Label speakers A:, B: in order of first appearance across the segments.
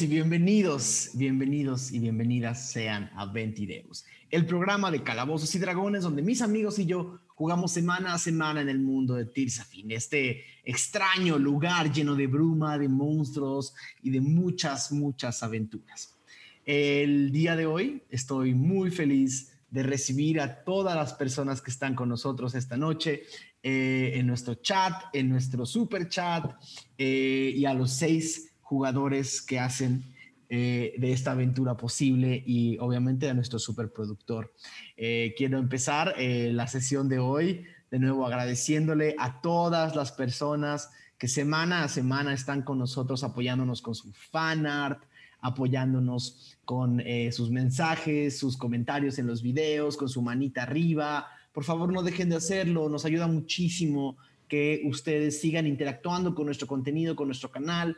A: Y bienvenidos, bienvenidos y bienvenidas sean a Ventideus, el programa de Calabozos y Dragones donde mis amigos y yo jugamos semana a semana en el mundo de Tirsafin, este extraño lugar lleno de bruma, de monstruos y de muchas, muchas aventuras. El día de hoy estoy muy feliz de recibir a todas las personas que están con nosotros esta noche eh, en nuestro chat, en nuestro super chat eh, y a los seis jugadores que hacen eh, de esta aventura posible y obviamente a nuestro superproductor. Eh, quiero empezar eh, la sesión de hoy de nuevo agradeciéndole a todas las personas que semana a semana están con nosotros apoyándonos con su fan art, apoyándonos con sus mensajes, sus comentarios en los videos, con su manita arriba. Por favor, no dejen de hacerlo, nos ayuda muchísimo que ustedes sigan interactuando con nuestro contenido, con nuestro canal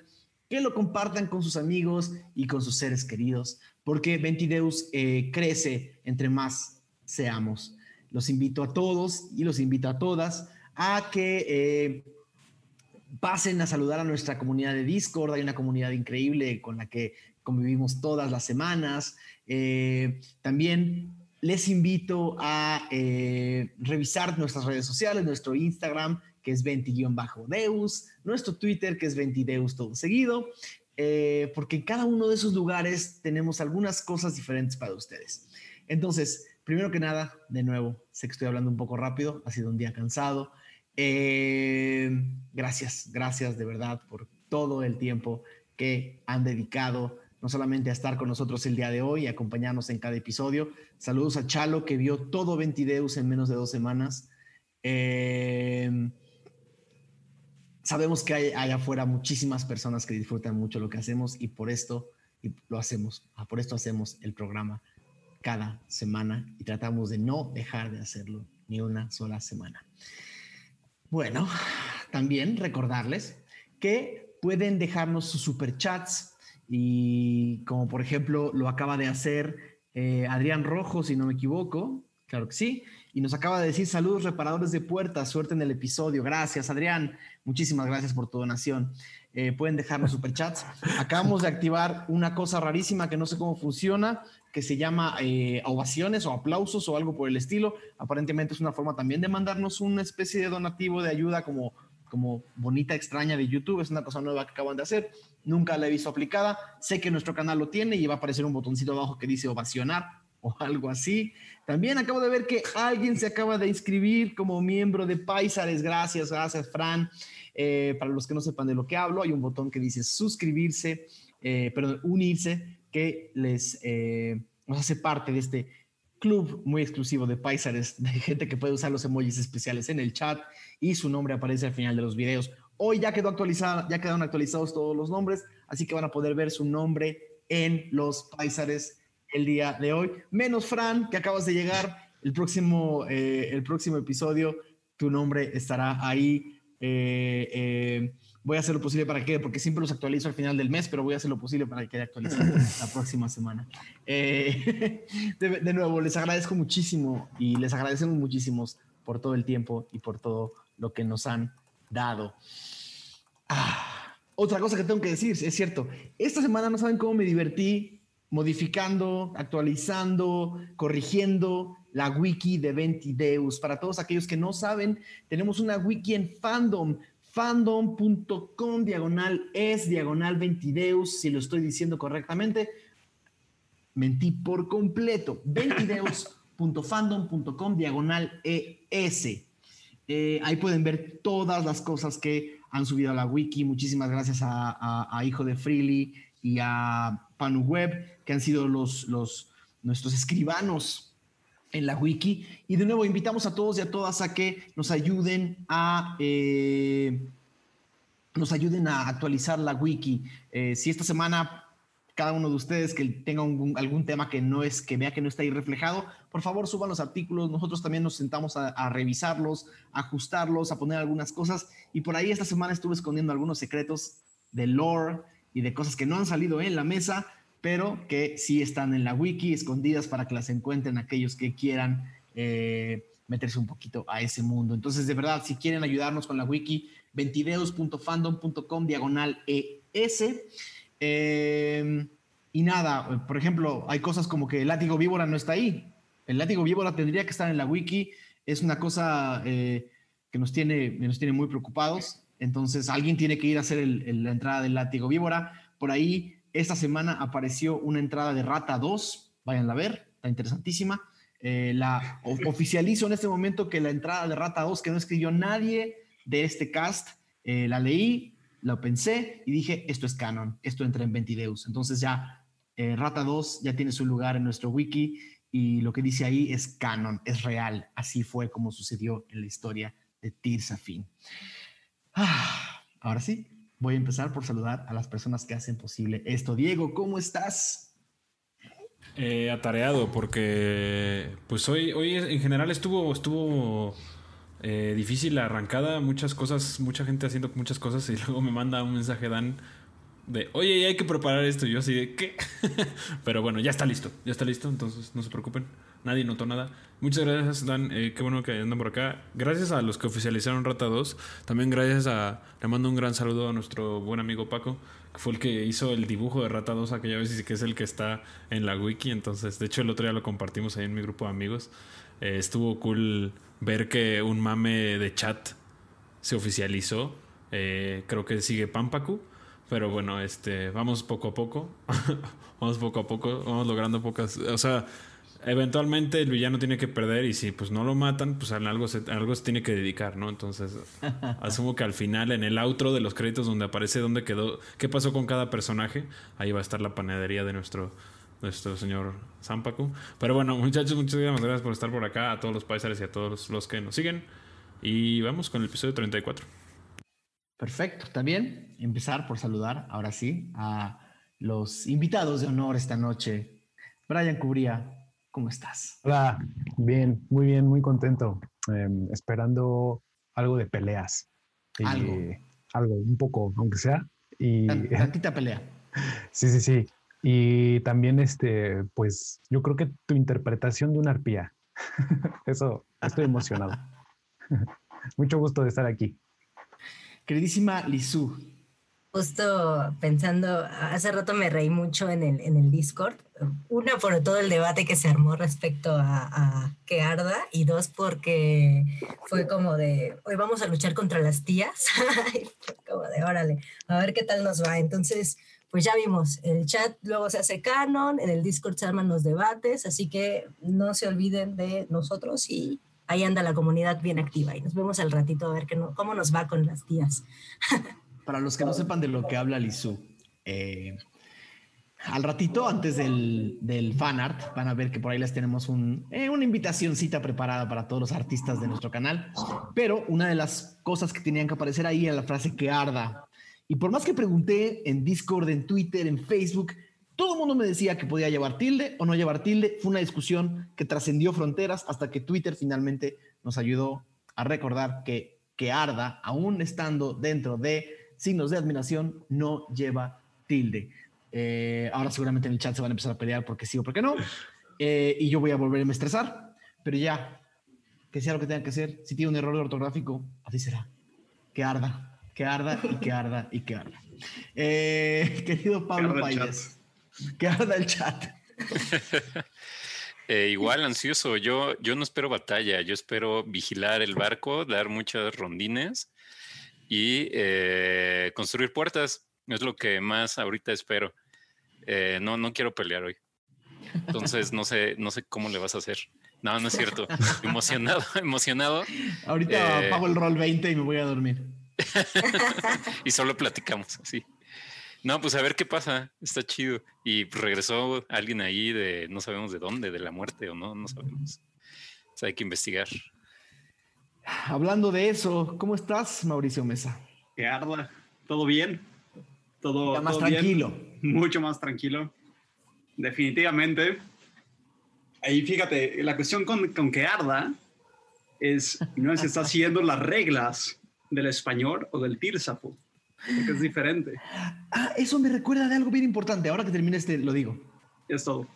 A: que lo compartan con sus amigos y con sus seres queridos, porque Ventideus eh, crece entre más seamos. Los invito a todos y los invito a todas a que eh, pasen a saludar a nuestra comunidad de Discord. Hay una comunidad increíble con la que convivimos todas las semanas. Eh, también les invito a revisar nuestras redes sociales, nuestro Instagram que es 20-deus, nuestro Twitter, que es 20deus todo seguido, eh, porque en cada uno de esos lugares tenemos algunas cosas diferentes para ustedes. Entonces, primero que nada, de nuevo, sé que estoy hablando un poco rápido, ha sido un día cansado. Eh, gracias, gracias de verdad por todo el tiempo que han dedicado no solamente a estar con nosotros el día de hoy y acompañarnos en cada episodio. Saludos a Chalo que vio todo Ventideus en menos de dos semanas. Eh, sabemos que hay afuera muchísimas personas que disfrutan mucho lo que hacemos y por esto y lo hacemos, ah, por esto hacemos el programa cada semana y tratamos de no dejar de hacerlo ni una sola semana. Bueno, también recordarles que pueden dejarnos sus superchats y como por ejemplo lo acaba de hacer eh, Adrián Rojo, si no me equivoco, claro que sí, y nos acaba de decir saludos reparadores de puertas, suerte en el episodio. Gracias, Adrián. Muchísimas gracias por tu donación. Eh, pueden dejarnos superchats. Acabamos de activar una cosa rarísima que no sé cómo funciona, que se llama eh, ovaciones o aplausos o algo por el estilo. Aparentemente es una forma también de mandarnos una especie de donativo de ayuda como, como bonita, extraña de YouTube. Es una cosa nueva que acaban de hacer. Nunca la he visto aplicada. Sé que nuestro canal lo tiene y va a aparecer un botoncito abajo que dice ovacionar o algo así. También acabo de ver que alguien se acaba de inscribir como miembro de Paisares. Gracias, gracias, Fran. Eh, para los que no sepan de lo que hablo, hay un botón que dice suscribirse, eh, perdón, unirse, que les eh, hace parte de este club muy exclusivo de Paisares, de gente que puede usar los emojis especiales en el chat y su nombre aparece al final de los videos. Hoy ya quedó actualizada, ya quedaron actualizados todos los nombres, así que van a poder ver su nombre en los Paisares el día de hoy. Menos Fran, que acabas de llegar. El próximo, eh, el próximo episodio, tu nombre estará ahí. Eh, eh, voy a hacer lo posible para que, porque siempre los actualizo al final del mes, pero voy a hacer lo posible para que quede actualizado la próxima semana. de, de, nuevo, les agradezco muchísimo y les agradecemos muchísimo por todo el tiempo y por todo lo que nos han dado. Ah, otra cosa que tengo que decir, es cierto, esta semana no saben cómo me divertí modificando, actualizando, corrigiendo la wiki de Ventideus. Para todos aquellos que no saben, tenemos una wiki en fandom, fandom.com diagonal es diagonal Ventideus, si lo estoy diciendo correctamente. Mentí por completo. Ventideus.fandom.com diagonal es. Eh, ahí pueden ver todas las cosas que han subido a la wiki. Muchísimas gracias a, a Hijo de Freely y a PanuWeb, que han sido los, los, nuestros escribanos en la wiki. Y de nuevo, invitamos a todos y a todas a que nos ayuden a... Eh, nos ayuden a actualizar la wiki. Eh, si esta semana cada uno de ustedes que tenga algún tema que no es, que vea que no está ahí reflejado, por favor suban los artículos. Nosotros también nos sentamos a, a, revisarlos, a ajustarlos, a poner algunas cosas. Y por ahí esta semana estuve escondiendo algunos secretos de lore y de cosas que no han salido en la mesa, pero que sí están en la wiki, escondidas para que las encuentren aquellos que quieran eh, meterse un poquito a ese mundo. Entonces, de verdad, si quieren ayudarnos con la wiki, ventideos.fandom.com diagonal ES. Em, y nada, por ejemplo, hay cosas como que el látigo víbora no está ahí. El látigo víbora tendría que estar en la wiki. Es una cosa eh, que nos tiene, nos tiene muy preocupados. Entonces, alguien tiene que ir a hacer la entrada del látigo víbora. Por ahí, esta semana apareció una entrada de Rata 2. Vayan a ver, está interesantísima. Eh, la oficializo en este momento que la entrada de Rata 2, que no escribió nadie de este cast, eh, la leí, lo pensé y dije, esto es canon, esto entra en Ventideus. Entonces ya eh, Rata 2 ya tiene su lugar en nuestro wiki y lo que dice ahí es canon, es real. Así fue como sucedió en la historia de Tirsafin. Ah, ahora sí, voy a empezar por saludar a las personas que hacen posible esto. Diego, ¿cómo estás?
B: Eh, atareado porque pues hoy, hoy en general estuvo, estuvo eh, difícil la arrancada, muchas cosas, mucha gente haciendo muchas cosas y luego me manda un mensaje Dan de, oye, hay que preparar esto. Y yo así de, ¿qué? Pero bueno, ya está listo, ya está listo, entonces no se preocupen, nadie notó nada. Muchas gracias, Dan, eh, qué bueno que andan por acá. Gracias a los que oficializaron Rata 2, también gracias a, le mando un gran saludo a nuestro buen amigo Paco, que fue el que hizo el dibujo de Rata 2 aquella vez y que es el que está en la wiki. Entonces, de hecho, el otro día lo compartimos ahí en mi grupo de amigos. Eh, estuvo cool ver que un mame de chat se oficializó. Eh, creo que sigue Pampaku. Pero bueno, este, vamos poco a poco. vamos poco a poco. Vamos logrando pocas. O sea, eventualmente el villano tiene que perder. Y si pues no lo matan, pues algo se, algo se tiene que dedicar, ¿no? Entonces, asumo que al final, en el outro de los créditos donde aparece dónde quedó, qué pasó con cada personaje, ahí va a estar la panadería de nuestro nuestro señor Zampacu. Pero bueno, muchachos, muchas gracias por estar por acá, a todos los paisares y a todos los que nos siguen. Y vamos con el episodio 34.
A: Perfecto. También empezar por saludar, ahora sí, a los invitados de honor esta noche. Brian Cubría, ¿cómo estás?
C: Hola, bien, muy bien, muy contento. Em, esperando algo de peleas.
A: algo.
C: Algo, un poco, aunque sea. Y...
A: Tantita pelea.
C: sí, sí, sí. Y también, este, pues yo creo que tu interpretación de una arpía. Eso, estoy emocionado. Mucho gusto de estar aquí.
A: Queridísima Lizu.
D: Justo pensando, hace rato me reí mucho en el, en el Discord. Una, por todo el debate que se armó respecto a, a que arda, y dos, porque fue como de, hoy vamos a luchar contra las tías. como de, órale, a ver qué tal nos va. Entonces, pues ya vimos, el chat luego se hace canon, en el Discord se arman los debates, así que no se olviden de nosotros y ahí anda la comunidad bien activa y nos vemos al ratito a ver cómo nos va con las tías.
A: Para los que no sepan de lo que habla Lizu, eh, al ratito, antes del, del fan art, van a ver que por ahí les tenemos un, eh, una invitacióncita preparada para todos los artistas de nuestro canal. Pero una de las cosas que tenían que aparecer ahí era la frase que arda. Y por más que pregunté en Discord, en Twitter, en Facebook, todo el mundo me decía que podía llevar tilde o no llevar tilde. Fue una discusión que trascendió fronteras hasta que Twitter finalmente nos ayudó a recordar que, que Arda, aún estando dentro de signos de admiración, no lleva tilde. Eh, ahora seguramente en el chat se van a empezar a pelear porque sí o porque no. Eh, y yo voy a volverme a estresar, pero ya, que sea lo que tenga que ser. Si tiene un error ortográfico, así será. Que arda que arda y que arda y que arda. Eh, querido Pablo Payas, que arda el chat.
E: Eh, igual ansioso, yo, yo no espero batalla, yo espero vigilar el barco, dar muchas rondines y eh, construir puertas. Es lo que más ahorita espero. no, no quiero pelear hoy. Entonces no sé, no sé cómo le vas a hacer. No, no es cierto. emocionado, emocionado.
A: Ahorita pago el rol 20 y me voy a dormir.
E: y solo platicamos, sí. No, pues a ver qué pasa, está chido. Y regresó alguien ahí de no sabemos de dónde, de la muerte o no, no sabemos. hay que investigar.
A: Hablando de eso, ¿cómo estás, Mauricio Mesa?
F: Que arda, todo bien, todo,
A: más tranquilo,
F: mucho más tranquilo, definitivamente. Ahí fíjate, la cuestión con, con que arda es no se está haciendo las reglas del español o del tírsafo, porque es diferente.
A: Ah, eso me recuerda de algo bien importante. Ahora que termine este, lo digo.
F: Es todo.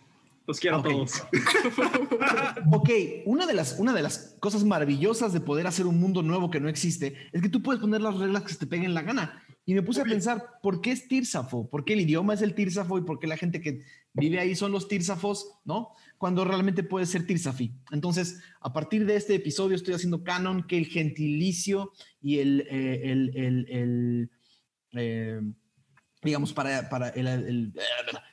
F: Los quiero a todos.
A: ok, una de, las, una de las cosas maravillosas de poder hacer un mundo nuevo que no existe es que tú puedes poner las reglas que se te peguen la gana. Y me puse a pensar, ¿por qué es Tirsafo? ¿Por qué el idioma es el Tirsafo y por qué la gente que vive ahí son los Tirsafos, ¿no? Cuando realmente puede ser Tirsafi. Entonces, a partir de este episodio estoy haciendo canon que el gentilicio y el, eh, el, el, el eh, digamos, para, para el,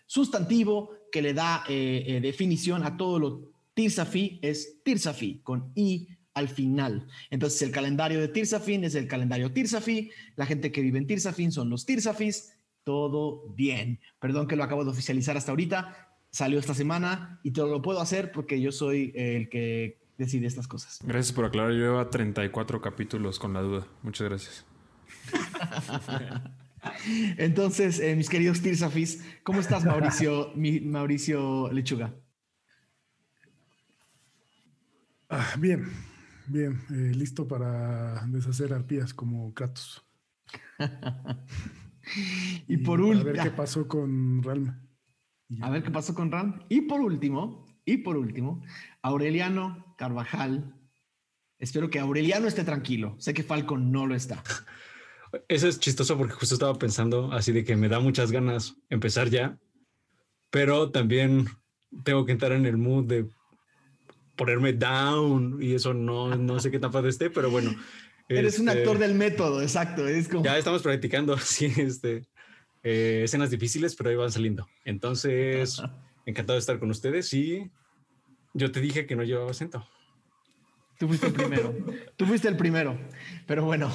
A: sustantivo que le da eh, definición a todo lo Tirsafi es Tirsafi, con I al final. Entonces, el calendario de Tirsafin es el calendario Tirsafi, la gente que vive en Tirsafin son los Tirsafis, todo bien. Perdón que lo acabo de oficializar hasta ahorita, salió esta semana y todo lo puedo hacer porque yo soy el que decide estas cosas.
B: Gracias por aclarar, yo llevo 34 capítulos con la duda. Muchas gracias.
A: Entonces, eh, mis queridos Tirsafis, ¿cómo estás, Mauricio, Mauricio Lechuga?
G: Ah, bien, Bien, eh, listo para deshacer arpías como Kratos.
A: y, por último.
G: A ver qué pasó con Ralm.
A: A ver qué pasó con Ralm. Y por último, y por último, Aureliano Carvajal. Espero que Aureliano esté tranquilo. Sé que Falcon no lo está.
H: Eso es chistoso porque justo estaba pensando así de que me da muchas ganas empezar ya, pero también tengo que entrar en el mood de ponerme down y eso no, no sé qué tan padre esté, pero bueno.
A: Eres un este, actor del método, exacto. Es como...
H: Ya estamos practicando, sí, este, eh, escenas difíciles, pero ahí van saliendo. Entonces, encantado de estar con ustedes y yo te dije que no llevaba acento.
A: Tú fuiste el primero. Tú fuiste el primero. Pero bueno,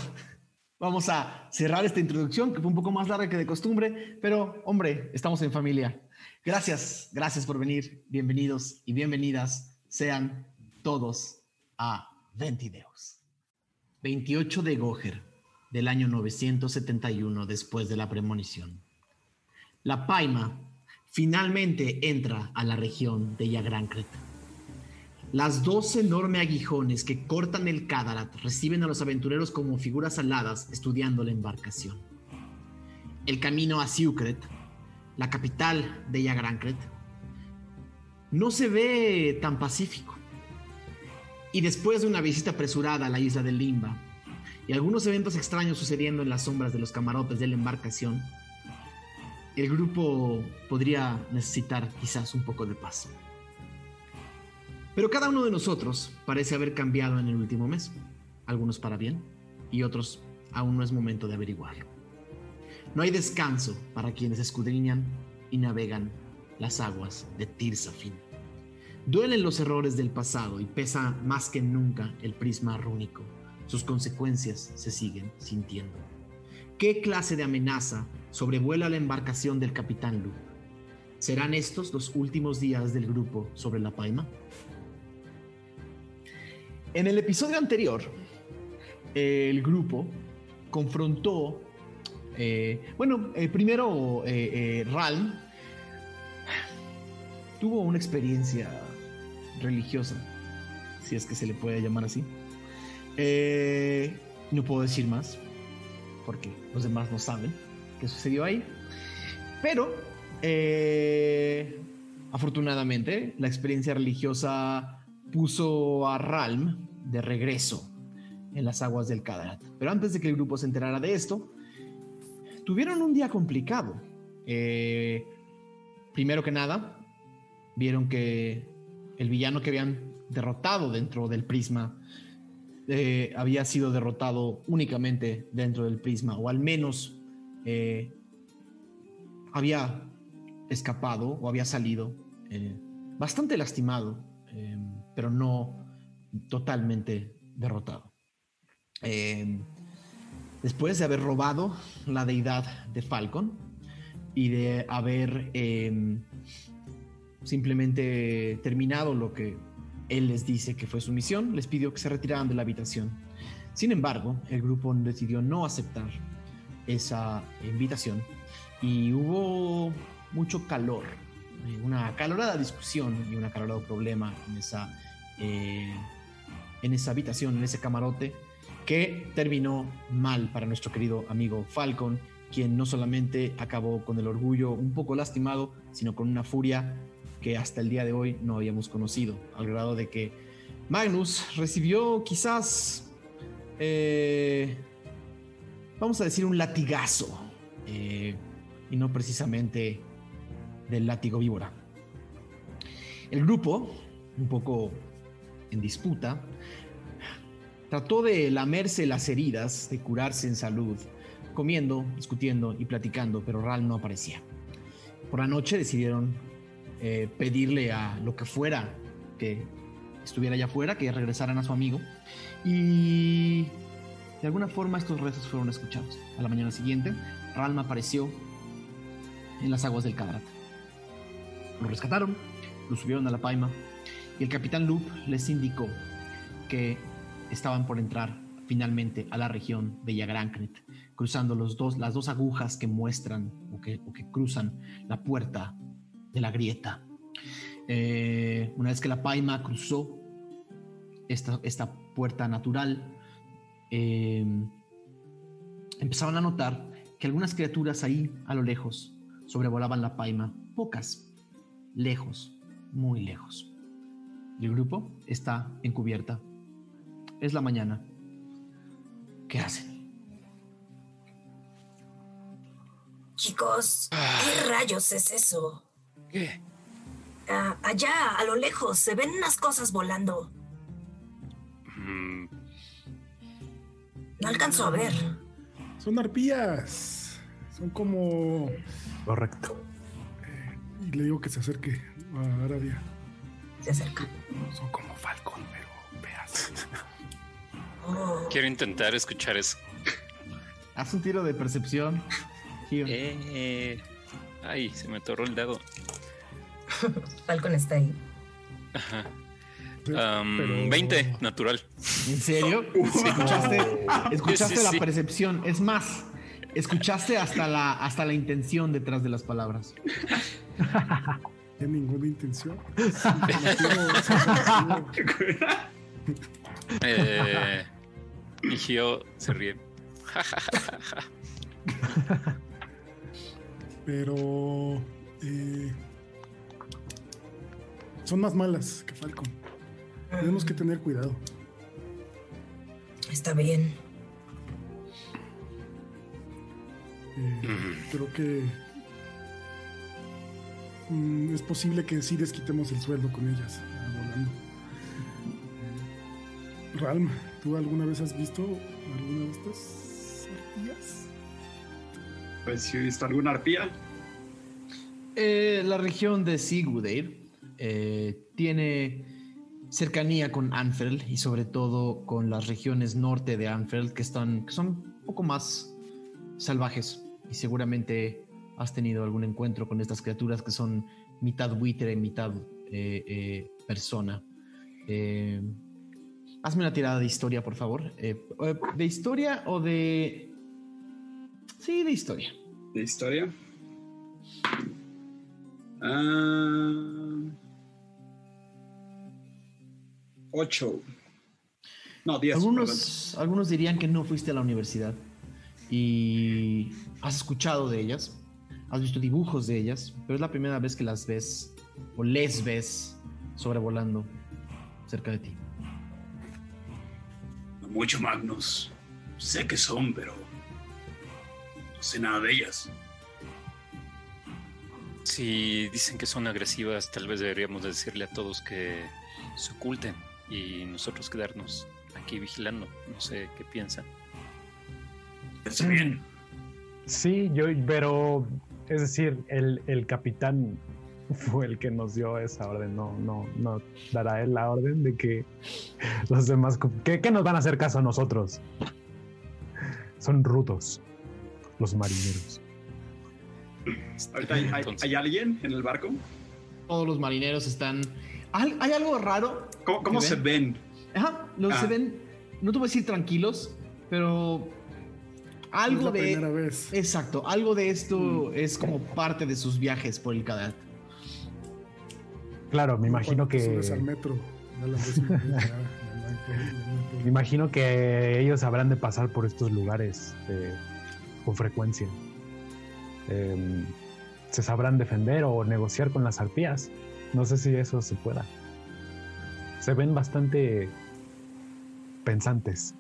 A: vamos a cerrar esta introducción que fue un poco más larga que de costumbre, pero hombre, estamos en familia. Gracias, gracias por venir. Bienvenidos y bienvenidas sean todos a Ventideus. 28 de Goger del año 971 después de la premonición. La Paima finalmente entra a la región de Yagrancret. Las dos enormes aguijones que cortan el Cádarat reciben a los aventureros como figuras aladas estudiando la embarcación. El camino a Siucret, la capital de Yagrancret, no se ve tan pacífico. Y después de una visita apresurada a la isla de Limba y algunos eventos extraños sucediendo en las sombras de los camarotes de la embarcación, el grupo podría necesitar quizás un poco de paz. Pero cada uno de nosotros parece haber cambiado en el último mes, algunos para bien y otros aún no es momento de averiguarlo. No hay descanso para quienes escudriñan y navegan las aguas de Tirsafin. Duelen los errores del pasado y pesa más que nunca el prisma rúnico. Sus consecuencias se siguen sintiendo. ¿Qué clase de amenaza sobrevuela la embarcación del capitán Luke? ¿Serán estos los últimos días del grupo sobre la Paima? En el episodio anterior, el grupo confrontó, eh, bueno, eh, primero eh, Ralm tuvo una experiencia religiosa, si es que se le puede llamar así. Eh, no puedo decir más, porque los demás no saben qué sucedió ahí. Pero, eh, afortunadamente, la experiencia religiosa puso a Ralm de regreso en las aguas del Kadarat. Pero antes de que el grupo se enterara de esto, tuvieron un día complicado. Eh, primero que nada, vieron que el villano que habían derrotado dentro del prisma eh, había sido derrotado únicamente dentro del prisma, o al menos eh, había escapado o había salido bastante lastimado, pero no totalmente derrotado. después de haber robado la deidad de Falcon y de haber simplemente terminado lo que él les dice que fue su misión, les pidió que se retiraran de la habitación. Sin embargo, el grupo decidió no aceptar esa invitación y hubo mucho calor, eh, una calorada discusión y un acalorado problema en esa, eh, en esa habitación, en ese camarote, que terminó mal para nuestro querido amigo Falcon, quien no solamente acabó con el orgullo un poco lastimado, sino con una furia que hasta el día de hoy no habíamos conocido, al grado de que Magnus recibió quizás eh, vamos a decir, un latigazo. eh, y no precisamente del látigo víbora. El grupo, un poco en disputa, trató de lamerse las heridas, de curarse en salud, comiendo, discutiendo y platicando, pero Ral no aparecía. Por la noche decidieron eh, pedirle a lo que fuera que estuviera allá afuera, que regresaran a su amigo. Y de alguna forma estos rezos fueron escuchados. A la mañana siguiente, Ralma apareció en las aguas del Cadrat. Lo rescataron, lo subieron a la paima y el capitán Loop les indicó que estaban por entrar finalmente a la región de Yagranknet, cruzando los dos, las dos agujas que muestran o que, o que cruzan la puerta de la grieta. Eh, una vez que la paima cruzó esta, esta puerta natural, eh, empezaron a notar que algunas criaturas ahí a lo lejos sobrevolaban la paima, pocas, lejos, muy lejos. Y el grupo está en cubierta. Es la mañana. ¿Qué hacen?
D: Chicos, ¿qué rayos es eso?
E: ¿Qué?
D: Ah, allá, a lo lejos, se ven unas cosas volando.
E: Mm,
D: No alcanzo a ver.
G: Son arpías. Son como.
C: Correcto.
G: Y le digo que se acerque a Arabia.
D: Se acerca.
G: Son como Falcon, pero veas.
D: Oh,
E: quiero intentar escuchar eso.
A: Haz un tiro de percepción. Gio.
E: Eh, ay, se me atoró el dado.
D: Falcon está ahí.
E: Ajá.
G: Pero-
E: Am,
G: pero-
E: 20, natural.
A: ¿En serio? ¿Escuchaste, escuchaste
E: Sí, sí,
A: la
E: sí.
A: percepción? Es más, escuchaste hasta la, hasta la intención detrás de las palabras.
G: Tiene ninguna intención.
E: Eh, y Gio se ríe.
G: Pero. eh, son más malas que Falcon. Tenemos que tener cuidado.
D: Está bien.
G: Eh, creo que. mm, es posible que sí les quitemos el sueldo con ellas, volando. Eh, Ralm, ¿tú alguna vez has visto alguna de estas ardillas?
F: Pues si he visto alguna arpía.
A: Eh, la región de Sigudeir eh, tiene cercanía con Anfield y sobre todo con las regiones norte de Anfield que, están, que son un poco más salvajes y seguramente has tenido algún encuentro con estas criaturas que son mitad buitre, mitad eh, eh, persona. Eh, hazme una tirada de historia, por favor. ¿De historia o de...? Sí, de historia.
F: de historia. Ah, ocho. No, diez.
A: Algunos, algunos dirían que no fuiste a la universidad y has escuchado de ellas, has visto dibujos de ellas, pero es la primera vez que las ves o les ves sobrevolando cerca de ti.
F: Mucho Magnus. Sé que son, pero no sé nada de ellas.
E: Si dicen que son agresivas, tal vez deberíamos decirle a todos que se oculten y nosotros quedarnos aquí vigilando. No sé qué piensan.
F: Está bien.
C: Sí, yo, pero es decir, el, el capitán fue el que nos dio esa orden. No, no, no dará él la orden de que los demás, que, que nos van a hacer caso a nosotros. Son rudos los marineros.
F: Ahorita hay, hay-
E: Entonces-
F: ¿hay alguien en el barco.
A: Todos los marineros están... Hay algo raro.
F: ¿Cómo, cómo
A: ¿Que
F: se
A: ven?
F: ven?
A: Ajá, los
F: Ah.
A: se ven, no te voy a decir tranquilos, pero
G: es
A: algo
G: la
A: de...
G: primera vez.
A: Exacto, algo de esto es como parte de sus viajes por el Cadat.
C: Claro, me imagino que
G: subes al metro.
C: me imagino que ellos habrán de pasar por estos lugares eh, con frecuencia. Em, se sabrán defender o negociar con las arpías. No sé si eso se pueda. Se ven bastante pensantes.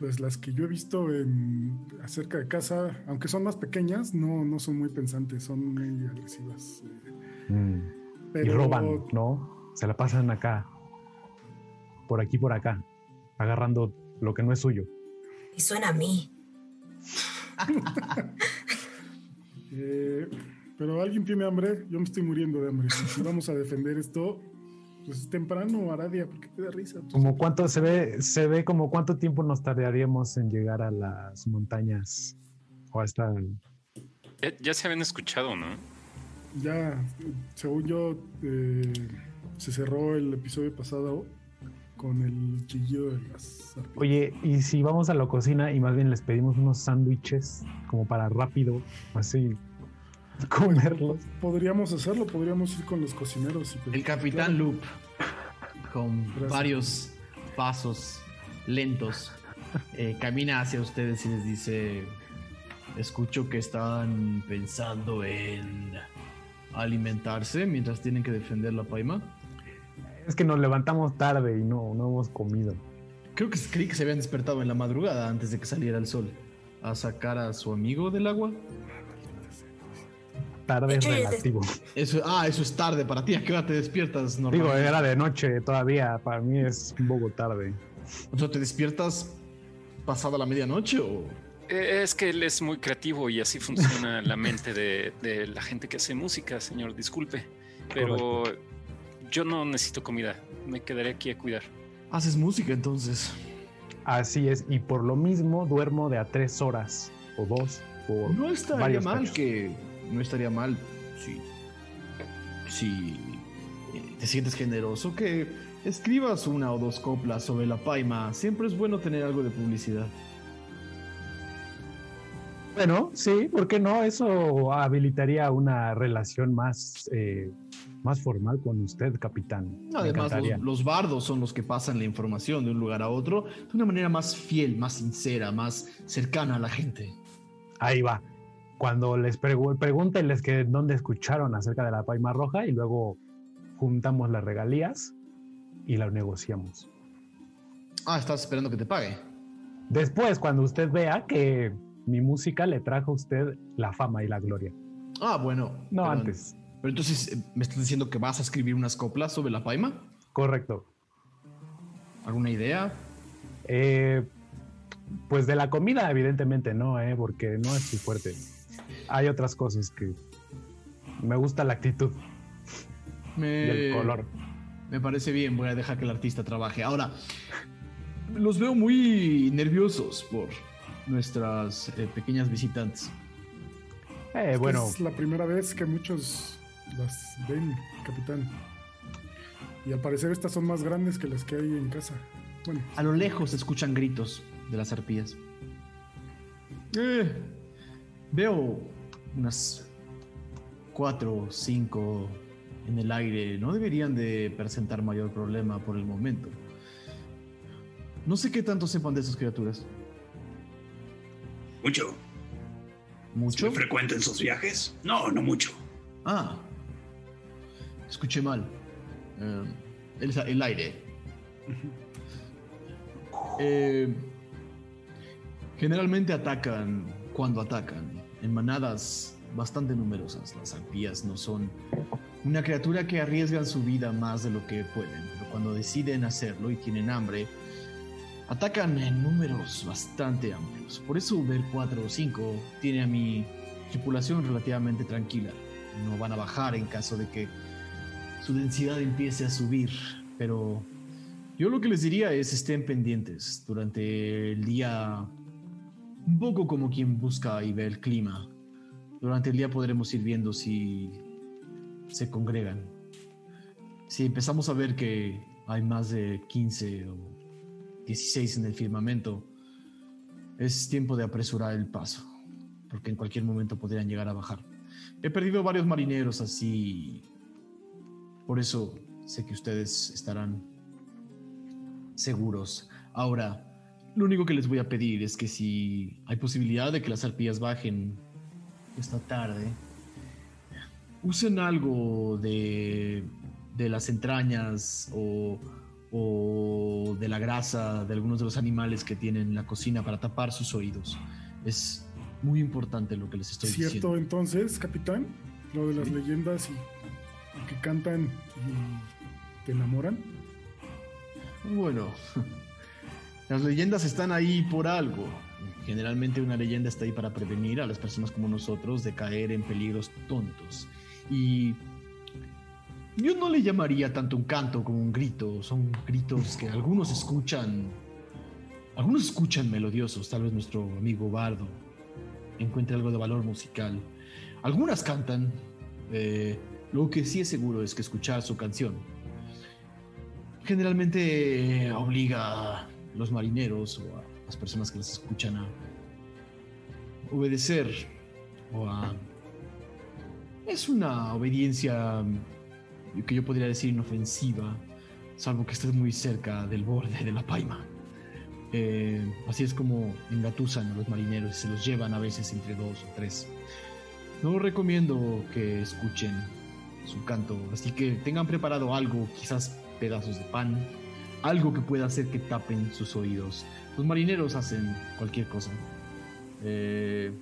G: Pues las que yo he visto en, acerca de casa, aunque son más pequeñas, no, no son muy pensantes, son muy agresivas. eh,
C: Mm. Y roban, ¿no? Se la pasan acá, por aquí, por acá, agarrando lo que no es suyo.
D: Y suena a mí.
G: Eh, pero alguien tiene hambre, yo me estoy muriendo de hambre. Si vamos a defender esto, pues es temprano, Aradia, porque te da risa.
C: Como cuánto se ve, se ve como cuánto tiempo nos tardaríamos en llegar a las montañas o hasta
E: Ya, ya se habían escuchado, ¿no?
G: Ya, según yo, eh, se cerró el episodio pasado con el chillido de las serpientes.
C: Oye, y si vamos a la cocina y más bien les pedimos unos sándwiches como para rápido, así comerlos.
G: Podríamos hacerlo, podríamos ir con los cocineros. y
A: El Capitán
G: Claro.
A: Loop, con
G: Gracias.
A: varios pasos lentos, eh, camina hacia ustedes y les dice, escucho que están pensando en alimentarse mientras tienen que defender la paima.
C: Es que nos levantamos tarde y no, no hemos comido.
A: Creo que creí que se habían despertado en la madrugada antes de que saliera el sol a sacar a su amigo del agua.
C: Tarde es relativo.
A: Eso, ah, eso es tarde para ti. ¿A qué hora te despiertas?
C: Digo, era de noche todavía, para mí es un poco tarde.
A: O sea, ¿te despiertas pasada la medianoche o...?
E: Eh, Es que él es muy creativo y así funciona la mente de, de la gente que hace música, señor. Disculpe. Pero yo no necesito comida. Me quedaré aquí a cuidar.
A: Haces música entonces.
C: Así es, y por lo mismo duermo de a tres horas o dos. Por
A: No estaría
C: varios
A: mal que. No estaría mal si. Si eh, te sientes generoso, que escribas una o dos coplas sobre la paima. Siempre es bueno tener algo de publicidad.
C: Bueno, sí, ¿por qué no? Eso habilitaría una relación más, eh, más formal con usted, capitán.
A: Además, los, los bardos son los que pasan la información de un lugar a otro de una manera más fiel, más sincera, más cercana a la gente.
C: Ahí va. Cuando les pregu- pregúntenles que dónde escucharon acerca de la paima roja y luego juntamos las regalías y las negociamos.
A: Ah, estás esperando que te pague.
C: Después, cuando usted vea que mi música le trajo a usted la fama y la gloria.
A: Ah, bueno.
C: No
A: perdón.
C: antes.
A: Pero entonces, eh, ¿me estás diciendo que vas a escribir unas coplas sobre la paima?
C: Correcto.
A: ¿Alguna idea?
C: Eh, pues de la comida, evidentemente no, eh, porque no es su fuerte. Hay otras cosas que me gusta la actitud
A: Me...
C: y el color.
A: Me parece bien, voy a dejar que el artista trabaje. Ahora, los veo muy nerviosos por nuestras eh, pequeñas visitantes.
C: Eh, bueno,
G: Es la primera vez que muchos las ven, capitán. Y al parecer estas son más grandes que las que hay en casa. Bueno,
A: A lo lejos se escuchan gritos de las arpías. Eh, veo unas cuatro o cinco en el aire. No deberían de presentar mayor problema por el momento. No sé qué tanto sepan de esas criaturas.
I: Mucho.
A: ¿Mucho?
I: ¿Muy frecuente en sus viajes? No, no mucho.
A: Ah, escuché mal. Eh, el, el aire. Eh, generalmente atacan cuando atacan, en manadas bastante numerosas. Las arpías no son una criatura que arriesgan su vida más de lo que pueden, pero cuando deciden hacerlo y tienen hambre, atacan en números bastante amplios. Por eso ver 4 o 5 tiene a mi tripulación relativamente tranquila. No van a bajar en caso de que su densidad empiece a subir, pero yo lo que les diría es estén pendientes durante el día, un poco como quien busca y ve el clima. Durante el día podremos ir viendo si se congregan. Si empezamos a ver que hay más de 15 o 16 en el firmamento, es tiempo de apresurar el paso, porque en cualquier momento podrían llegar a bajar. He perdido varios marineros así, por eso sé que ustedes estarán seguros. Ahora, lo único que les voy a pedir es que si hay posibilidad de que las arpías bajen esta tarde, usen algo de, de las entrañas o o de la grasa de algunos de los animales que tienen en la cocina para tapar sus oídos. Es muy importante lo que les estoy
G: ¿Cierto
A: diciendo.
G: entonces, capitán? Lo de las leyendas y, y que cantan y te enamoran.
A: Bueno, las leyendas están ahí por algo. Generalmente una leyenda está ahí para prevenir a las personas como nosotros de caer en peligros tontos. Y yo no le llamaría tanto un canto como un grito. Son gritos que algunos escuchan. Algunos escuchan melodiosos. Tal vez nuestro amigo Bardo encuentre algo de valor musical. Algunas cantan. eh, lo que sí es seguro es que escuchar su canción generalmente obliga los marineros o a las personas que las escuchan a obedecer o a... Es una obediencia mm, que yo podría decir inofensiva, salvo que estés muy cerca del borde de la paima. Eh, así es como engatusan a los marineros y se los llevan a veces entre dos o tres. No recomiendo que escuchen su canto, así que tengan preparado algo, quizás pedazos de pan, algo que pueda hacer que tapen sus oídos. Los marineros hacen cualquier cosa. Eh,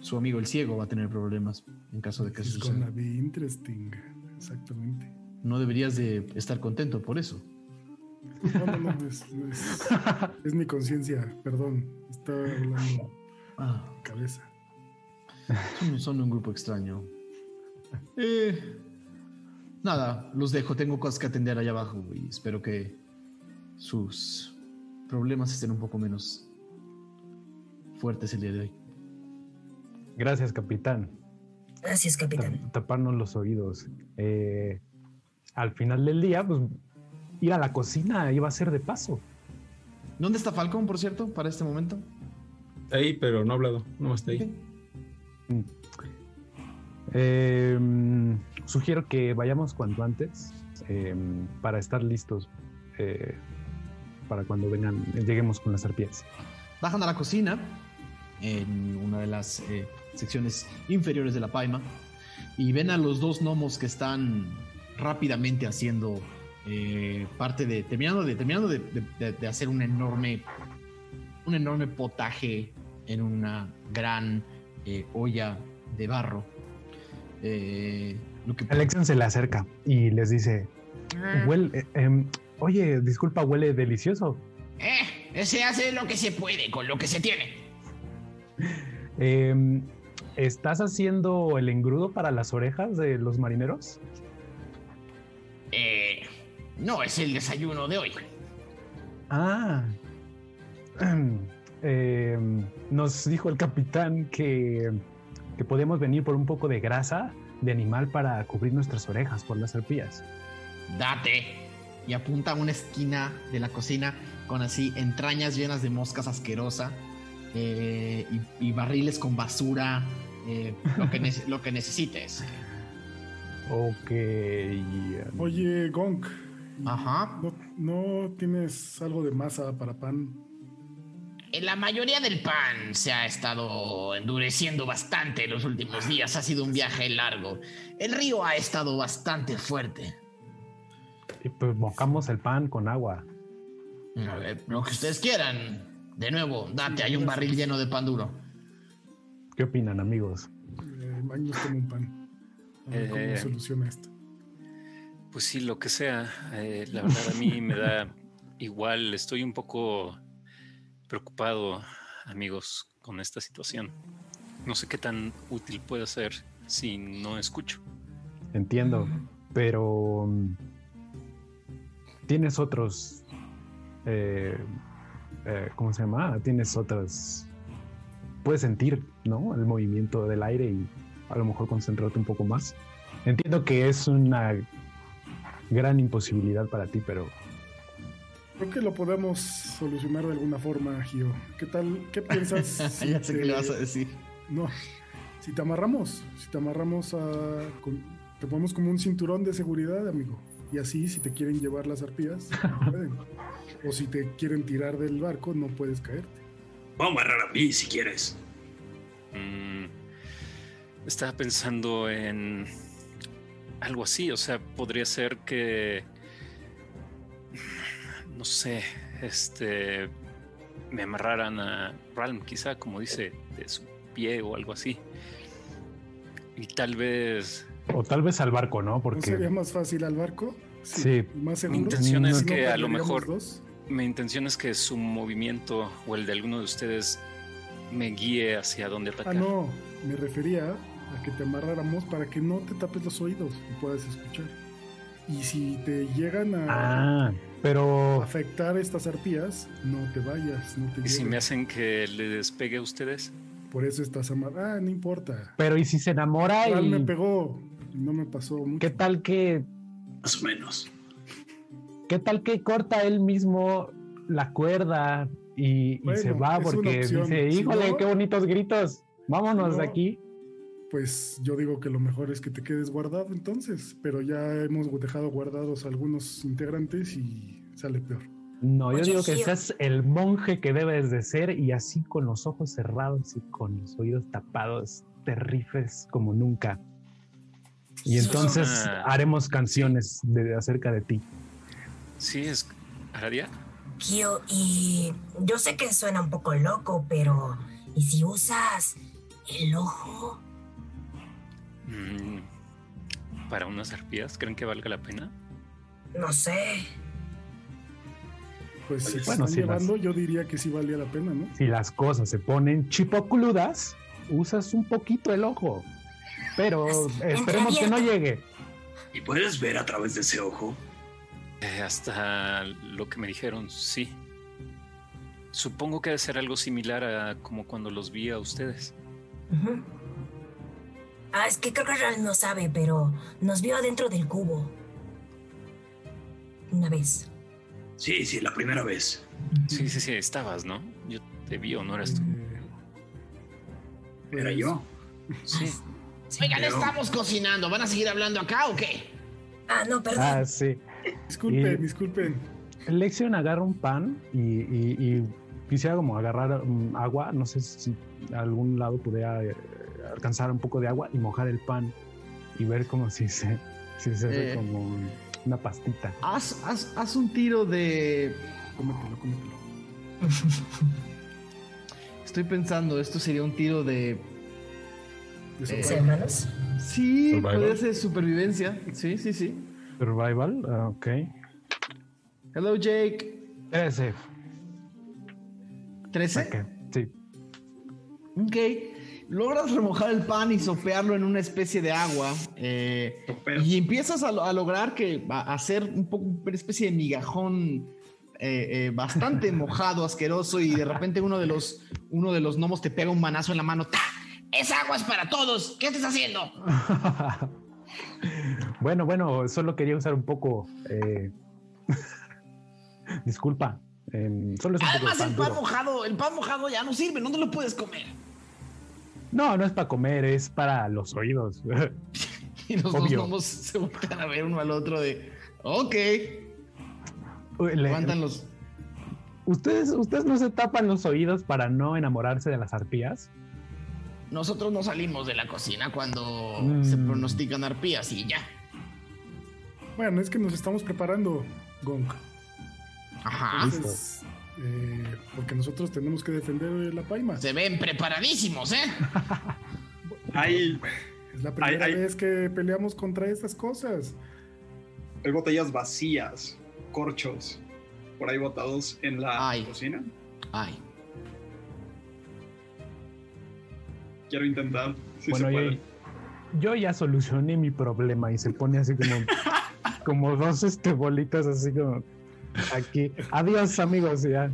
A: su amigo el ciego va a tener problemas en caso de que
G: It's
A: suceda.
G: be interesting. Exactamente.
A: No deberías de estar contento por eso.
G: No, no, no, es, es- es mi conciencia, perdón. Estaba hablando
A: Ah,
G: cabeza.
A: son, son un grupo extraño. Eh, nada, los dejo. Tengo cosas que atender allá abajo y espero que sus problemas estén un poco menos fuertes el día de hoy.
C: Gracias, capitán.
D: Gracias, capitán.
C: Tap- taparnos los oídos. Eh, al final del día, pues ir a la cocina iba a ser de paso.
A: ¿Dónde está Falcon, por cierto, para este momento?
H: Ahí, pero no ha hablado. No está ahí.
C: Eh, sugiero que vayamos cuanto antes eh, para estar listos eh, para cuando vengan, lleguemos con las arpías.
A: Bajan a la cocina, en una de las eh, secciones inferiores de la paima, y ven a los dos gnomos que están rápidamente haciendo eh, parte de, terminando de, terminando de, de- de- hacer un enorme, un enorme potaje en una gran eh, olla de barro. Eh, lo que
C: Alexian se le acerca y les dice, huele, eh, em, oye, disculpa, huele delicioso.
J: Eh, se hace lo que se puede con lo que se tiene.
C: Em, ¿Estás haciendo el engrudo para las orejas de los marineros?
J: Eh, no es el desayuno de hoy.
C: Ah. Em, nos dijo el capitán que, que podemos venir por un poco de grasa de animal para cubrir nuestras orejas por las arpías.
J: Date.
A: Y apunta a una esquina de la cocina con así entrañas llenas de moscas asquerosa eh, y, y barriles con basura, eh, lo, que lo que necesites.
C: Ok.
G: Oye, Gonk,
A: Ajá.
G: ¿no, no tienes algo de masa para pan?
J: Eh, La mayoría del pan se ha estado endureciendo bastante en los últimos días. Ha sido un viaje largo. El río ha estado bastante fuerte.
C: Y pues mojamos el pan con agua.
J: A ver, lo que ustedes quieran. De nuevo, date, hay un barril lleno de pan duro.
C: ¿Qué opinan, amigos?
G: Eh, Magnus toma un pan. A ver cómo
E: Eh.
G: soluciona esto.
E: Pues sí, lo que sea. Eh, la verdad a mí me da igual. Estoy un poco preocupado, amigos, con esta situación. No sé qué tan útil puede ser si no escucho.
C: Entiendo, pero mm, tienes otros, eh, eh, ¿cómo se llama? Tienes otras, puedes sentir, ¿no? El movimiento del aire y a lo mejor concentrarte un poco más. Entiendo que es una gran imposibilidad para ti, pero
G: Creo que lo podemos solucionar de alguna forma, Gio. ¿Qué tal? ¿Qué piensas? si
A: ya sé
G: te-
A: qué le vas a decir.
G: No, si te amarramos, si te amarramos a... con- te ponemos como un cinturón de seguridad, amigo. Y así, si te quieren llevar las arpías, no pueden. O si te quieren tirar del barco, no puedes caerte.
I: Vamos a agarrar a mí si quieres.
E: Mm, estaba pensando en algo así, o sea, podría ser que no sé, este, me amarraran a Ralm, quizá, como dice, de su pie o algo así. Y tal vez
C: O tal vez al barco, ¿no?
G: ¿No
C: Porque
G: sería más fácil al barco?
C: Sí.
G: ¿Más
E: Mi intención es
G: ¿No
E: que a lo mejor
G: dos?
E: mi intención es que su movimiento o el de alguno de ustedes me guíe hacia dónde
G: Ah,
E: atacar.
G: no. Me refería a que te amarráramos para que no te tapes los oídos y puedas escuchar. Y si te llegan a
C: Ah, pero
G: afectar estas arpías, no te vayas, no te
E: ¿Y si me hacen que le despegue a ustedes?
G: Por eso estás amarrado. Ah, no importa.
C: pero ¿y si se enamora
G: Igual me
C: y
G: pegó. No me pasó mucho.
C: qué tal que
F: Más o menos.
C: qué tal que corta él mismo la cuerda y, se va porque dice,
G: Si
C: híjole,
G: no-
C: qué bonitos gritos. Vámonos
G: Si
C: de aquí.
G: Pues yo digo que lo mejor es que te quedes guardado entonces, pero ya hemos dejado guardados algunos integrantes y sale peor.
C: No, yo
D: Oye,
C: digo que seas el monje que debes de ser y así con los ojos cerrados y con los oídos tapados, te rifes como nunca. Y entonces haremos canciones de, acerca de ti.
E: Sí, es. ¿Aradia?
D: Kio, y yo sé que suena un poco loco, pero ¿y si usas el ojo?
E: Mm, ¿Para unas arpías? ¿Creen que valga la pena?
D: No sé.
G: Pues si
C: Bueno,
G: están
C: las-
G: llevando, yo diría que sí valía la pena, ¿no?
C: Si las cosas se ponen chipocludas, usas un poquito el ojo. Pero esperemos que no llegue.
F: ¿Y puedes ver a través de ese ojo?
E: Eh, hasta lo que me dijeron, sí. Supongo que debe ser algo similar a como cuando los vi a ustedes.
D: Ah, es que creo que no sabe, pero nos vio adentro del cubo. Una vez.
F: Sí, sí, la primera vez.
E: Sí, sí, sí, estabas, ¿no? Yo te vi o no eras tú.
F: Era yo.
E: Sí.
K: Oigan,
F: Pero-
K: estamos cocinando. ¿Van a seguir hablando acá o qué?
D: Ah, no, perdón.
C: Ah, sí.
G: Disculpen,
C: Y-
G: disculpen.
C: Lección agarra un pan y, y- y quisiera como agarrar mm, agua. No sé si a algún lado pudiera eh, alcanzar un poco de agua y mojar el pan y ver como si se, si se ve
A: Eh.
C: como una pastita.
A: Haz, haz- haz un tiro de.
G: Cómetelo, cómetelo.
A: Estoy pensando, esto sería un tiro de.
G: De
A: Eh,
D: hermanos?
A: Sí,
C: Survival.
A: podría ser supervivencia. Sí, sí, sí.
C: Survival, ah, ok.
A: Hello, Jake.
C: 13.
A: 13.
C: Ok, sí.
A: Ok. Logras remojar el pan y sopearlo en una especie de agua. eh, y empiezas a, lo- a lograr que a a hacer un poco una especie de migajón eh, eh, bastante mojado, asqueroso. Y de repente uno de los uno de los gnomos te pega un manazo en la mano. ¡Ta!
K: Esa agua es para todos. ¿Qué estás haciendo?
C: bueno, bueno, solo quería usar un poco. eh, Disculpa. em, solo es un poco de
K: Además, el
C: pan duro.
K: mojado, el pan mojado ya no sirve, no te lo puedes comer.
C: No, no es para comer, es para los oídos.
A: Y los dos
C: Obvio.
A: gnomos se voltean a ver uno al otro de. Ok.
C: Le-
A: los.
C: ¿Ustedes, ¿Ustedes no se tapan los oídos para no enamorarse de las arpías?
K: Nosotros no salimos de la cocina cuando
C: Mm.
K: se pronostican arpías y ya.
G: Bueno, es que nos estamos preparando, Gonk.
K: Ajá.
G: Entonces, eh, porque nosotros tenemos que defender la paima.
K: Se ven preparadísimos, ¿eh?
F: Hay,
G: Es la primera vez que peleamos contra estas cosas.
F: hay botellas vacías, corchos, por ahí botados en la
A: Ay.
F: cocina.
A: Ay.
F: Quiero intentar. Si
C: bueno,
F: se
C: yo,
F: puede.
C: yo ya solucioné mi problema y se pone así como, como dos este, bolitas así como aquí. Adiós amigos, ya.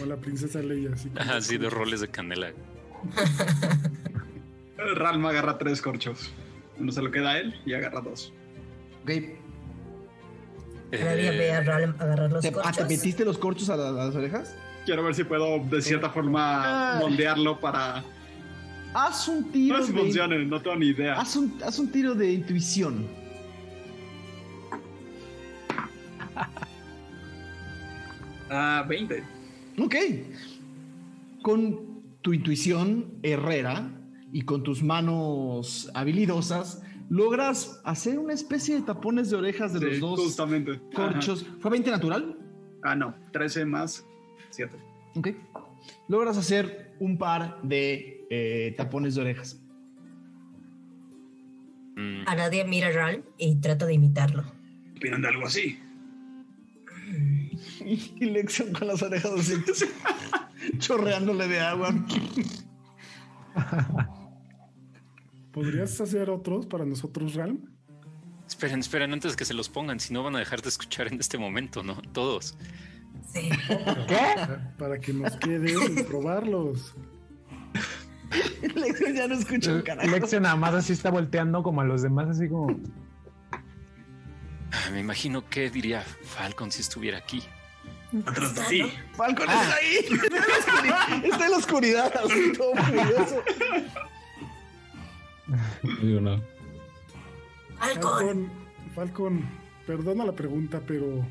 G: O la princesa Leia. Así como-
E: Así de roles de canela.
F: Ralma agarra tres corchos. Uno se lo queda a él y agarra dos.
A: Ok.
E: Eh,
D: ve a agarrar los
A: ¿Te, ah, ¿te
D: corchos.
A: metiste los corchos a, la- a las orejas?
F: Quiero ver si puedo de cierta forma
A: Ah.
F: moldearlo para.
A: Haz un
F: No
A: tiro
F: sé si
A: de.
F: funcione, no tengo ni idea.
A: Haz un, haz un tiro de intuición.
F: Ah, 20.
A: Ok. Con tu intuición herrera y con tus manos habilidosas, logras hacer una especie de tapones de orejas de
F: Sí,
A: los dos
F: Justamente.
A: corchos. ¿Fue 20 natural?
F: Ah, no, 13 más 7.
A: Ok. Logras hacer un par de eh, tapones de orejas.
E: Mm,
D: Aradia mira a Ral y trata de imitarlo.
F: ¿Opinan de algo así?
A: Y Lexion con las orejas así, chorreándole de agua.
G: ¿Podrías hacer otros para nosotros, Realm?
E: Esperen, esperen, antes que se los pongan, si no van a dejar de escuchar en este momento, ¿no? Todos.
D: Sí.
G: Para, para que nos quede y probarlos.
A: Lexion ya no escucha un carajo.
C: Lexio nada más así está volteando como a los demás, así como.
E: Ah, Me imagino qué diría Falcon si estuviera aquí.
F: Atrás de ti.
A: Falcon está ahí. Está en la oscuridad, está en la oscuridad, así todo furioso.
H: Digo, no.
D: Falcon,
G: Falcon, perdona la pregunta, pero.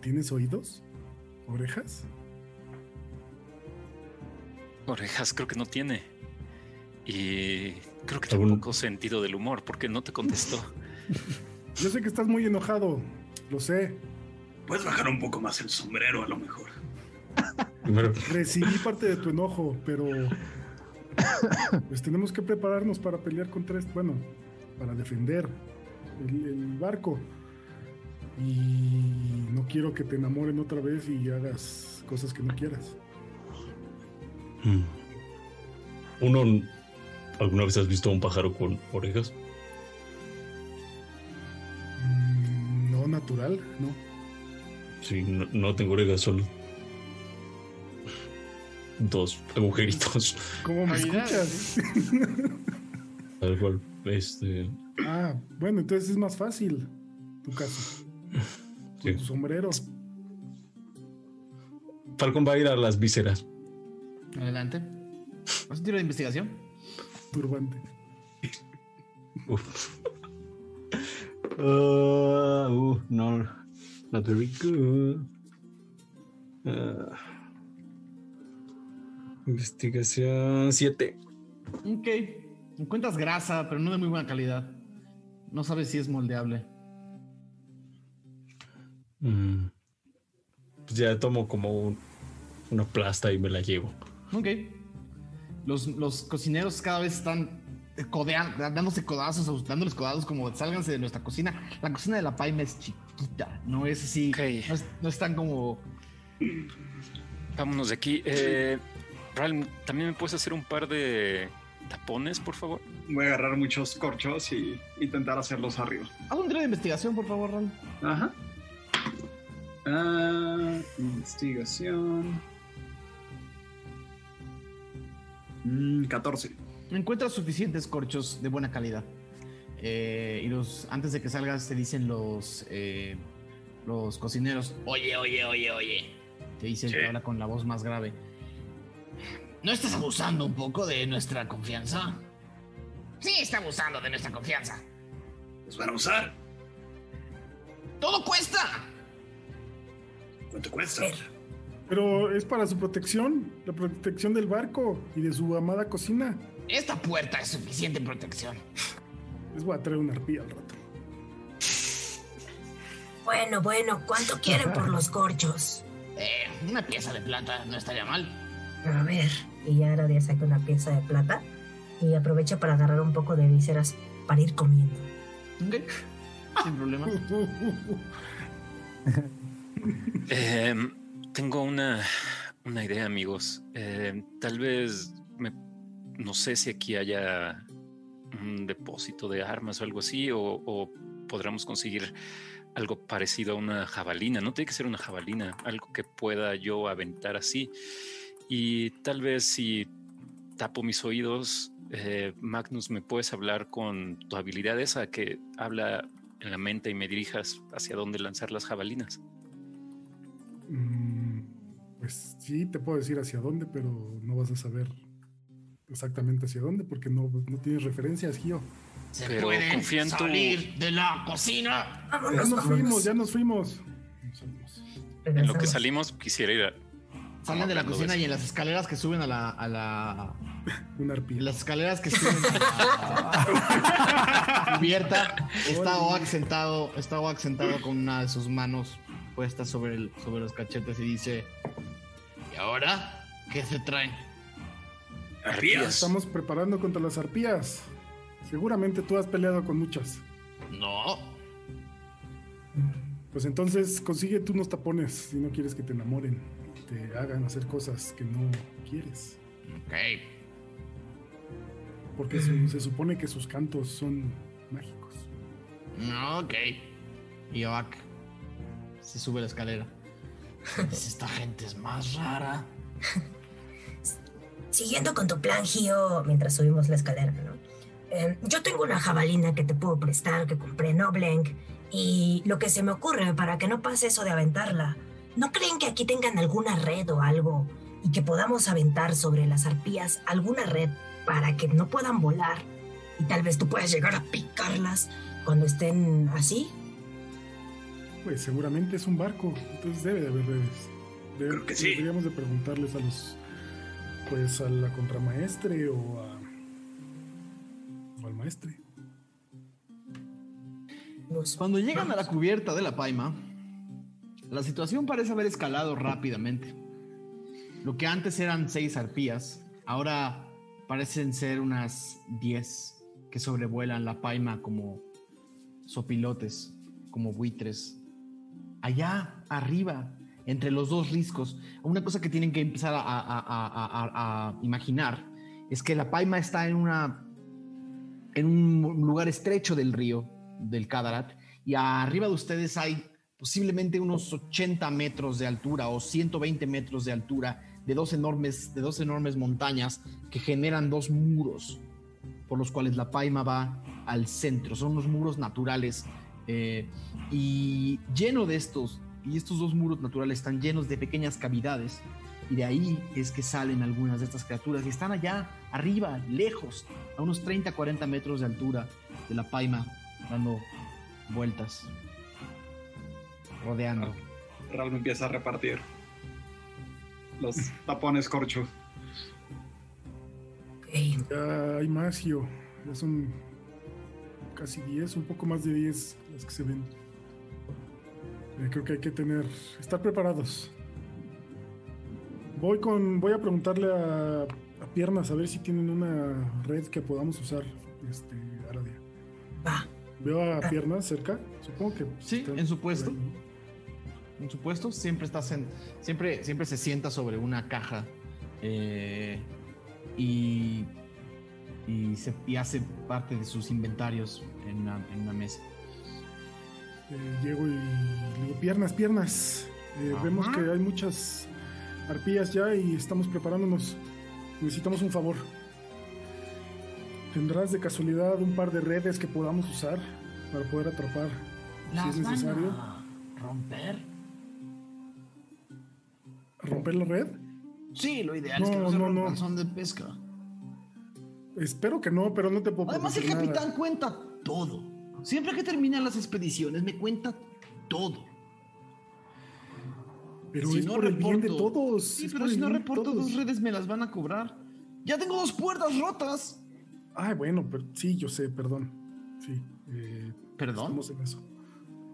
G: ¿Tienes oídos? ¿Orejas?
E: Orejas creo que no tiene. Y creo que
H: ¿Algún-
E: tampoco sentido del humor, porque no te contestó.
G: Yo sé que estás muy enojado, lo sé.
F: Puedes bajar un poco más el sombrero a lo mejor.
G: Recibí parte de tu enojo, pero. Pues tenemos que prepararnos para pelear contra esto. Bueno, para defender el, el barco. Y no quiero que te enamoren otra vez y hagas cosas que no quieras.
H: Mm. Uno, ¿alguna vez has visto a un pájaro con orejas?
G: Mm, No natural, no.
H: Sí, no, no tengo orejas, solo dos agujeritos.
G: ¿Cómo me escuchas?
H: Tal cual, este,
G: Ah, bueno, entonces es más fácil tu caso.
H: sí.
G: Tu sombrero.
H: Falcon va a ir a las vísceras.
A: Adelante. ¿Vas a tiro de investigación?
G: Turbante.
H: Uf. Ah, uh, no, not very good. Ah. investigación 7.
A: Ok. Encuentras grasa, pero no de muy buena calidad. No sabes si es moldeable.
H: Mm. Pues ya tomo como un- una plasta y me la llevo.
A: Ok. Los, los cocineros cada vez están codeando, dándose codazos, dándoles codazos como sálganse de nuestra cocina. La cocina de la Paima es chiquita, no es así.
E: Ok.
A: No, es, no es tan como.
E: Vámonos de aquí. Eh, Ral, ¿también me puedes hacer un par de tapones, por favor?
F: Voy a agarrar muchos corchos y intentar hacerlos arriba.
A: Haz un tiro de investigación, por favor, Ron.
F: Ajá. Ah, investigación. Mm, 14.
A: Encuentras suficientes corchos de buena calidad. Eh, y los antes de que salgas te dicen los eh, los cocineros.
K: Oye, oye, oye, oye.
A: Te dice el
F: Sí.
A: que habla con la voz más grave.
K: ¿No estás abusando un poco de nuestra confianza? Sí, está abusando de nuestra confianza.
F: ¿Los van a usar?
K: ¡Todo cuesta!
F: ¿Cuánto cuesta?
G: Pero es para su protección, la protección del barco y de su amada cocina.
K: Esta puerta es suficiente protección.
G: Les voy a traer una arpía al rato.
D: Bueno, bueno, ¿cuánto quieren por los corchos?
K: Eh, una pieza de plata no estaría mal.
D: A ver. Y ya Aradia saca una pieza de plata y aprovecha para agarrar un poco de vísceras para ir comiendo.
A: Ok. Sin problema.
E: Em, tengo una, una idea, amigos. Em, tal vez, me- no sé si aquí haya un depósito de armas o algo así, o, o podremos conseguir algo parecido a una jabalina. No tiene que ser una jabalina, algo que pueda yo aventar así. Y tal vez si tapo mis oídos, eh, Magnus, me puedes hablar con tu habilidad esa que habla en la mente y me dirijas hacia dónde lanzar las jabalinas.
G: Mm, Pues sí, te puedo decir hacia dónde, pero no vas a saber exactamente hacia dónde porque no, no tienes referencias, Gio.
K: ¿Se
E: Pero
K: pueden
E: confía en tu-
K: salir de la cocina?
G: Ya nos fuimos, ya nos fuimos. Nos.
E: En lo que salimos, quisiera ir a
A: Salen de la cocina y en las escaleras que suben a la. A la
G: Una arpía.
A: en las escaleras que suben a la cubierta, está Oak sentado, está Oak sentado con una de sus manos puestas sobre, el, sobre los cachetes y dice: ¿Y ahora qué se traen?
E: Arpías.
G: Estamos preparando contra las arpías. Seguramente tú has peleado con muchas.
A: No.
G: Pues entonces consigue tú unos tapones si no quieres que te enamoren, te hagan hacer cosas que no quieres.
A: Ok.
G: Porque su- se supone que sus cantos son mágicos.
A: Ok. Y Oak se sube la escalera. Dice, Esta gente es más rara.
D: Siguiendo con tu plan, Gio, mientras subimos la escalera, ¿no? Eh, yo tengo una jabalina que te puedo prestar, que compré en Oblenk, y lo que se me ocurre para que no pase eso de aventarla, ¿no creen que aquí tengan alguna red o algo y que podamos aventar sobre las arpías alguna red para que no puedan volar y tal vez tú puedas llegar a picarlas cuando estén así?
G: Pues seguramente es un barco, entonces debe de haber redes. Debe-
E: Creo que sí.
G: Deberíamos de preguntarles a los, pues a la contramaestre o, a, o al maestre.
D: Nos-
A: Cuando llegan a la cubierta de la paima, la situación parece haber escalado rápidamente. Lo que antes eran seis arpías, ahora parecen ser unas diez que sobrevuelan la paima como sopilotes, como buitres. Allá arriba, entre los dos riscos, una cosa que tienen que empezar a, imaginar es que la paima está en un lugar estrecho del río, del Cadarat, y arriba de ustedes hay posiblemente unos 80 metros de altura o 120 metros de altura de dos enormes, de dos enormes montañas que generan dos muros por los cuales la paima va al centro. Son unos muros naturales eh, y lleno de estos, y estos dos muros naturales están llenos de pequeñas cavidades y de ahí es que salen algunas de estas criaturas y están allá arriba, lejos, a unos 30, 40 metros de altura de la paima, dando vueltas, rodeando.
F: Raúl empieza a repartir los tapones corcho.
G: Hay más, Gio. Ya son casi 10, un poco más de 10 las que se ven. Eh, creo que hay que tener, estar preparados. Voy con, voy a preguntarle a, a Piernas a ver si tienen una red que podamos usar, este, Aradia.
D: Va.
G: Veo a Piernas cerca, supongo que
A: Sí, en su puesto.
G: ahí, ¿no?
A: En su puesto siempre estás en, siempre, siempre se sienta sobre una caja eh, y, y, se, y hace parte de sus inventarios en una, en una mesa.
G: Eh, llego y le digo, piernas, piernas. Eh, vemos que hay muchas arpías ya y estamos preparándonos. Necesitamos un favor. ¿Tendrás de casualidad un par de redes que podamos usar para poder atrapar si es necesario?
A: romper?
G: ¿Romper la red?
A: Sí, lo ideal es que
G: No,
A: no se
G: no, no.
A: son de pesca.
G: Espero que no, pero no te puedo
A: Además, el capitán
G: nada.
A: cuenta todo. Siempre que terminan las expediciones, me cuenta todo.
G: Pero
A: Si
G: es
A: no
G: por el bien de
A: reporto-
G: todos.
A: Sí, pero si no reporto
G: todos.
A: dos redes, me las van a cobrar. Ya tengo dos puertas rotas.
G: Ay, bueno, pero sí, yo sé, perdón. Sí. eh,
A: ¿Perdón?
G: estamos en eso.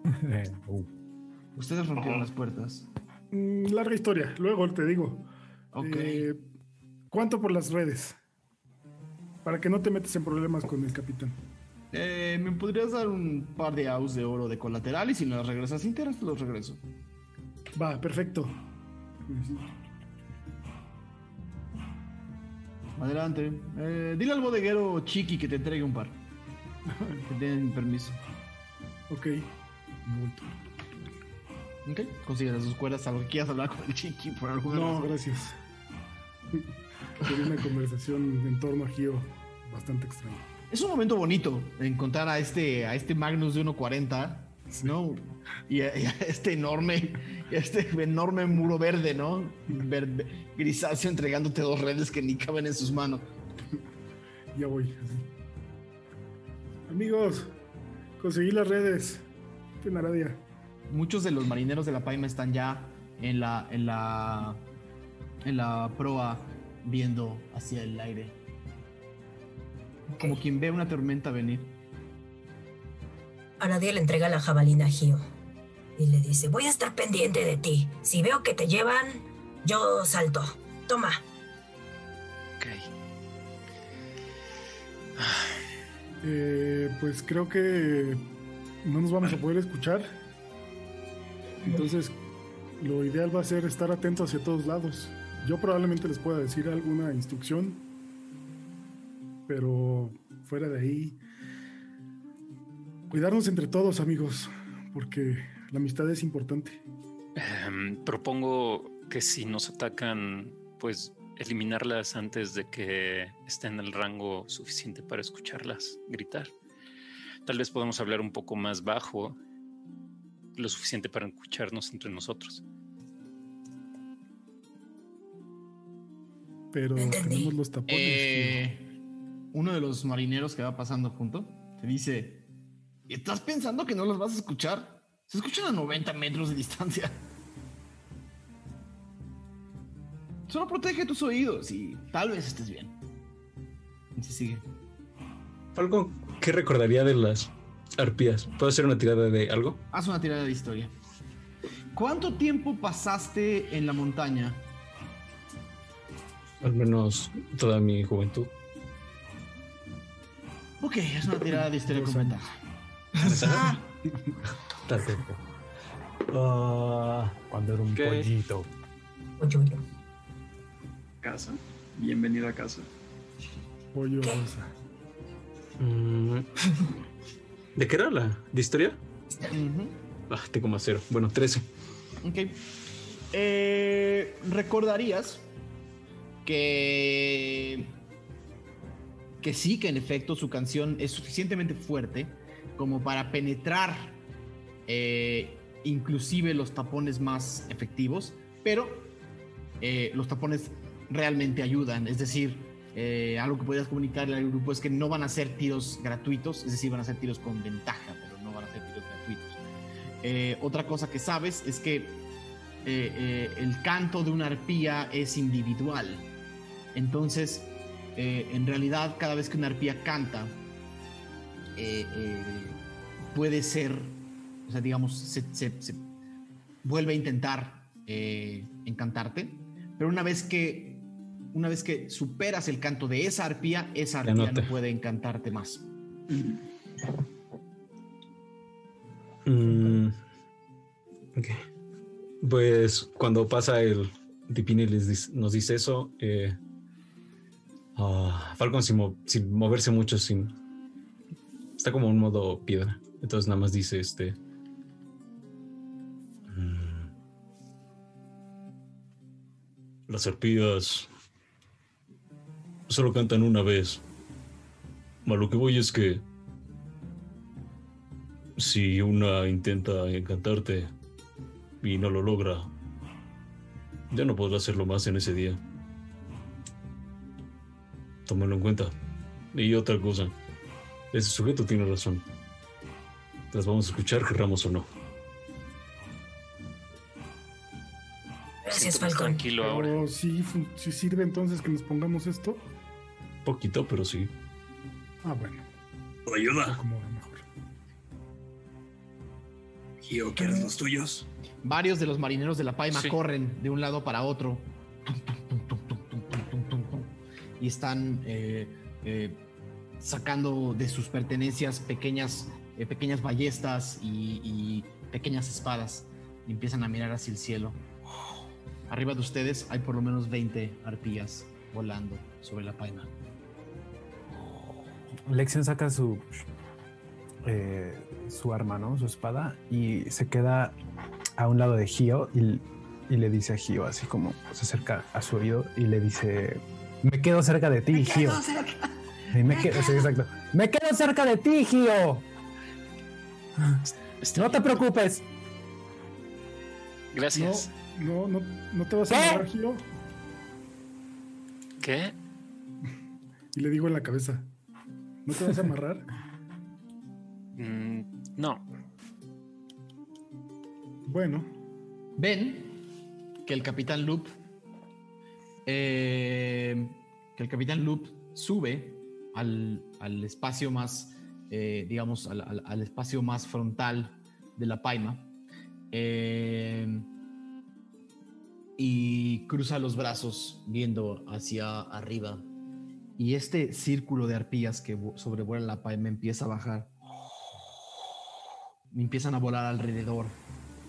C: Uh,
A: Ustedes rompieron las puertas.
G: Mm, larga historia, luego te digo.
A: Ok.
G: Eh, ¿Cuánto por las redes? Para que no te metas en problemas con el capitán.
A: Eh, ¿Me podrías dar un par de aus de oro de colateral y si me las regresas enteras, te los regreso?
G: Va, perfecto.
A: Adelante. Eh, dile al bodeguero Chiqui que te entregue un par. que te den permiso.
G: Ok.
A: Ok. Consigue las dos cuerdas a lo que quieras hablar con el Chiqui por alguna
G: No,
A: razón.
G: gracias. Tuve una conversación en torno a Gio bastante extraña.
A: Es un momento bonito encontrar a este, a este Magnus de 1.40, ¿no? Y a, y a este enorme, este enorme muro verde, ¿no? Verde, grisáceo entregándote dos redes que ni caben en sus manos.
G: Ya voy. Amigos, conseguí las redes. En Aradia.
A: Muchos de los marineros de la Paima están ya en la, en la, en la proa viendo hacia el aire. Como quien ve una tormenta venir.
D: Anadiel le entrega la jabalina a Gio y le dice, voy a estar pendiente de ti. Si veo que te llevan, yo salto. Toma.
E: Ok.
G: Eh, pues creo que no nos vamos a poder escuchar. Entonces, lo ideal va a ser estar atento hacia todos lados. Yo probablemente les pueda decir alguna instrucción, pero fuera de ahí, cuidarnos entre todos, amigos, porque la amistad es importante.
E: Em, propongo que si nos atacan, pues eliminarlas antes de que estén en el rango suficiente para escucharlas gritar. Tal vez podamos hablar un poco más bajo, lo suficiente para escucharnos entre nosotros.
G: Pero tenemos los tapones.
A: Eh, uno de los marineros que va pasando junto te dice: ¿Estás pensando que no los vas a escuchar? Se escuchan a 90 metros de distancia. Solo protege tus oídos y tal vez estés bien. Y se sigue.
H: Algo que recordaría de las arpías. ¿Puedo hacer una tirada de algo?
A: Haz una tirada de historia. ¿Cuánto tiempo pasaste en la montaña?
H: Al menos toda mi juventud.
A: Ok, es una tirada de historia con ventaja.
H: Tiempo.
C: Ah, cuando era un
H: ¿Qué?
C: pollito.
F: Casa. Bienvenido a casa.
G: Pollo rosa.
H: Mm. ¿De qué era la de historia?
A: Ujú.
H: Ah, tengo más cero. Bueno, 13.
A: Ok. Eh, Recordarías que. Que sí, que en efecto su canción es suficientemente fuerte como para penetrar eh, inclusive los tapones más efectivos, pero eh, los tapones realmente ayudan. Es decir, eh, algo que podrías comunicarle al grupo es que no van a ser tiros gratuitos, es decir, van a ser tiros con ventaja, pero no van a ser tiros gratuitos. Otra cosa que sabes es que el canto de una arpía es individual. Entonces, eh, en realidad, cada vez que una arpía canta, eh, eh, puede ser, o sea, digamos, se, se- se vuelve a intentar encantarte, pero una vez que una vez que superas el canto de esa arpía, esa arpía
H: no
A: puede encantarte más.
H: Mm, ok. Pues cuando pasa el les dice- nos dice eso, eh, ah, Falcon sin, mo- sin moverse mucho, sin está como en modo piedra. Entonces nada más dice este. mm, Las arpías solo cantan una vez. A lo que voy es que si una intenta encantarte y no lo logra, ya no podrá hacerlo más en ese día. Tómalo en cuenta. Y otra cosa, ese sujeto tiene razón. Las vamos a escuchar, querramos o no.
D: Gracias, Falcón.
E: Tranquilo ahora.
G: Pero sí, sí sirve entonces que nos pongamos esto.
H: Poquito, pero sí.
G: Ah, bueno,
H: Ayuda.
G: como mejor.
H: Gio, ¿quieres los tuyos?
A: Varios de los marineros de la Paima
E: Sí.
A: corren de un lado para otro. Y están eh, eh, sacando de sus pertenencias pequeñas, eh, pequeñas ballestas y, pequeñas espadas. Y empiezan a mirar hacia el cielo. Arriba de ustedes hay por lo menos 20 arpías volando sobre la Paima.
C: Lexion saca su su arma, ¿no? Su espada y se queda a un lado de Gio y le dice a Gio así como se acerca a su oído y le dice me quedo cerca de ti, Gio. Me quedo, sí, exacto. Me quedo cerca de ti, Gio. No te preocupes.
E: Gracias.
G: No, no, no te vas a amarrar, Gio.
E: ¿Qué?
G: Y le digo en la cabeza, ¿no te vas a amarrar?
E: Mm, no.
G: bueno,
A: Ven que el capitán Loop eh, que el capitán Loop sube al, al espacio más, eh, digamos, al, al- espacio más frontal de la paima eh, y cruza los brazos viendo hacia arriba. Y este círculo de arpías que sobrevuelan la paima empieza a bajar. Empiezan a volar alrededor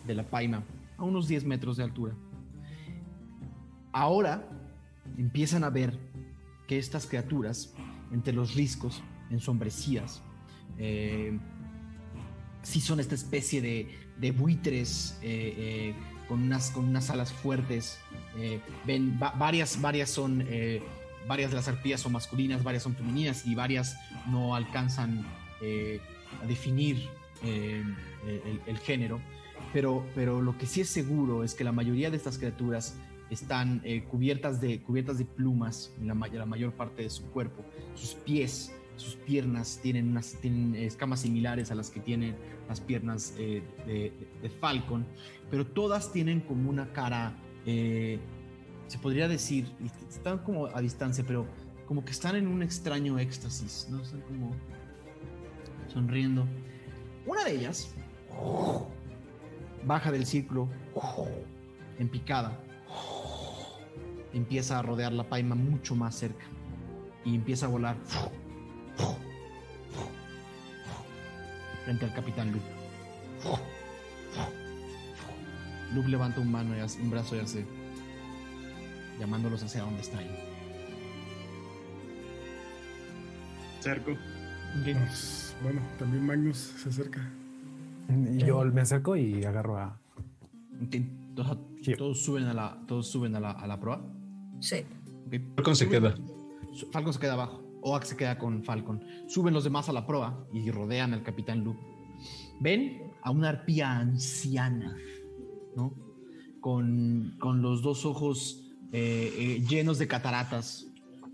A: de la paima, a unos 10 metros de altura. Ahora empiezan a ver que estas criaturas, entre los riscos, ensombrecidas, eh, sí son esta especie de, buitres eh, eh, con, unas, con unas alas fuertes. eh, ven, va- varias, varias son, varias de las arpías son masculinas, varias son femeninas y varias no alcanzan a definir el, el género. Pero, pero lo que sí es seguro es que la mayoría de estas criaturas están eh, cubiertas, de, cubiertas de plumas en la, ma- la mayor parte de su cuerpo. Sus pies, sus piernas tienen, unas, tienen escamas similares a las que tienen las piernas eh, de, de Falcon, pero todas tienen como una cara, eh, se podría decir, están como a distancia, pero como que están en un extraño éxtasis. Están como sonriendo. Una de ellas baja del círculo en picada, empieza a rodear la paima mucho más cerca y empieza a volar frente al capitán Luke. Luke levanta un, mano y hace- un brazo y hace llamándolos hacia donde está ahí.
F: Cerco.
G: Pues, bueno, también Magnus se acerca.
C: Y yo me acerco y agarro a.
A: Todos, todos suben a la, todos suben a la, a la proa.
D: Sí.
H: Falcon se queda.
A: Falcon se queda abajo. Oak se queda con Falcon. Suben los demás a la proa y rodean al capitán Luke. Ven a una arpía anciana, ¿no? Con, con los dos ojos eh, eh, llenos de cataratas.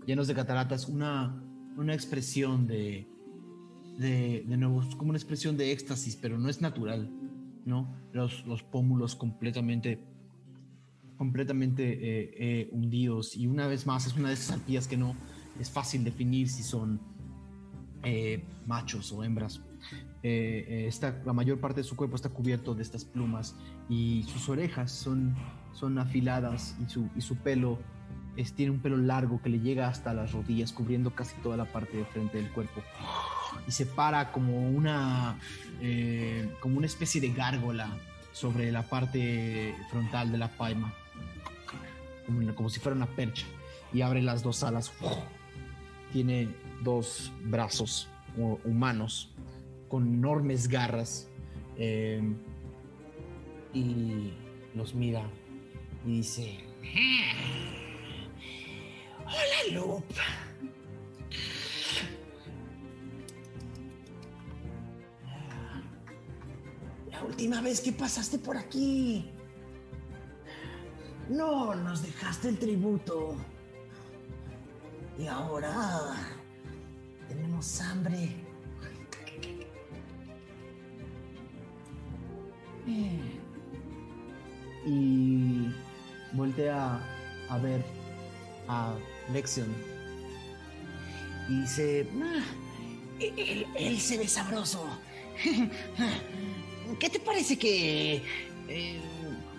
A: Llenos de cataratas. Una, una expresión de, de, de nuevo, es como una expresión de éxtasis, pero no es natural, ¿no? Los, los pómulos completamente completamente eh, eh, hundidos. Y una vez más es una de esas arpías que no es fácil definir si son eh, machos o hembras. Está, la mayor parte de su cuerpo está cubierto de estas plumas y sus orejas son, son afiladas y su, y su pelo es, tiene un pelo largo que le llega hasta las rodillas cubriendo casi toda la parte de frente del cuerpo. Y se para como una como una especie de gárgola sobre la parte frontal de la paima como, si fuera una percha y abre las dos alas tiene dos brazos hu- humanos con enormes garras eh, y los mira y dice
K: Hola, Loop. La última vez que pasaste por aquí, no nos dejaste el tributo. Y ahora tenemos hambre.
A: y voltea a ver a Lexion y dice
K: Ah, él, se ve sabroso. ¿Qué te parece que eh,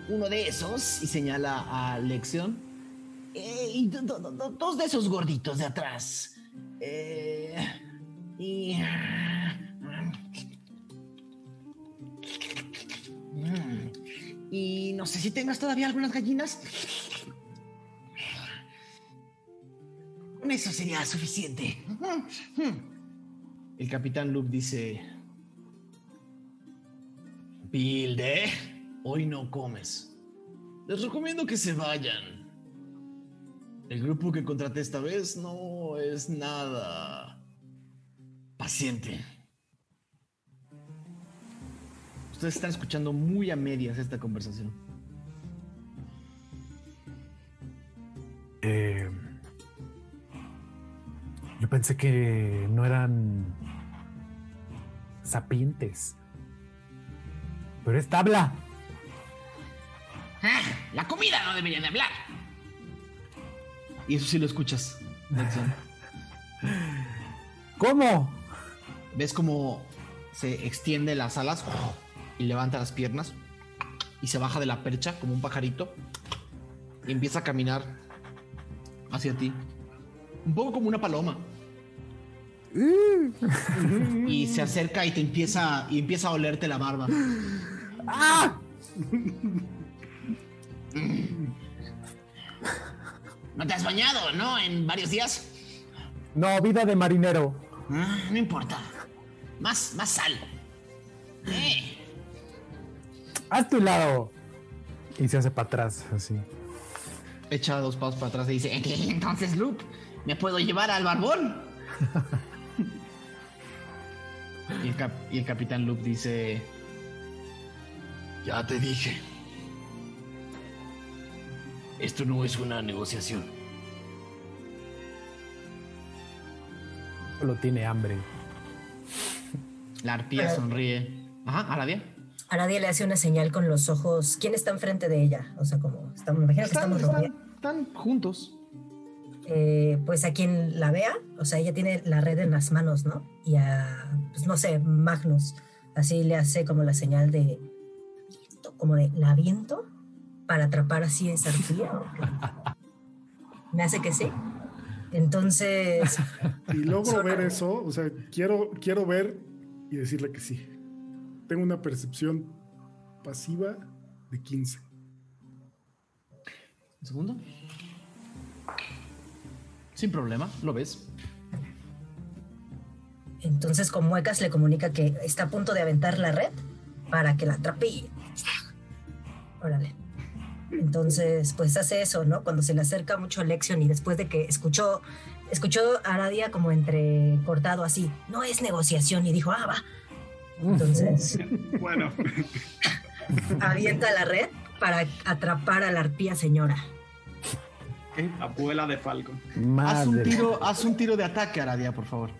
K: uno de esos
A: y señala a Lexion
K: eh, y do- do- do- dos de esos gorditos de atrás? Eh, y Mm, y no sé si tengas todavía algunas gallinas. Con eso sería suficiente.
A: el capitán Luke dice Pilde hoy no comes les recomiendo que se vayan el grupo que contraté esta vez no es nada paciente ustedes están escuchando muy a medias esta conversación
C: Eh, yo pensé que no eran sapientes. Pero es tabla.
K: Ah, la comida no debería de hablar.
A: Y eso sí lo escuchas.
C: ¿Cómo?
A: Ves como se extiende las alas y levanta las piernas y se baja de la percha como un pajarito y empieza a caminar hacia ti. Un poco como una paloma. y se acerca y te empieza y empieza a olerte la barba.
C: ¡Ah!
K: No te has bañado, ¿no? En varios días.
C: No, vida de marinero.
K: Ah, no importa. Más, más sal. Eh,
C: A tu lado. Y se hace para atrás, así.
A: Echa dos pasos para atrás y dice,
K: Entonces, Loop, ¿me puedo llevar al barbón?
A: y el, cap- y el capitán Luke dice,
L: Ya te dije. Esto no es una negociación.
C: Solo tiene hambre.
A: la arpía sonríe. Ajá, Aradia.
D: Aradia le hace una señal con los ojos. ¿Quién está enfrente de ella? O sea, como estamos, imagino que
A: Están,
D: estamos
A: están, están juntos.
D: Eh, pues a quien la vea, o sea, ella tiene la red en las manos, ¿no? Y a, pues no sé, Magnus, así le hace como la señal de, como de, la aviento para atrapar así esa arpía. Me hace que sí. Entonces,
G: Y logro ver eso, o sea, quiero, quiero ver y decirle que sí. Tengo una percepción pasiva de 15.
A: Un segundo. Sin problema, lo ves.
D: entonces con muecas le comunica que está a punto de aventar la red para que la atrape y... Órale. Entonces, pues hace eso, ¿no? Cuando se le acerca mucho Lexion y después de que escuchó, escuchó a Aradia como entre cortado así, no es negociación y dijo, ah, va. Entonces,
F: Bueno,
D: avienta la red para atrapar a la arpía señora.
F: abuela de Falcon.
A: Haz un
C: Madre.
A: tiro, haz un tiro de ataque, Aradia, por favor.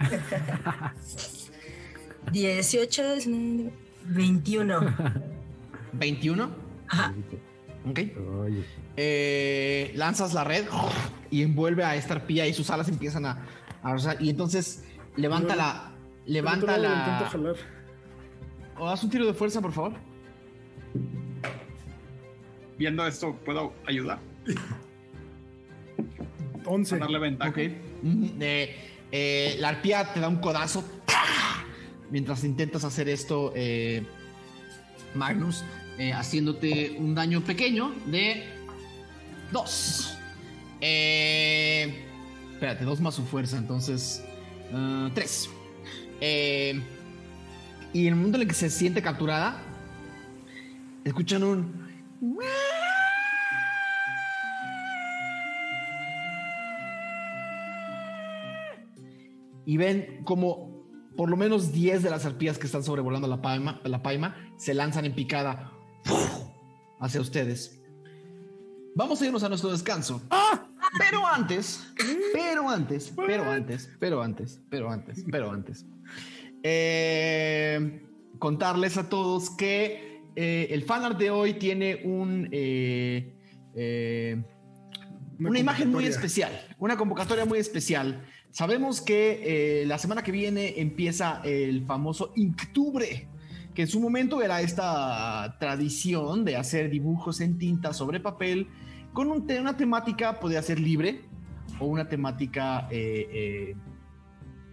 D: 18, 21.
A: 21.
D: Ajá.
A: Ok.
C: Oye.
A: Eh, lanzas la red y envuelve a esta arpía y sus alas empiezan a, a rozar. Y entonces levanta la. Levanta la.
G: jalar.
A: O haz un tiro de fuerza, por favor.
F: Viendo esto, ¿puedo ayudar?
G: 11.
F: A darle ventaja.
A: Ok. Mm, eh, eh, la arpía te da un codazo. ¡Pah! Mientras intentas hacer esto, eh, Magnus, eh, haciéndote un daño pequeño de 2. Eh, espérate, 2 más su fuerza, entonces 3. y en el momento en el que se siente capturada, escuchan un... y ven como por lo menos 10 de las arpías que están sobrevolando la paima, la paima se lanzan en picada hacia ustedes. Vamos a irnos a nuestro descanso. Pero antes, pero antes, pero antes, pero antes, pero antes, pero antes. eh, contarles a todos que eh, el fanart de hoy tiene un... eh, eh, una imagen muy especial, una convocatoria muy especial. Sabemos que eh, la semana que viene empieza el famoso Inktubre, que en su momento era esta tradición de hacer dibujos en tinta sobre papel con una temática, podía ser libre o una temática eh,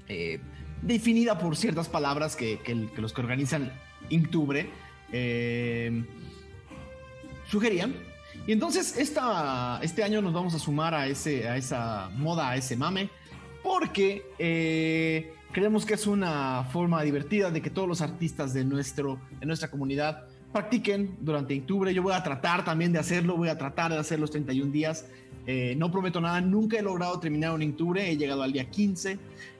A: eh, definida por ciertas palabras que, los que organizan Inktubre sugerían. Y entonces este año nos vamos a sumar a, ese, a esa moda, a ese mame, porque eh, creemos que es una forma divertida de que todos los artistas de, nuestro, de nuestra comunidad practiquen durante octubre. Yo voy a tratar también de hacerlo, voy a tratar de hacer los 31 días. Eh, no prometo nada, nunca he logrado terminar un octubre, he llegado al día 15.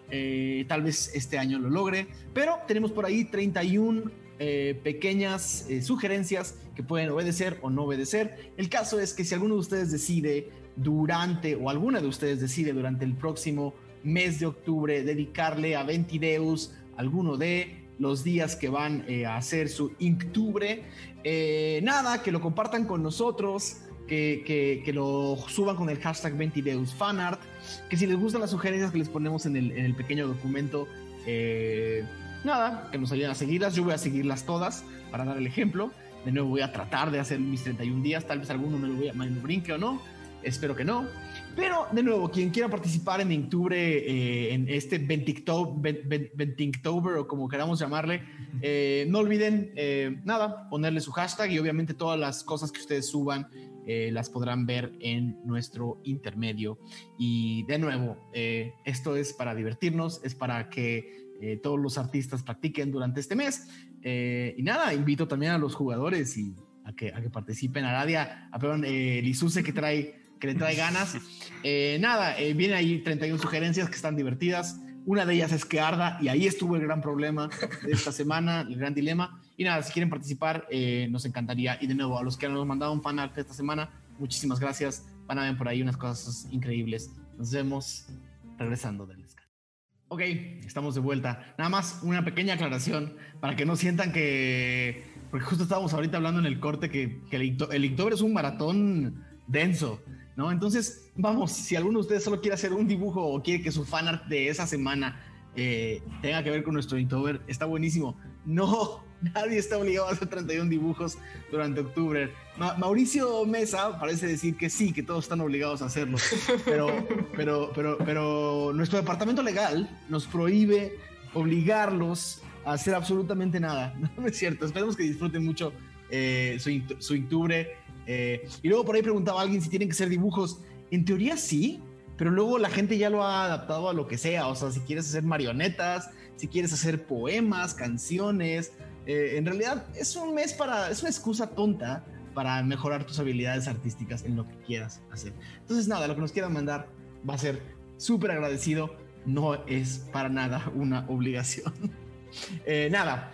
A: eh, tal vez este año lo logre, pero tenemos por ahí 31 eh, pequeñas eh, sugerencias que pueden obedecer o no obedecer. El caso es que si alguno de ustedes decide durante, o alguna de ustedes decide durante el próximo mes de octubre dedicarle a Ventideus alguno de los días que van eh, a hacer su Inktubre, eh, nada, que lo compartan con nosotros, que, que- que lo suban con el hashtag 20deusfanart, que si les gustan las sugerencias que les ponemos en el, en el pequeño documento, eh, nada, que nos ayuden a seguirlas. Yo voy a seguirlas todas para dar el ejemplo. De nuevo voy a tratar de hacer mis 31 días, tal vez alguno me lo, voy a, me lo brinque o no, espero que no. Pero de nuevo, quien quiera participar en octubre, eh, en este Ventictober, o como queramos llamarle, eh, no olviden eh, nada, ponerle su hashtag y obviamente todas las cosas que ustedes suban las podrán ver en nuestro intermedio. Y de nuevo, esto es para divertirnos, es para que todos los artistas practiquen durante este mes. Y nada, invito también a los jugadores y a que, a que participen. A Radia, a perdón, Lisuse que trae que le trae ganas. Eh, nada, eh, vienen ahí 31 sugerencias que están divertidas. Una de ellas es que arda y ahí estuvo el gran problema de esta semana, el gran dilema. Y nada, si quieren participar, eh, nos encantaría. Y de nuevo, a los que nos mandado un fanart esta semana, muchísimas gracias. Van a ver por ahí unas cosas increíbles. Nos vemos regresando del descanso. Ok, estamos de vuelta. Nada más una pequeña aclaración para que no sientan que. Porque justo estábamos ahorita hablando en el corte que, que el Inktober es un maratón denso, ¿no? Entonces, vamos, si alguno de ustedes solo quiere hacer un dibujo o quiere que su fanart de esa semana eh, tenga que ver con nuestro Inktober, está buenísimo. No, nadie está obligado a hacer 31 dibujos durante octubre. Ma- Mauricio Mesa parece decir que sí, que todos están obligados a hacerlo, pero, pero, pero, pero nuestro departamento legal nos prohíbe obligarlos a hacer absolutamente nada. No, es cierto. Esperemos que disfruten mucho eh, su, su octubre. Y luego por ahí preguntaba alguien si tienen que ser dibujos. En teoría sí, pero luego la gente ya lo ha adaptado a lo que sea. O sea, si quieres hacer marionetas, si quieres hacer poemas, canciones. eh, en realidad es un mes para, es una excusa tonta para mejorar tus habilidades artísticas en lo que quieras hacer. Entonces nada, lo que nos quieran mandar va a ser súper agradecido. No es para nada una obligación. Eh, nada,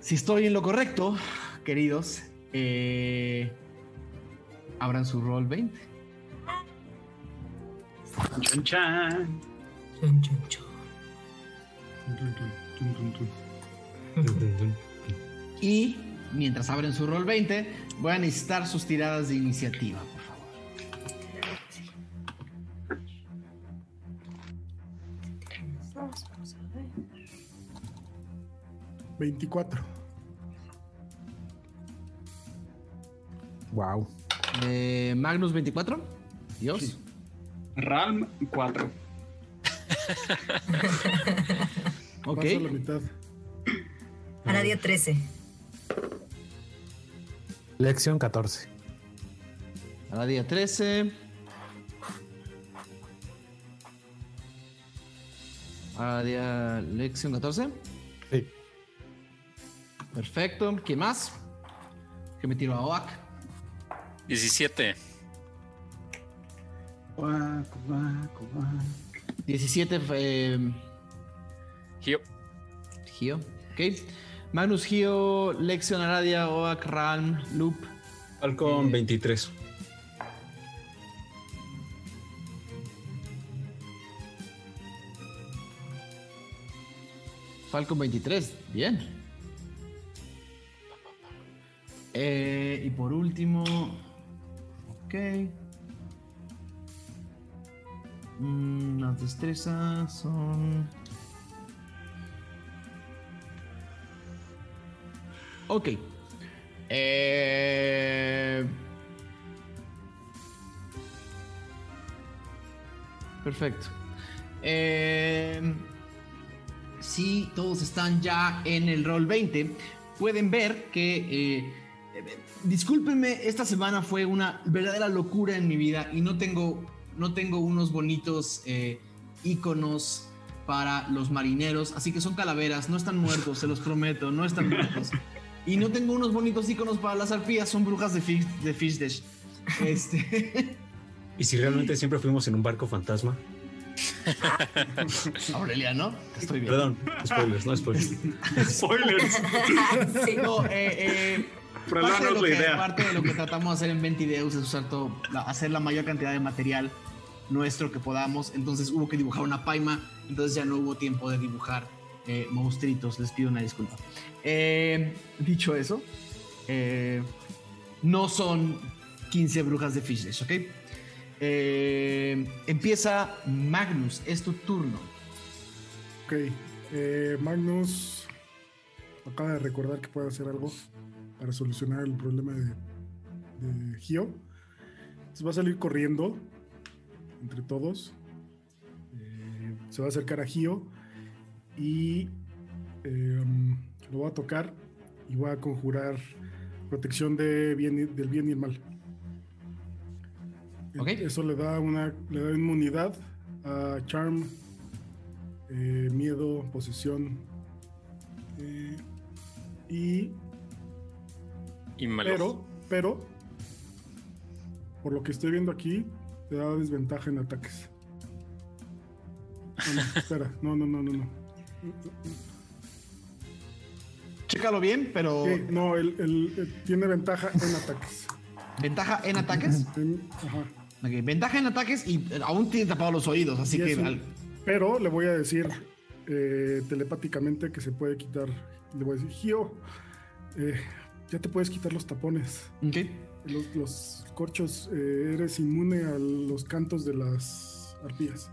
A: si estoy en lo correcto, queridos, eh, abran su roll 20.
F: Chan, chan.
A: Y mientras abren su roll 20, voy a necesitar sus tiradas de iniciativa, por favor.
G: 24.
C: Wow.
A: Eh, Magnus 24. Dios.
F: Ralm 4.
A: Ok.
G: Paso la mitad.
D: Aradia 13.
C: Lección 14.
A: Aradia 13. Aradia Lección 14.
C: Sí.
A: Perfecto. ¿Quién más? Que me tiro a Oak.
E: 17.
F: Guaco, guaco, guaco.
A: 17. Eh,
E: Gio.
A: Gio. Ok. Magnus Gio, Lexion Aradia, Oak, Ralm, Loop.
H: Falcon
A: Eh,
H: 23.
A: Falcon 23. Bien. Eh, y por último. Ok. Mm, las destrezas son. Ok. Eh, Perfecto. Eh, si todos están ya en el rol 20, pueden ver que, eh, discúlpenme, esta semana fue una verdadera locura en mi vida y no tengo, no tengo unos bonitos eh, iconos para los marineros, así que son calaveras, no están muertos, se los prometo, no están muertos. Y no tengo unos bonitos iconos para las arpías, son brujas de, Fish, de Fish. Este,
H: ¿Y si realmente siempre fuimos en un barco fantasma?
A: Aurelia, ¿no? Te estoy viendo.
H: Perdón, spoilers, no spoilers.
F: Spoilers.
D: Sí.
A: No, eh, eh, parte, de lo
F: la
A: que,
F: idea.
A: parte de lo que tratamos de hacer en Ventideus es usar todo, hacer la mayor cantidad de material nuestro que podamos. Entonces hubo que dibujar una paima, entonces ya no hubo tiempo de dibujar eh, monstruitos. Les pido una disculpa. Eh, dicho eso, eh, no son 15 brujas de Fishless, ¿ok? Eh, empieza Magnus, es tu turno.
G: Ok. eh, Magnus acaba de recordar que puede hacer algo para solucionar el problema de, de Gio. Entonces va a salir corriendo entre todos. Eh, se va a acercar a Gio y eh, lo va a tocar y va a conjurar protección de bien y- del bien y el mal.
A: Ok.
G: Eso le da una le da inmunidad a Charm, eh, miedo, posesión eh, y
E: Y
G: pero pero por lo que estoy viendo aquí te da desventaja en ataques. No, no, espera, no, no, no, no, no.
A: Chécalo bien, pero
G: Sí, no, él, él, tiene ventaja en ataques.
A: ventaja en ataques.
G: En- ajá.
A: Ventaja en ataques y eh, aún tiene tapados los oídos, así
G: Y
A: que...
G: es un-
A: al-
G: Pero le voy a decir eh, telepáticamente que se puede quitar. Le voy a decir, Gio, eh, ya te puedes quitar los tapones. Los, los corchos, eh, eres inmune a los cantos de las arpías.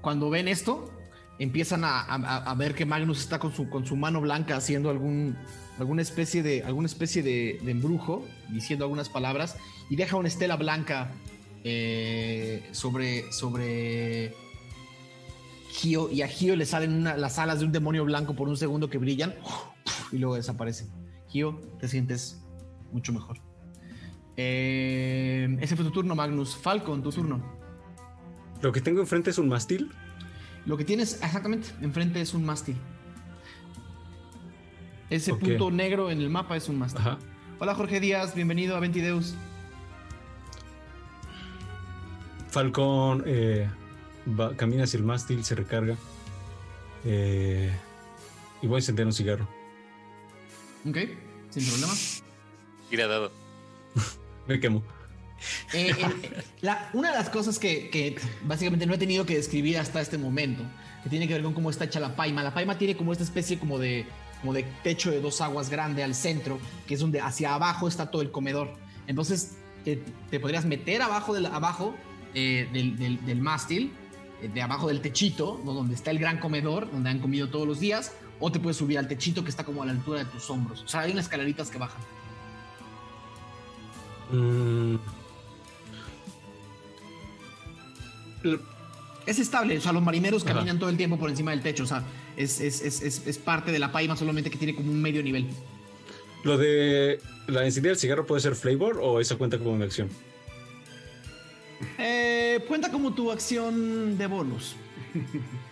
A: Cuando ven esto, empiezan a, a- a ver que Magnus está con su, con su mano blanca haciendo algún, alguna especie, de, alguna especie de, de embrujo, diciendo algunas palabras, y deja una estela blanca eh, sobre, sobre Gio, y a Gio le salen una- las alas de un demonio blanco por un segundo que brillan, y luego desaparecen. Te sientes mucho mejor. Eh, ese fue tu turno, Magnus. Falcon, tu turno.
H: Lo que tengo enfrente es un mástil.
A: Lo que tienes exactamente enfrente es un mástil. Ese punto negro en el mapa es un mástil.
H: Ajá.
A: Hola Jorge Díaz, bienvenido a Ventideus.
H: Falcón eh, va- camina hacia el mástil, se recarga. eh, y voy a encender un cigarro.
A: Ok, sin problema.
E: Tira dado.
H: Me quemo.
A: Eh, el- la- una de las cosas que, que básicamente no he tenido que describir hasta este momento, que tiene que ver con cómo está hecha la paima. La paima tiene como esta especie como de, como de techo de dos aguas grande al centro, que es donde hacia abajo está todo el comedor. Entonces te, te podrías meter abajo del, abajo, eh, del, del- del mástil, eh, de abajo del techito, ¿no? donde está el gran comedor, donde han comido todos los días, o te puedes subir al techito que está como a la altura de tus hombros. O sea, hay unas escaleritas que bajan.
H: Mm,
A: Es estable, o sea, los marineros
H: Ajá.
A: caminan todo el tiempo por encima del techo, o sea, es, es, es, es, es parte de la paima, solamente que tiene como un medio nivel.
H: Lo de la encendida del cigarro puede ser flavor o eso cuenta como una acción.
A: Eh, cuenta como tu acción de bonus.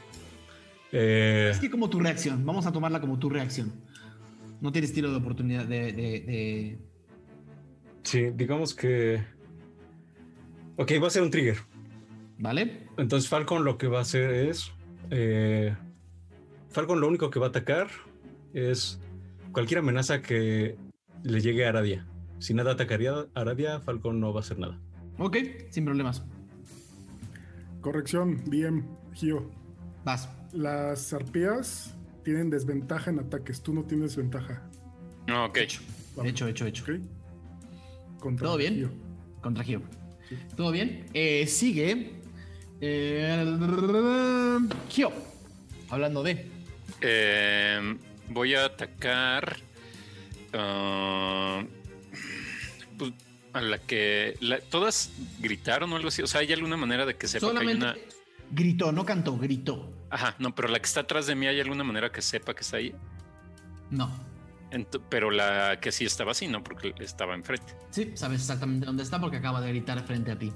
H: Eh,
A: Es que como tu reacción, vamos a tomarla como tu reacción. No tienes tiro de oportunidad de... de- de-
H: sí, digamos que. Ok, va a ser un trigger.
A: ¿Vale?
H: Entonces Falcon lo que va a hacer es. eh, Falcon lo único que va a atacar es cualquier amenaza que le llegue a Aradia. Si nada atacaría a Aradia, Falcon no va a hacer nada.
A: Ok, sin problemas.
G: Corrección, bien, Gio.
A: Vas.
G: Las arpías tienen desventaja en ataques. Tú no tienes ventaja.
E: No, ok.
A: Hecho, hecho, hecho.
G: ¿Ok? Contra
A: ¿Todo bien?
G: Gio.
A: Contra Gio. ¿Todo bien? Eh, sigue. eh, Gio. Hablando de...
E: Eh, voy a atacar. ah, pues, a la que. la- ¿Todas gritaron o algo así? O sea, ¿hay alguna manera de que sepa que hay
A: Solamente
E: una.
A: gritó, no cantó, gritó.
E: Ajá, no, pero la que está atrás de mí, ¿hay alguna manera que sepa que está ahí?
A: No.
E: Ent- pero la que sí estaba así, ¿no? Porque estaba enfrente.
A: Sí, sabes exactamente dónde está porque acaba de gritar frente a ti.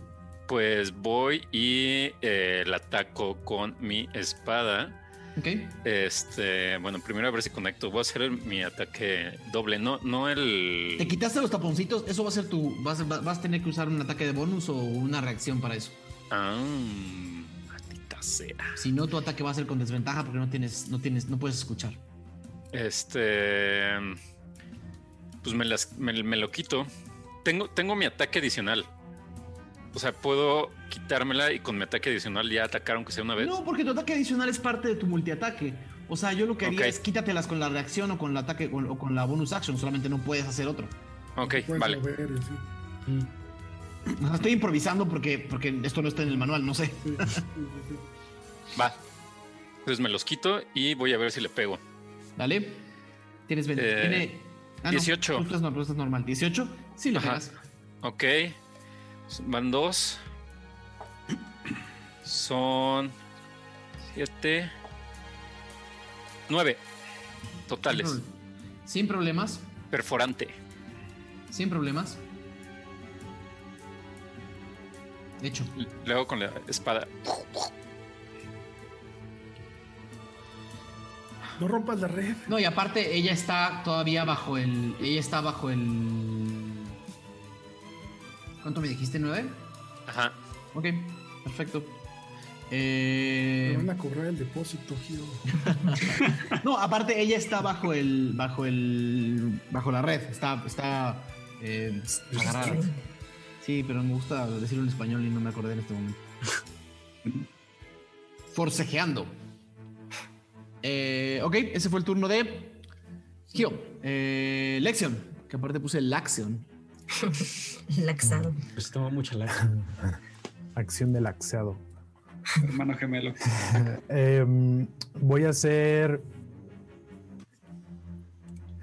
E: Pues voy y eh, la ataco con mi espada.
A: Ok.
E: Este, bueno, primero a ver si conecto. Voy a hacer el- mi ataque doble, no, no el.
A: Te quitaste los taponcitos, eso va a ser tu. Vas, a- vas a tener que usar un ataque de bonus o una reacción para eso.
E: Ah, sea.
A: Si no, tu ataque va a ser con desventaja porque no tienes, no tienes, no puedes escuchar.
E: Este. Pues me, las, me, me lo quito. Tengo, tengo mi ataque adicional. O sea, puedo quitármela y con mi ataque adicional ya atacar aunque sea una vez.
A: No, porque tu ataque adicional es parte de tu multiataque. O sea, yo lo que haría es quítatelas con la reacción o con el ataque o, o con la bonus action, solamente no puedes hacer otro.
E: Ok, vale.
G: mover y así.
A: O sea, estoy improvisando porque, porque esto no está en el manual, no sé.
E: Va. Entonces me los quito y voy a ver si le pego.
A: Dale. Tienes 20.
E: Eh,
A: Tiene- ah, no,
E: 18.
A: tú estás, no, estás normal. 18. Sí, lo pegas.
E: Ok. Van dos. Son siete. Nueve. Totales.
A: Sin problemas.
E: Perforante.
A: Sin problemas. De hecho.
E: Luego con la espada.
G: No rompas la red.
A: No, y aparte ella está todavía bajo el. Ella está bajo el. ¿Cuánto me dijiste? ¿Nueve?
E: Ajá.
A: Ok, perfecto.
G: Me
A: Eh,
G: van a cobrar el depósito, Giro.
A: no, aparte ella está bajo el. bajo el. bajo la red. Está. está. eh, agarrada. Sí, pero me gusta decirlo en español y no me acordé en este momento. Forcejeando. Eh, ok, ese fue el turno de. Gio. Eh, Lexion. Que aparte puse Laxion.
D: Laxado.
H: Pues toma mucha la.
C: Acción del laxeado.
F: Hermano gemelo.
C: Em, voy a hacer.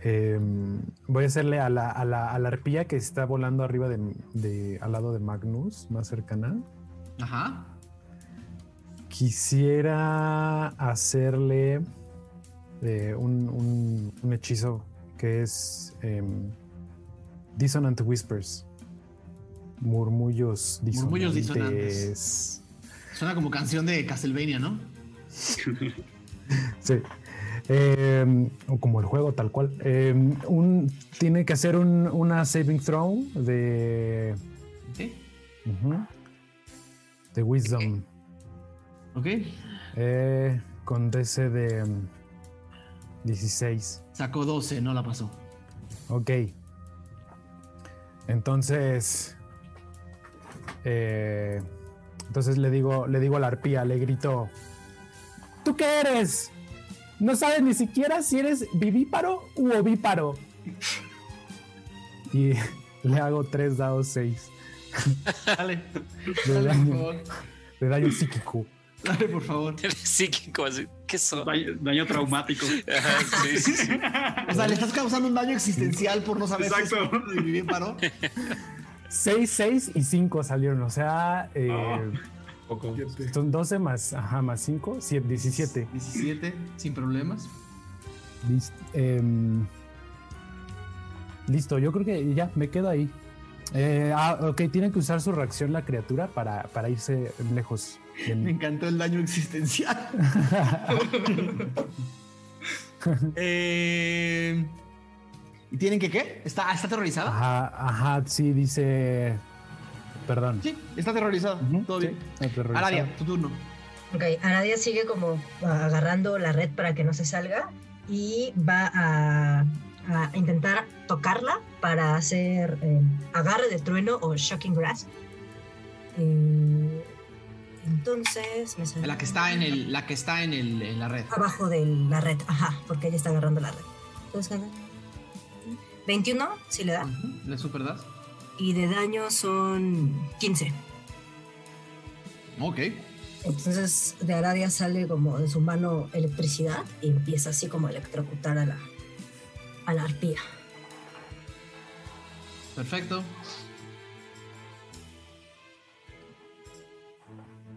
C: em, voy a hacerle a la, a, la, a la arpía que está volando arriba de, de- al lado de Magnus, más cercana.
A: Ajá.
C: Quisiera hacerle eh, un, un- un hechizo que es em, Dissonant Whispers. Murmullos disonantes.
A: Murmullos disonantes. Suena como canción de Castlevania, ¿no?
C: Sí. Eh, o como el juego tal cual. Eh, un, tiene que hacer un- una saving throw de, ujú, de wisdom.
A: Ok.
C: Eh, con DC de mm, 16.
A: Sacó 12, no la pasó.
C: Ok. Entonces. eh, entonces le digo, le digo a la arpía, le grito. ¿Tú qué eres? No sabes ni siquiera si eres vivíparo u ovíparo. Y le hago tres dados seis
A: Dale.
C: de
A: Dale,
C: daño, de daño psíquico.
A: Dale, por favor.
E: Psíquico, así. ¿Qué son?
F: Daño, daño traumático.
E: Ajá, sí, sí, sí.
A: O sea, le estás causando un daño existencial por no saber si
F: Exacto.
A: es de vivir paro.
C: 6, 6 y 5 salieron. O sea, eh,
H: Poco.
G: Fíjate.
C: son 12 más, ajá, más 5, 17.
A: 17, sin problemas.
C: Listo. em, listo, yo creo que ya me quedo ahí. Eh, ah, ok, tiene que usar su reacción la criatura para, para irse lejos.
A: Me encantó el daño existencial. Eh, ¿Y tienen que qué? ¿Está, está aterrorizada?
C: Ajá, ajá, sí, dice. Perdón.
A: Sí, está aterrorizada. Todo
C: sí,
A: bien.
C: aterrorizado.
A: Aradia, tu turno.
D: Ok, Aradia sigue como agarrando la red para que no se salga y va a, a intentar tocarla para hacer eh, agarre de trueno o shocking grasp. Eh, entonces me sale
A: La que está en el, la que está en, el, en la red.
D: abajo de la red, ajá, porque ella está agarrando la red. Entonces, 21, si le da,
A: Ujú, ¿Le super das?
D: y de daño son 15.
A: Ok.
D: Entonces de Aradia sale como de su mano electricidad y empieza así como a electrocutar a la, a la arpía.
A: Perfecto.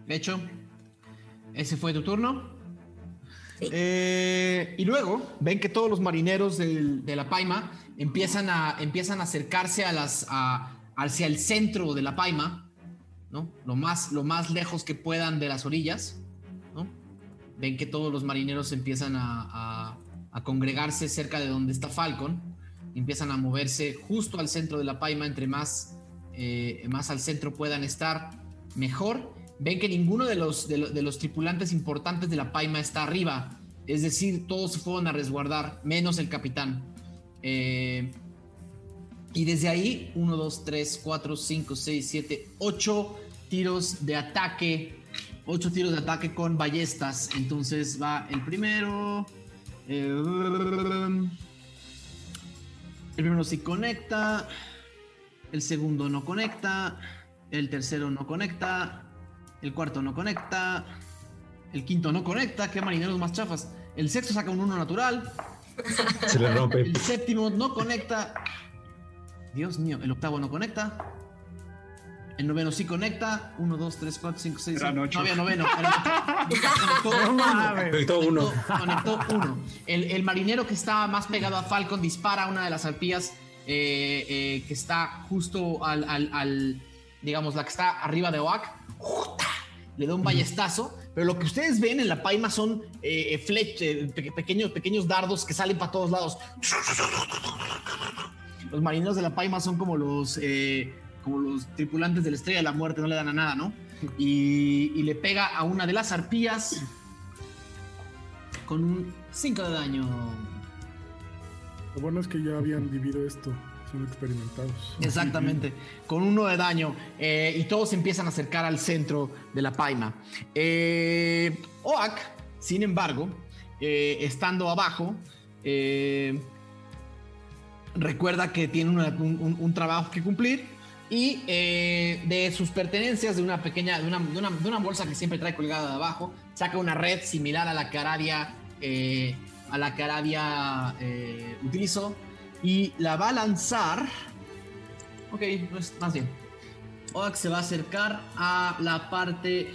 A: Hecho. Ese fue tu turno.
D: Sí.
A: Eh, y luego ven que todos los marineros del- de la Paima empiezan a, empiezan a acercarse a las, a- hacia el centro de la Paima, ¿no? Lo más, lo más lejos que puedan de las orillas, ¿no? Ven que todos los marineros empiezan a congregarse cerca de donde está Falcon, empiezan a moverse justo al centro de la Paima, entre más, eh, más al centro puedan estar, mejor. Ven que ninguno de los, de, lo- de los tripulantes importantes de la Paima está arriba, es decir, todos se fueron a resguardar, menos el capitán. Eh, y desde ahí, 1, 2, 3, 4, 5, 6, 7, 8 tiros de ataque. 8 tiros de ataque con ballestas. Entonces va el primero. eh, el primero sí conecta. El segundo no conecta. El tercero no conecta. El cuarto no conecta. El quinto no conecta. Qué marineros más chafas. El sexto saca un uno natural.
H: Se le rompe.
A: El séptimo no conecta. Dios mío, el octavo no conecta. El noveno sí conecta. Uno, dos, tres, cuatro, cinco, seis.
F: Eran
A: siete.
F: ocho.
A: No había noveno. Era- Conectó uno.
H: Conectó uno.
A: Conectó uno. El, el marinero que estaba más pegado a Falcon dispara una de las arpías eh, eh, que está justo al, al- al- digamos, la que está arriba de Oak. Le da un ballestazo. Pero lo que ustedes ven en la paima son eh, eh, eh, pe- pequeños, pequeños dardos que salen para todos lados. Los marineros de la paima son como los, eh, como los tripulantes de la estrella de la muerte, no le dan a nada, ¿no? Y, y le pega a una de las arpías con un 5 de daño.
G: Lo bueno es que ya habían vivido esto, son experimentados.
A: Exactamente, con uno de daño. eh, y todos empiezan a acercar al centro de la paima. Eh, Oak, sin embargo, eh, estando abajo, eh, recuerda que tiene un, trabajo que cumplir. Y eh, de sus pertenencias, de una pequeña, de una, de una- bolsa que siempre trae colgada de abajo, saca una red similar a la que Aradia, a la que utilizó y la va a lanzar. Ok, pues más bien. Oak se va a acercar a la parte.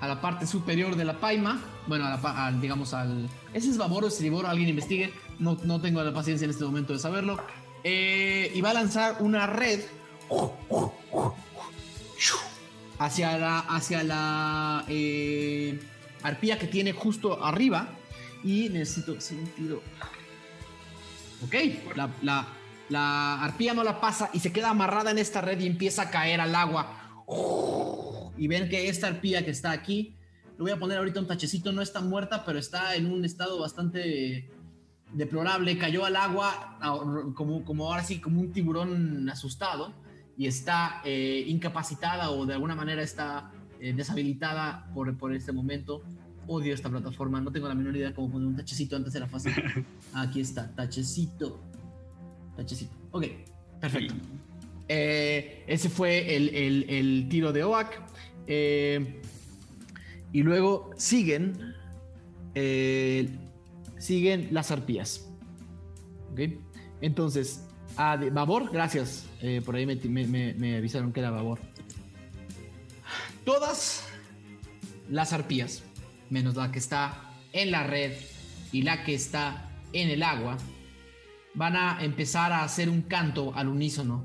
A: A la parte superior de la paima. Bueno, a la digamos al. ¿Ese es Babor o Estribor? Alguien investigue. No, no tengo la paciencia en este momento de saberlo. Eh, y va a lanzar una red. Hacia la. Hacia la. eh, arpía que tiene justo arriba. Y necesito tiro. Ok, la, la, la arpía no la pasa y se queda amarrada en esta red y empieza a caer al agua. Y ven que esta arpía que está aquí, le voy a poner ahorita un tachecito, no está muerta, pero está en un estado bastante deplorable. Cayó al agua como, como ahora sí, como un tiburón asustado y está eh, incapacitada o de alguna manera está eh, deshabilitada por, por este momento. Odio esta plataforma, no tengo la menor idea cómo poner un tachecito, antes era fácil. Aquí está, tachecito. Tachecito. Ok, perfecto. Eh, ese fue el, el- el tiro de Oak. Eh, y luego siguen. eh, siguen las arpías. Ok. Entonces, ah, de Babor, gracias. Por ahí me, me- me- me avisaron que era Babor. Todas las arpías, menos la que está en la red y la que está en el agua, van a empezar a hacer un canto al unísono.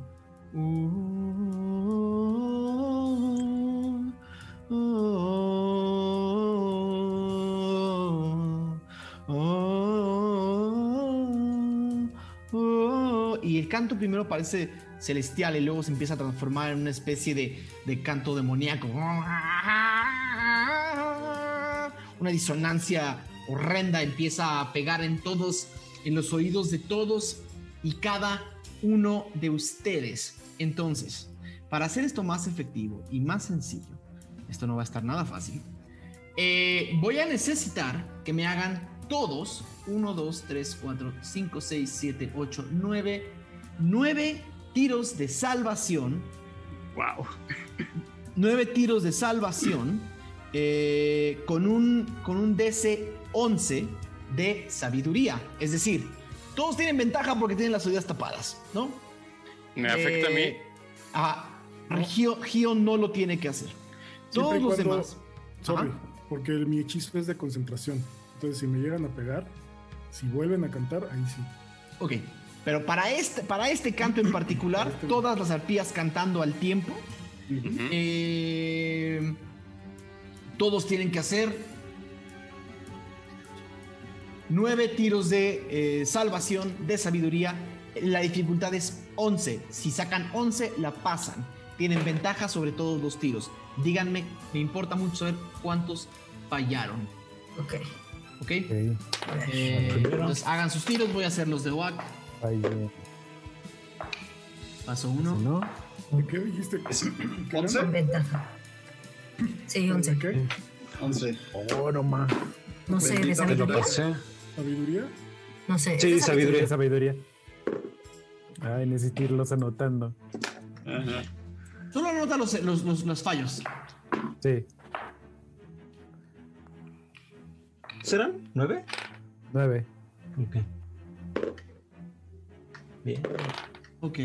A: Y el canto primero parece celestial y luego se empieza a transformar en una especie de, de canto demoníaco. Una disonancia horrenda empieza a pegar en todos, en los oídos de todos y cada uno de ustedes. Entonces, para hacer esto más efectivo y más sencillo, esto no va a estar nada fácil. eh, voy a necesitar que me hagan todos 1, 2, 3, 4, 5, 6, 7, 8, 9, 9 tiros de salvación.
F: Wow.
A: 9 tiros de salvación eh, con, un, con un DC 11 de sabiduría. Es decir, todos tienen ventaja porque tienen las oídas tapadas, ¿no?
E: Me afecta a mí.
A: Eh, ah, Gio, Gio no lo tiene que hacer. Todos los demás.
G: Sorry,
A: Ajá.
G: porque mi hechizo es de concentración. Entonces, si me llegan a pegar, si vuelven a cantar, ahí sí.
A: Ok, pero para este, para este canto en particular, todas las arpías cantando al tiempo, eh, todos tienen que hacer nueve tiros de eh, salvación, de sabiduría. La dificultad es 11. Si sacan 11, la pasan. Tienen ventaja sobre todos los tiros. Díganme, me importa mucho saber cuántos fallaron.
D: Ok.
A: ¿Ok? Eh, entonces hagan sus tiros, voy a hacer los de WAC. Paso uno.
C: ¿No?
G: ¿Qué dijiste?
D: Con ventaja. Sí, 11.
G: ¿Qué?
F: 11.
C: Oh, no más.
D: No sé, ¿de sabiduría?
G: ¿Sabiduría?
D: No sé.
H: Sí,
D: ¿es de
H: sabiduría.
C: sabiduría. Ay, necesito irlos anotando.
F: Ajá.
A: Solo anota los, los, los, los fallos.
C: Sí,
H: ¿Serán? ¿Nueve?
C: nueve.
H: Ok. Bien.
A: Ok.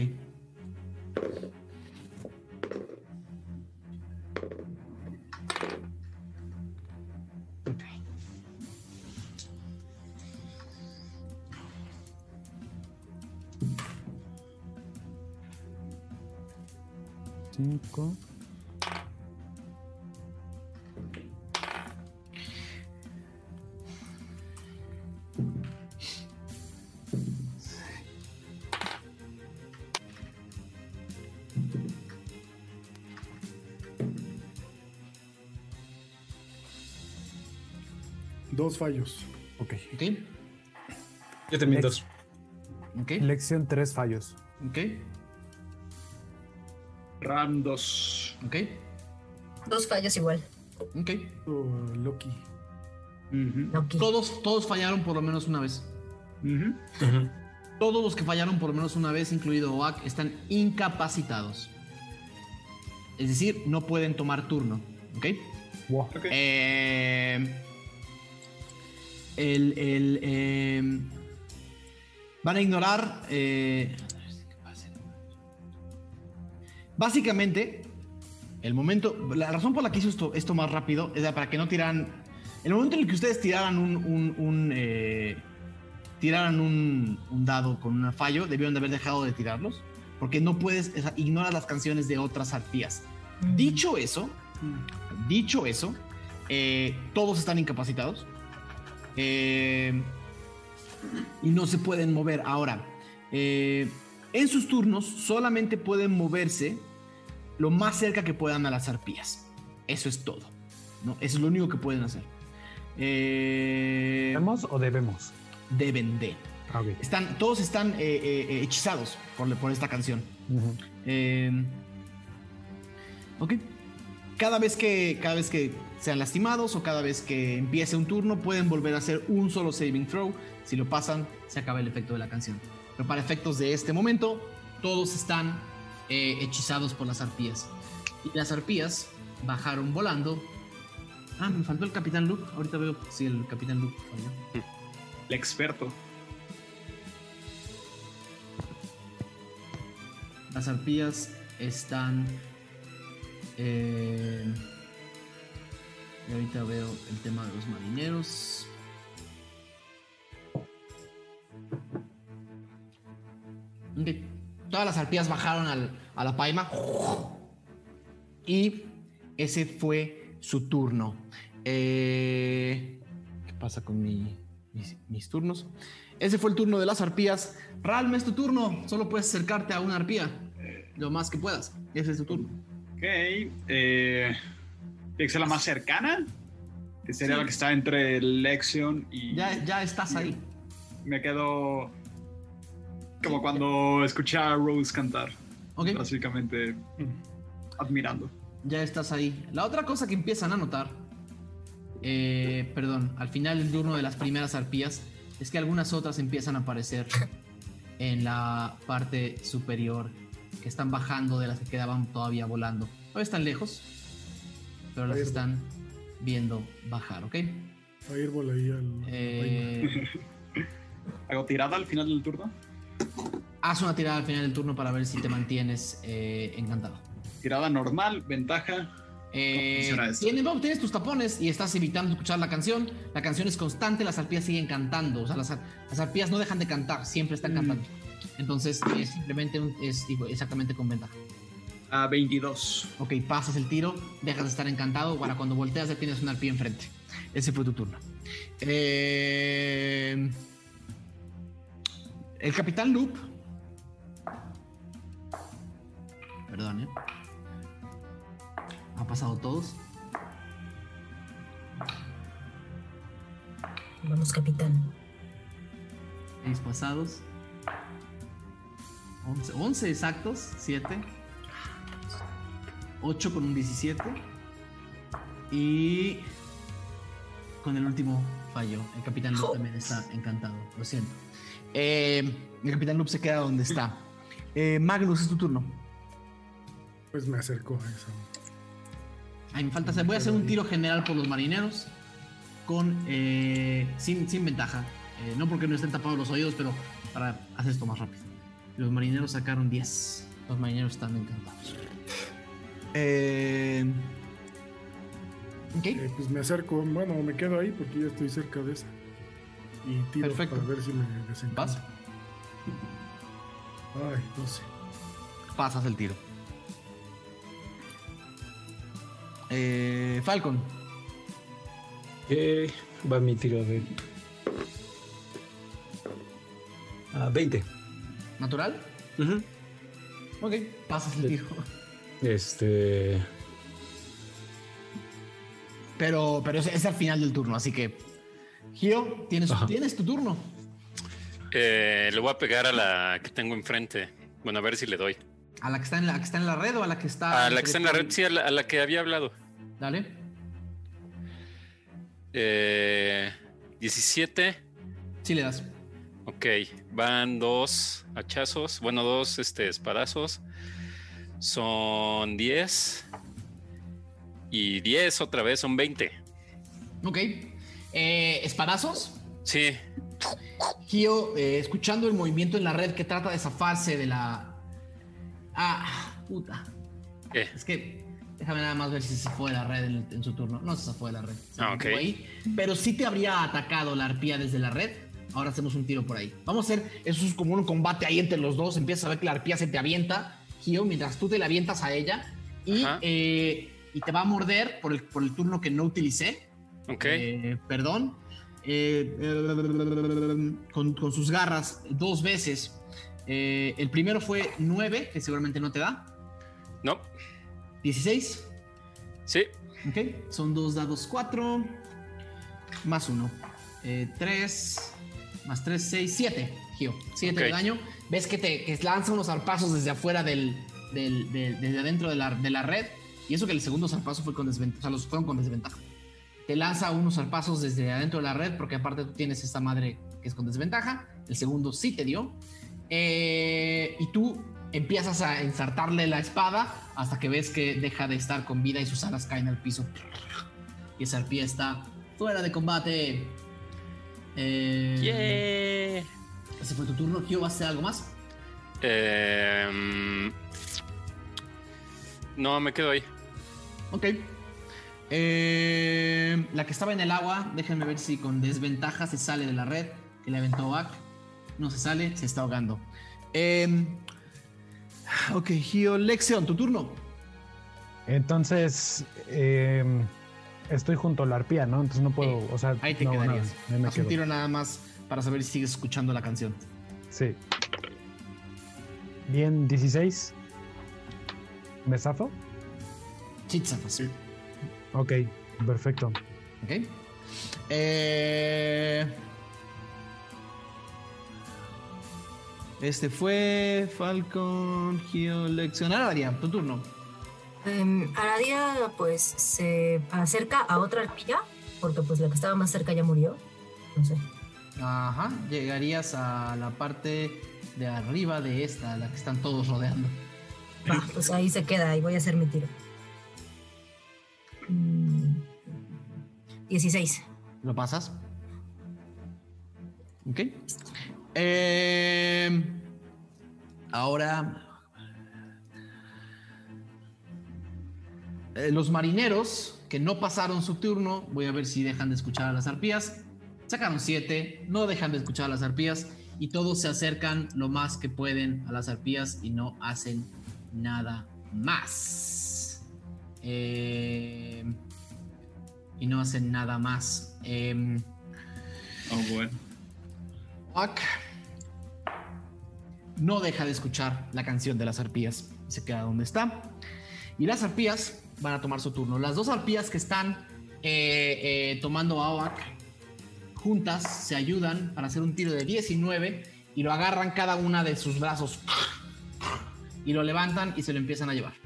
C: Cinco.
G: Dos fallos.
C: Ok.
A: Ok.
H: Yo también
C: Next.
H: dos.
A: Ok.
C: Lección tres fallos.
A: Ok.
F: Ram 2.
A: Ok.
D: Dos fallos igual.
A: Ok.
G: Oh, Loki.
D: Loki.
A: Todos, todos fallaron por lo menos una vez. Todos los que fallaron por lo menos una vez, incluido Oak, están incapacitados. Es decir, no pueden tomar turno. ¿Ok?
C: Wow.
A: Eh, el, el, eh, van a ignorar. eh, básicamente, el momento. La razón por la que hizo esto, esto más rápido es para que no tiraran. El momento en el que ustedes tiraran un. un, un, eh, tiraran un, un dado con un fallo, debieron de haber dejado de tirarlos. Porque no puedes. o sea, ignoras las canciones de otras arpías. Dicho eso, dicho eso, eh, todos están incapacitados. Eh, y no se pueden mover. Ahora, eh, en sus turnos solamente pueden moverse lo más cerca que puedan a las arpías. Eso es todo. ¿no? Eso es lo único que pueden hacer. Eh,
C: ¿Debemos o debemos?
A: deben de.
C: Ah.
A: Están, todos están eh, eh, eh, hechizados por, por esta canción. Ok. Cada vez que cada vez que sean lastimados o cada vez que empiece un turno pueden volver a hacer un solo saving throw. Si lo pasan, se acaba el efecto de la canción. Pero para efectos de este momento, todos están eh, hechizados por las arpías. Y las arpías bajaron volando. Ah, me faltó el Capitán Luke. Ahorita veo si el Capitán Luke falló.
F: El experto.
A: Las arpías están. eh, y ahorita veo el tema de los marineros. Todas las arpías bajaron al- a la paima. Y ese fue su turno. Eh, ¿Qué pasa con mi- mis, mis turnos? Ese fue el turno de las arpías. Ralm, es tu turno. Solo puedes acercarte a una arpía. Lo más que puedas. Ese es tu turno.
F: Ok. Eh, tiene que ser la más cercana. Que sería
A: Sí.
F: la que está entre Lexion y.
A: Ya, ya estás ahí.
F: Me quedo. Como cuando escuché a Rose cantar. Básicamente. Admirando.
A: Ya estás ahí. La otra cosa que empiezan a notar, eh, perdón, al final del turno de las primeras arpías, es que algunas otras empiezan a aparecer en la parte superior, que están bajando de las que quedaban todavía volando. Todavía están lejos, pero las están viendo bajar, ¿ok?
G: Fireball ahí al.
A: Eh,
F: ¿Hago tirada al final del turno?
A: Haz una tirada al final del turno para ver si te mantienes eh, encantado.
F: Tirada normal, ventaja.
A: Eh, tienes, bueno, tienes tus tapones y estás evitando escuchar la canción. La canción es constante, las arpías siguen cantando. O sea, las, ar- las arpías no dejan de cantar, siempre están
F: Mm.
A: cantando. Entonces, es simplemente un- es exactamente con ventaja.
F: A 22.
A: Ok, pasas el tiro, dejas de estar encantado. Para cuando volteas, ya tienes una arpía enfrente. Ese fue tu turno. Eh, el Capitán Loop. Perdón, ¿eh? Ha pasado todos.
D: Vamos, capitán.
A: Seis pasados. 11, 11 exactos. 7. 8 con un 17. Y con el último falló. El Capitán Loop también está encantado. Lo siento. Eh, el Capitán Loop se queda donde está. Eh, Magnus, es tu turno.
G: Pues me acerco a esa.
A: Ahí me falta hacer. Voy a hacer un tiro general por los marineros. Con. eh, sin, sin ventaja. Eh, no porque no estén tapados los oídos, pero para hacer esto más rápido. Los marineros sacaron 10. Los marineros están encantados. Eh.
G: Eh, pues me acerco, bueno, me quedo ahí porque ya estoy cerca de esa. Y tiro
A: Perfecto.
G: para ver si me desencanta.
A: ¿Vas?
G: Ay, no sé.
A: Pasas el tiro. Eh, Falcon.
H: Eh, va mi tiro de. Ah, 20.
A: ¿Natural?
H: Ujú.
A: Ok, pasas el tiro.
H: Este.
A: Pero, pero es, es al final del turno, así que. Gio, tienes,
H: Ajá.
A: tienes tu turno.
E: Eh, le voy a pegar a la que tengo enfrente. Bueno, a ver si le doy.
A: ¿A la que está en la, que está en la red o a la que está.
E: A la que está en la red, sí, a la, a la que había hablado.
A: Dale.
E: Eh, 17.
A: Sí le das.
E: Ok, van dos hachazos, bueno, dos este, espadazos. Son 10. Y 10 otra vez, son 20.
A: Ok. Eh, espadazos.
E: Sí,
A: Gio, eh, escuchando el movimiento en la red que trata de zafarse de la. Ah, puta.
E: ¿qué?
A: Es que déjame nada más ver si se fue de la red en, en su turno. No se fue de la red. Se
E: Ah,
A: ahí. Pero sí te habría atacado la arpía desde la red. Ahora hacemos un tiro por ahí. Vamos a hacer. Eso es como un combate ahí entre los dos. Empiezas a ver que la arpía se te avienta, Gio, mientras tú te la avientas a ella. Y, eh, y te va a morder por el, por el turno que no utilicé.
E: Ok,
A: Eh, perdón. Eh, eh, con, con sus garras dos veces. Eh, el primero fue 9, que seguramente no te da.
E: no,
A: 16.
E: sí,
A: Ok. Son dos dados 4. Más 1. 3. Más 3, 6, 7. Gio. 7 de daño. Ves que te que lanza unos zarpazos desde afuera del. del- del- desde adentro de la, de la red. Y eso que el segundo zarpazo fue con desventaja. O sea, los fueron con desventaja. Te lanza unos zarpazos desde adentro de la red. Porque aparte tú tienes esta madre que es con desventaja. El segundo sí te dio. Eh, y tú empiezas a ensartarle la espada hasta que ves que deja de estar con vida y sus alas caen al piso. Y esa arpía está fuera de combate. Eh,
E: yeah.
A: Ese fue tu turno. ¿Quiero vas a hacer algo más?
E: Eh, mm, no, me quedo ahí.
A: Ok. Eh, la que estaba en el agua, déjenme ver si con desventaja se sale de la red. Que le aventó Back. No se sale, se está ahogando. Eh, ok, Gio Lexion, tu turno.
C: Entonces, eh, estoy junto a la arpía, ¿no? Entonces no puedo,
A: Sí,
C: o sea,
A: Ahí te
C: no, nada,
A: quedarías.
C: ahí me
A: Haz un tiro nada más para saber si sigues escuchando la canción.
C: Sí. Bien, 16. ¿Me zafo?
A: Sí, zafas.
C: Ok, perfecto.
A: Ok. Eh, Este fue Falcon. Ahora, Daria, tu turno.
D: Em, Aradia pues se acerca a otra arpilla, porque pues la que estaba más cerca ya murió. No sé.
A: Ajá. Llegarías a la parte de arriba de esta, la que están todos rodeando.
D: Va, pues ahí se queda y voy a hacer mi tiro. Mm, 16.
A: ¿Lo pasas? Ok. Eh, ahora. eh, los marineros que no pasaron su turno, voy a ver si dejan de escuchar a las arpías. Sacaron siete, no dejan de escuchar a las arpías y todos se acercan lo más que pueden a las arpías y no hacen nada más. Eh, y no hacen nada más. Em,
F: Oh, bueno.
A: Oak no deja de escuchar la canción de las arpías se queda donde está. Y las arpías van a tomar su turno. Las dos arpías que están eh, eh, tomando a Oak juntas se ayudan para hacer un tiro de 19 y lo agarran cada una de sus brazos y lo levantan y se lo empiezan a llevar.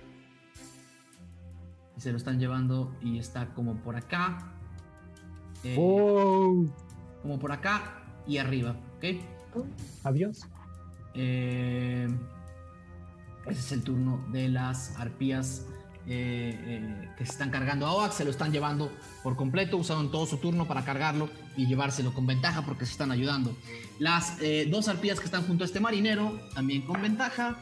A: Y se lo están llevando y está como por acá. eh,
C: ¡Oh!
A: como por acá y arriba, ¿ok?
C: Adiós.
A: Eh, Ese es el turno de las arpías eh, eh, que se están cargando a Oax. Se lo están llevando por completo. Usaron todo su turno para cargarlo y llevárselo con ventaja porque se están ayudando. Las dos arpías que están junto a este marinero, también con ventaja.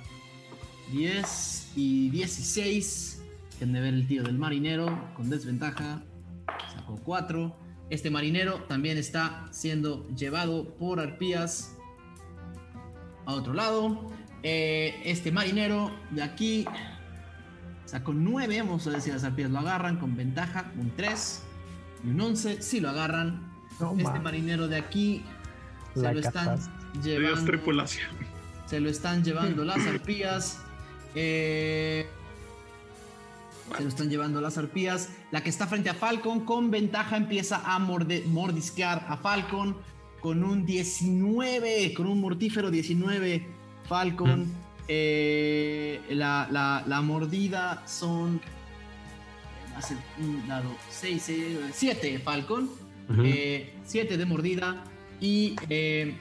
A: 10 y 16. De ver el tiro del marinero con desventaja. Sacó 4. Este marinero también está siendo llevado por arpías a otro lado. Eh, este marinero de aquí sacó 9. Vamos a ver si las arpías lo agarran con ventaja. Un 3 y un 11. Si lo agarran.
C: No,
A: este
C: ma.
A: marinero de aquí se
C: La
A: lo están llevando.
F: tripulación.
A: Se lo están llevando las arpías. Eh, se lo están llevando las arpías. La que está frente a Falcon con ventaja empieza a morde- mordisquear a Falcon con un 19, con un mortífero 19. Falcon. Eh, la, la- la mordida son. Ser un dado 6, 7 Falcon.
H: Ujú.
A: 7 de mordida. Y eh,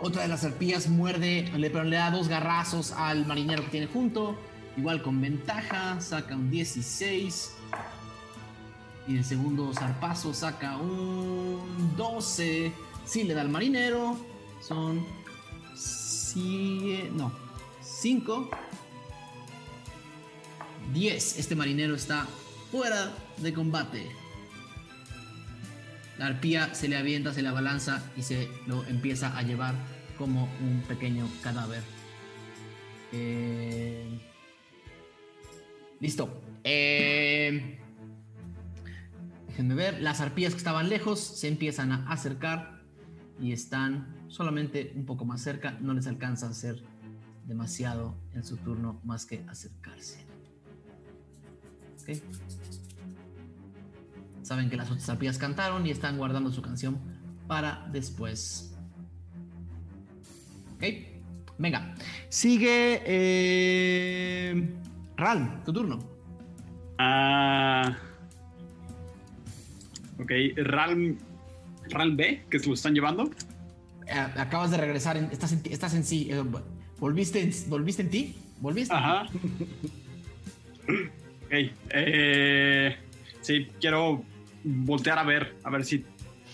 A: otra de las arpías muerde, le, pero le da dos garrazos al marinero que tiene junto. Igual con ventaja, saca un 16. Y el segundo zarpazo saca un 12. Sí, le da al marinero. Son. no, 5. 10. Este marinero está fuera de combate. La arpía se le avienta, se le abalanza y se lo empieza a llevar como un pequeño cadáver. Eh, Listo. Eh, Déjenme ver. Las arpías que estaban lejos se empiezan a acercar y están solamente un poco más cerca. No les alcanza a hacer demasiado en su turno más que acercarse. Ok. Saben que las otras arpías cantaron y están guardando su canción para después. Ok. Venga. Sigue. Eh, Ral, tu turno.
F: Ah. ok, Ralm, Ralm B, que se lo están llevando.
A: Eh, acabas de regresar. en- estás, en, estás en sí. eh, ¿volviste, en, ¿Volviste en ti? ¿Volviste?
F: Ajá. Ok, eh, sí, quiero voltear a ver, a ver si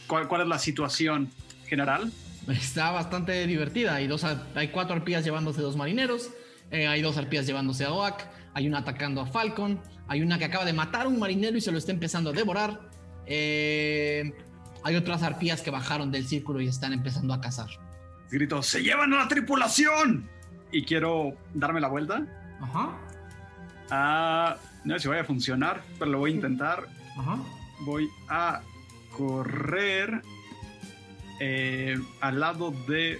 F: cuál, cuál es la situación general.
A: Está bastante divertida. Hay, dos, hay cuatro arpías llevándose dos marineros. eh, hay dos arpías llevándose a Oak. Hay una atacando a Falcon. Hay una que acaba de matar a un marinero y se lo está empezando a devorar. eh, hay otras arpías que bajaron del círculo y están empezando a cazar.
F: Grito, ¡se llevan a la tripulación! Y quiero darme la vuelta.
A: Ajá.
F: Ah, no sé si vaya a funcionar, pero lo voy a intentar.
A: Ajá.
F: Voy a correr eh, al lado de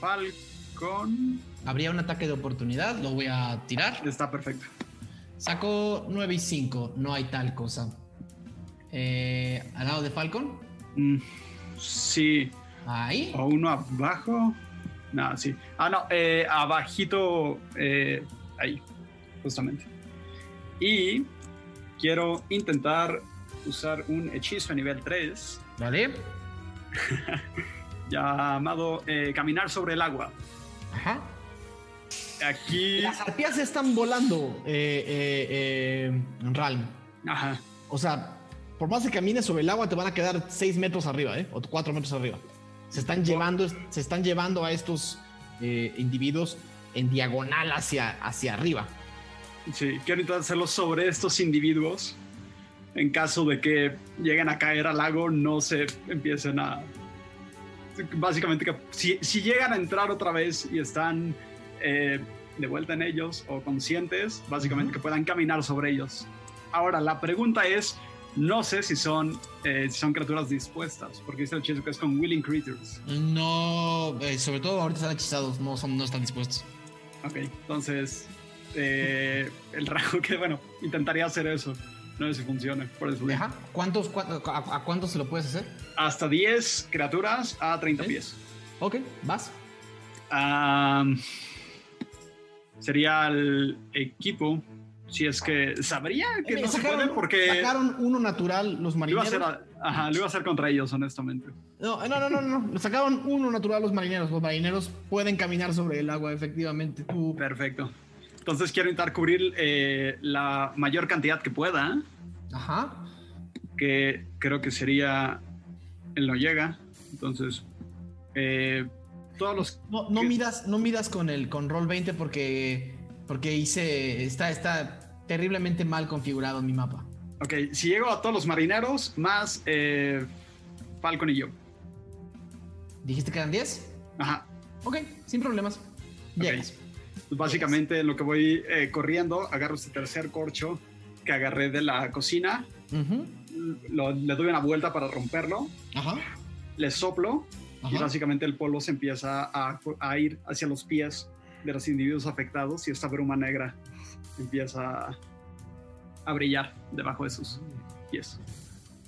F: Falcon.
A: Habría un ataque de oportunidad. Lo voy a tirar.
F: Está perfecto.
A: Saco 9 y 5. No hay tal cosa. Eh, al lado de Falcon.
F: Mm, sí.
A: Ahí.
F: O uno abajo. No, sí. Ah, no, eh, abajito. eh, ahí, justamente. Y quiero intentar usar un hechizo a nivel 3
A: Vale.
F: llamado eh, Caminar sobre el agua.
A: Ajá.
F: Aquí.
A: Las arpías están volando, eh, eh, eh, Ralm.
F: Ajá.
A: O sea, por más que camines sobre el agua, te van a quedar 6 metros arriba, ¿eh? O 4 metros arriba. Se están llevando, se están llevando a estos eh, individuos en diagonal hacia, hacia arriba.
F: Sí, quiero intentar hacerlo sobre estos individuos. En caso de que lleguen a caer al lago, no se empiecen a. Básicamente, que si, si llegan a entrar otra vez y están eh, de vuelta en ellos o conscientes, básicamente que puedan caminar sobre ellos. Ahora, la pregunta es: no sé si son, eh, si son criaturas dispuestas, porque dice el hechizo que es con Willing Creatures.
A: No, eh, sobre todo ahorita están hechizados, no, son, no están dispuestos.
F: Ok, entonces. eh, el rango que, bueno, intentaría hacer eso. No sé si funciona, por eso.
A: Ajá. ¿Cuántos, cua- a, a cuántos se lo puedes hacer?
F: Hasta 10 criaturas a 30
A: Ok.
F: pies.
A: Ok, vas.
F: Am, sería el equipo. Si es que sabría que
A: Eh,
F: no se puede porque
A: sacaron uno natural los
F: iba a
A: marineros.
F: Ajá, lo iba a hacer contra ellos, honestamente.
A: No, no, no, no, no. Sacaron uno natural los marineros. Los marineros pueden caminar sobre el agua, efectivamente. Tú.
F: Perfecto. Entonces quiero intentar cubrir eh, la mayor cantidad que pueda,
A: Ajá.
F: que creo que sería. Él no llega. Entonces, eh, todos los.
A: No, no midas, no midas con el con roll 20 porque porque hice está está terriblemente mal configurado mi mapa.
F: Ok, si llego a todos los marineros, más eh, Falcon y yo.
A: ¿Dijiste que eran 10?
F: Ajá.
A: Ok, sin problemas. Llegas.
F: Pues básicamente en lo que voy eh, corriendo, agarro este tercer corcho que agarré de la cocina, lo- le doy una vuelta para romperlo,
A: Ajá.
F: le soplo y básicamente el polvo se empieza a, a ir hacia los pies de los individuos afectados y esta bruma negra empieza a brillar debajo de sus pies.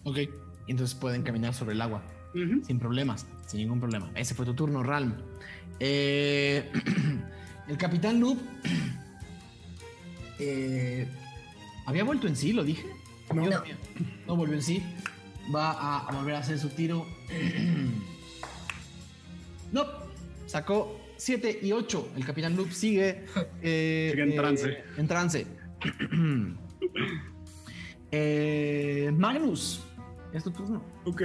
A: Ok. Y entonces pueden caminar sobre el agua. Sin problemas, sin ningún problema. Ese fue tu turno, Ralm. Eh, el capitán Noob eh, había vuelto en sí, lo dije.
G: No.
A: No volvió en sí. Va a volver a hacer su tiro. no, sacó 7 y 8. El capitán Noob sigue, eh,
F: Sigue en
A: eh,
F: trance.
A: en trance. Eh, Magnus, es tu turno.
G: Ok,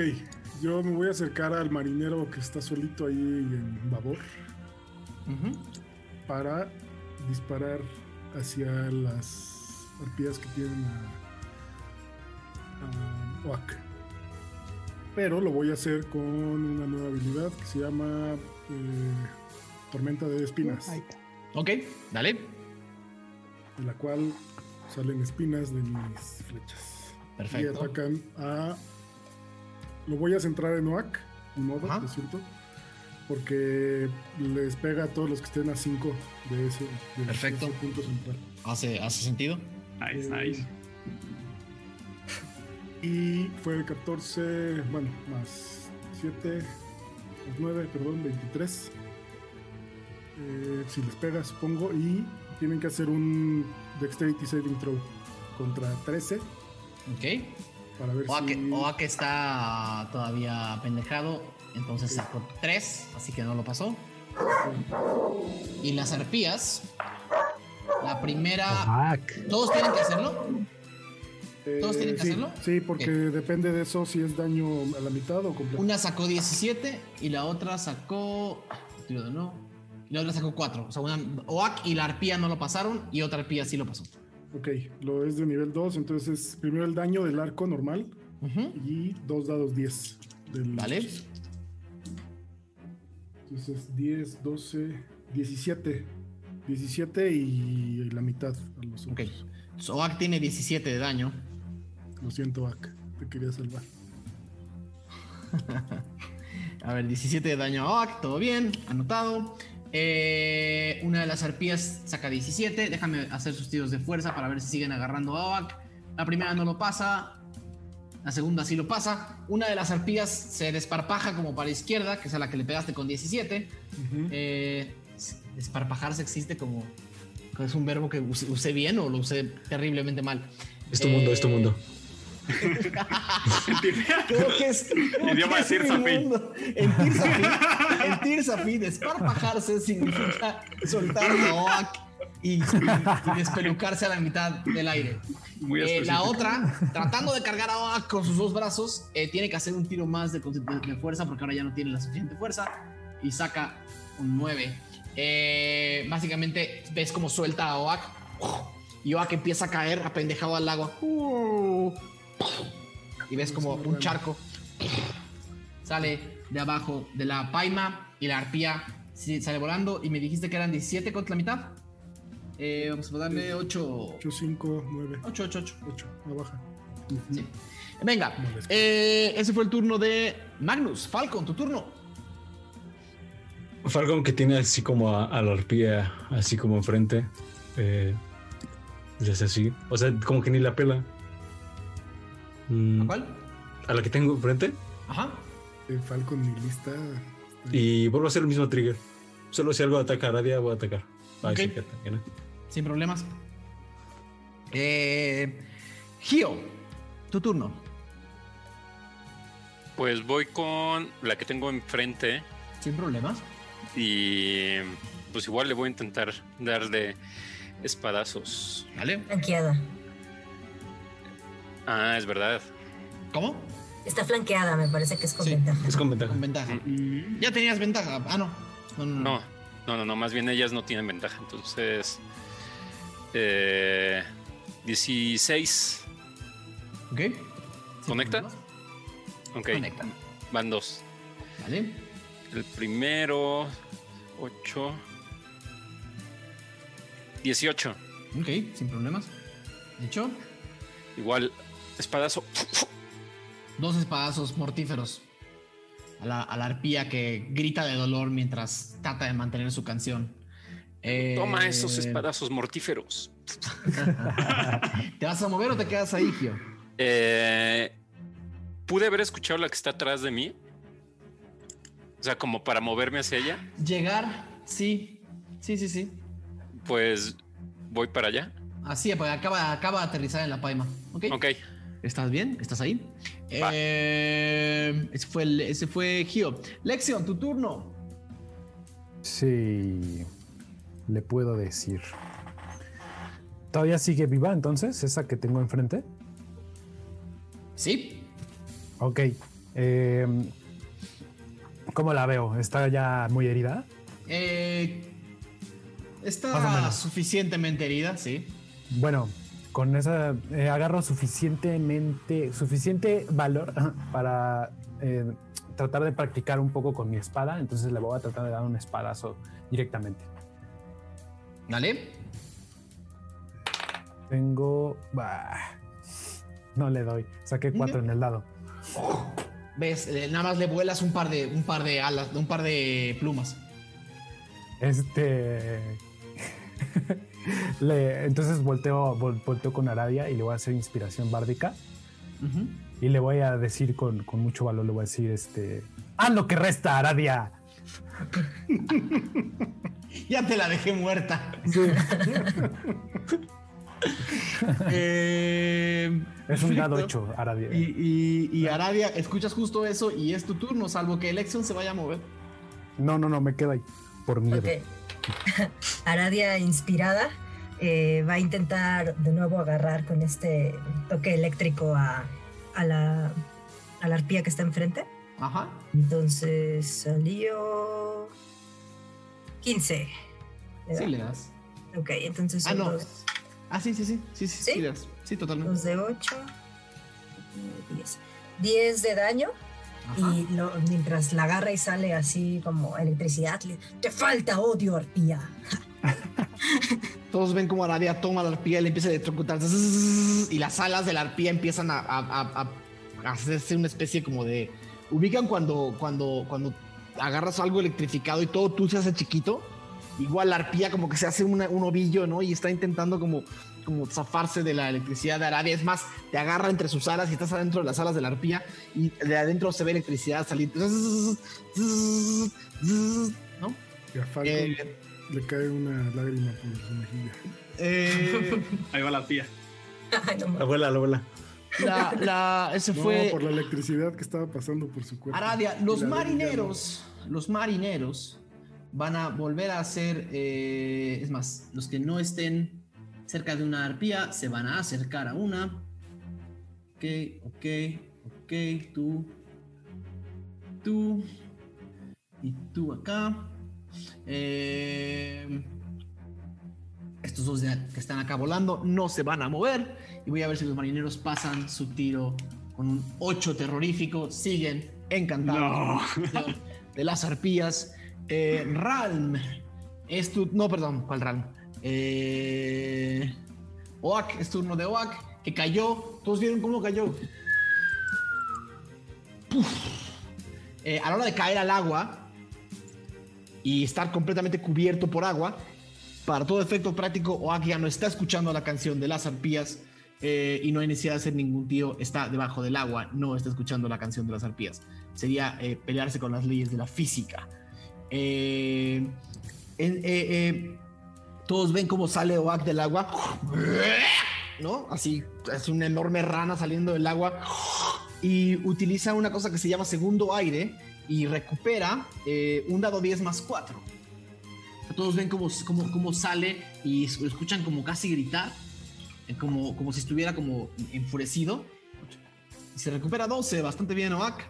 G: yo me voy a acercar al marinero que está solito ahí en babor para disparar hacia las arpías que tienen a, a Oak. Pero lo voy a hacer con una nueva habilidad que se llama eh, Tormenta de Espinas,
A: Ok, dale.
G: de la cual salen espinas de mis flechas. Y
A: Perfecto.
G: atacan a. Lo voy a centrar en Oak, un modo,
A: Ajá.
G: lo siento. Porque les pega a todos los que estén a 5 de ese, de
A: Perfecto.
G: ese punto central.
A: ¿Hace, hace sentido?
F: Nice,
G: Eh,
F: nice.
G: Y fue 14, bueno, más 7, más 9, perdón, 23. Eh, si les pega, supongo. Y tienen que hacer un Dexterity Saving Throw contra 13
A: Ok.
G: para ver
A: Oak,
G: si.
A: Oak está todavía pendejado, entonces sacó 3, así que no lo pasó. Y las arpías, la primera...
C: Fuck.
A: ¿Todos tienen que hacerlo? ¿Todos tienen que
G: sí,
A: hacerlo?
G: Sí, porque depende de eso si es daño a la mitad o completo.
A: Una sacó 17 y la otra sacó... tiro de no. Y la otra sacó 4. O sea, una, Oak y la arpía no lo pasaron y otra arpía sí lo pasó.
G: Ok, lo es de nivel 2, entonces es primero el daño del arco normal
A: Ujú.
G: y dos dados 10. Del
A: Vale.
G: Entonces 10, 12, 17. 17 y la mitad a los
A: Ok.
G: otros.
A: Entonces, Oak tiene 17 de daño.
G: Lo siento, Ak, te quería salvar.
A: A ver, 17 de daño a Oak, todo bien, anotado. Eh, una de las arpías saca 17. Déjame hacer sus tiros de fuerza para ver si siguen agarrando a Oak. La primera no lo pasa. La segunda sí lo pasa. Una de las arpías se desparpaja como para la izquierda, que es a la que le pegaste con 17.
G: Ujú.
A: Eh, desparpajarse existe como. ¿Es un verbo que use, usé bien o lo usé terriblemente mal?
H: Es tu mundo, es tu
A: Eh,
H: mundo.
A: Creo que es. creo
F: Idioma
A: que es. En desparpajarse significa soltar a Oak y, y- y despelucarse a la mitad del aire.
F: Muy
A: Eh, la otra, tratando de cargar a Oak con sus dos brazos, eh, tiene que hacer un tiro más de, fuerza porque ahora ya no tiene la suficiente fuerza y saca un 9. Eh, básicamente ves como suelta a Oak y Oak empieza a caer apendejado al agua. Y ves como un charco sale de abajo de la paima y la arpía sale volando. Y me dijiste que eran 17 contra la mitad. Eh, vamos a darle 8.
G: 8, 5, 9,
A: 8, 8, 8.
G: 8, a baja.
A: Sí. Venga, eh, ese fue el turno de Magnus. Falcon, tu turno.
H: Falcon que tiene así como a, a la arpía, así como enfrente. Eh, le hace así. O sea, como que ni la pela. Mm,
A: ¿Cuál?
H: a la que tengo enfrente.
A: Ajá.
G: Eh, Falcon ni lista.
H: Y vuelvo a hacer el mismo trigger. Solo si algo ataca a Radia, voy a atacar. Ay, sí que ataque, ¿no?
A: Sin problemas. Eh, Gio, tu turno.
E: Pues voy con la que tengo enfrente
A: Sin problemas.
E: y pues igual le voy a intentar darle espadazos.
A: ¿Vale?
D: Flanqueada.
E: Ah, es verdad.
A: ¿Cómo?
D: Está flanqueada, me parece que es con
A: Sí.
D: ventaja.
H: Es con ventaja.
A: Con ventaja. Ya tenías ventaja. Ah, no. No, no, no.
E: No, no, no, no, más bien ellas no tienen ventaja. Entonces, eh, 16.
A: Ok.
E: ¿Conecta? Ok,
A: Conecta.
E: van dos.
A: Vale.
E: El primero, 8, 18.
A: Ok, sin problemas. Hecho.
E: Igual, espadazo.
A: Dos espadazos mortíferos. A la, a la arpía que grita de dolor mientras trata de mantener su canción. Eh,
E: Toma esos espadazos mortíferos.
A: ¿Te vas a mover o te quedas ahí, Gio?
E: Eh, ¿Pude haber escuchado la que está atrás de mí? O sea, como para moverme hacia ella.
A: Llegar, sí. Sí, sí, sí.
E: Pues voy para allá.
A: Así, pues acaba, acaba de aterrizar en la paima. Ok.
E: Ok.
A: ¿Estás bien? ¿Estás ahí? Eh, ese fue, el- ese fue Gio. Lexion, tu turno.
C: Sí. Le puedo decir. ¿Todavía sigue viva entonces? ¿Esa que tengo enfrente?
A: Sí.
C: Ok. eh, ¿Cómo la veo? ¿Está ya muy herida?
A: Eh, está suficientemente herida, sí.
C: Bueno, con esa eh, agarro suficientemente, suficiente valor para eh, tratar de practicar un poco con mi espada. Entonces le voy a tratar de dar un espadazo directamente.
A: Dale.
C: Tengo. bah, no le doy. Saqué cuatro en el dado.
A: Ves, eh, nada más le vuelas un par de, un par de alas, un par de plumas.
C: Este. le- entonces volteo, vol- volteo con Aradia y le voy a hacer inspiración bárdica. Y le voy a decir con, con mucho valor, le voy a decir este. ¡Haz lo que resta, Aradia!
A: Ya te la dejé muerta.
C: Sí.
A: Eh,
C: Es un dado
A: perfecto.
C: 8, Aradia.
A: Y, y, y Aradia, escuchas justo eso y es tu turno, salvo que Elección se vaya a mover.
C: No, no, no, me quedo ahí. Por miedo.
D: Ok. Aradia, inspirada, eh, va a intentar de nuevo agarrar con este toque eléctrico a, a la, a la arpía que está enfrente.
A: Ajá.
D: Entonces salió 15. ¿Le?
A: Sí le das.
D: Ok, entonces
A: Ah, no.
D: dos,
A: Ah, sí, sí, sí. Sí, sí, sí,
D: ¿Sí?
A: le das. Sí, totalmente.
D: dos de 8, 10. 10 de daño. Y mientras la agarra y sale así como electricidad, le, te falta odio, arpía.
A: Todos ven como Aradia toma la arpía y le empieza a electrocutar. Y las alas de la arpía empiezan a- a hacerse una especie como de. Ubican cuando, cuando, cuando agarras algo electrificado y todo tú se hace chiquito. Igual la arpía como que se hace una- un ovillo, ¿no? Y está intentando como, como zafarse de la electricidad de Aradia. Es más, te agarra entre sus alas y estás adentro de las alas de la arpía y de adentro se ve electricidad salir. ¿No?
G: Y a Falcon
A: Eh,
G: le cae una lágrima por su mejilla.
A: eh,
F: Ahí va la
D: no
H: La abuela, la abuela.
A: la, la, ese
G: No,
A: fue.
G: por la electricidad que estaba pasando por su cuerpo.
A: Aradia, los marineros, los marineros van a volver a hacer, eh, es más, los que no estén cerca de una arpía se van a acercar a una. Ok, ok, ok, tú, tú y tú acá. Eh, estos dos que están acá volando no se van a mover. Y voy a ver si los marineros pasan su tiro con un 8 terrorífico. Siguen encantados de las arpías. Eh, Ralm, es tu. No, perdón, ¿cuál Ralm? Eh, Oak, es turno de Oak, que cayó. ¿Todos vieron cómo cayó? Eh, a la hora de caer al agua y estar completamente cubierto por agua, para todo efecto práctico, Oak ya no está escuchando la canción de las arpías eh, y no hay necesidad de hacer ningún tiro. Está debajo del agua, no está escuchando la canción de las arpías. Sería eh, pelearse con las leyes de la física. Eh, todos ven cómo sale Oak del agua, ¿no? Así es una enorme rana saliendo del agua y utiliza una cosa que se llama segundo aire y recupera eh, un dado 10 más 4. Todos ven cómo, cómo- cómo sale y escuchan como casi gritar, eh, como, como si estuviera como enfurecido. Y se recupera 12, bastante bien, Oak.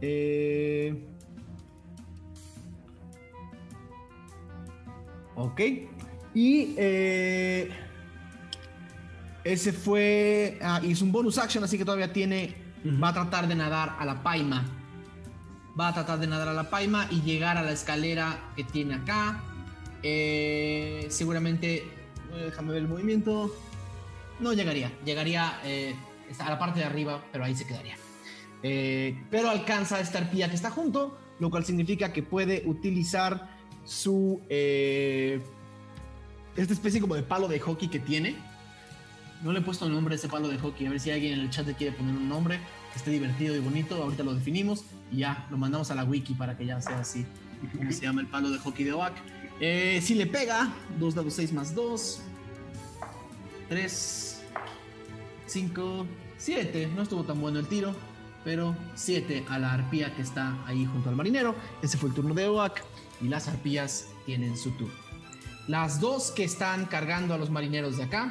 A: Eh, ok. Y eh, ese fue. Ah, hizo un bonus action, así que todavía tiene. Va a tratar de nadar a la paima. Va a tratar de nadar a la paima y llegar a la escalera que tiene acá. Eh, seguramente. déjame ver el movimiento. No llegaría. Llegaría eh, a la parte de arriba, pero ahí se quedaría. Pero alcanza a esta arpía que está junto, lo cual significa que puede utilizar su. Esta especie como de palo de hockey que tiene. No le he puesto el nombre a ese palo de hockey. A ver si alguien en el chat le quiere poner un nombre que esté divertido y bonito. Ahorita lo definimos y ya lo mandamos a la wiki para que ya sea así. ¿Cómo se llama el palo de hockey de Oak? Eh, si le pega, 2 dados 6 más 2. 3, 5, 7. No estuvo tan bueno el tiro, pero 7 a la arpía que está ahí junto al marinero. Ese fue el turno de Oak y las arpías tienen su turno. Las dos que están cargando a los marineros de acá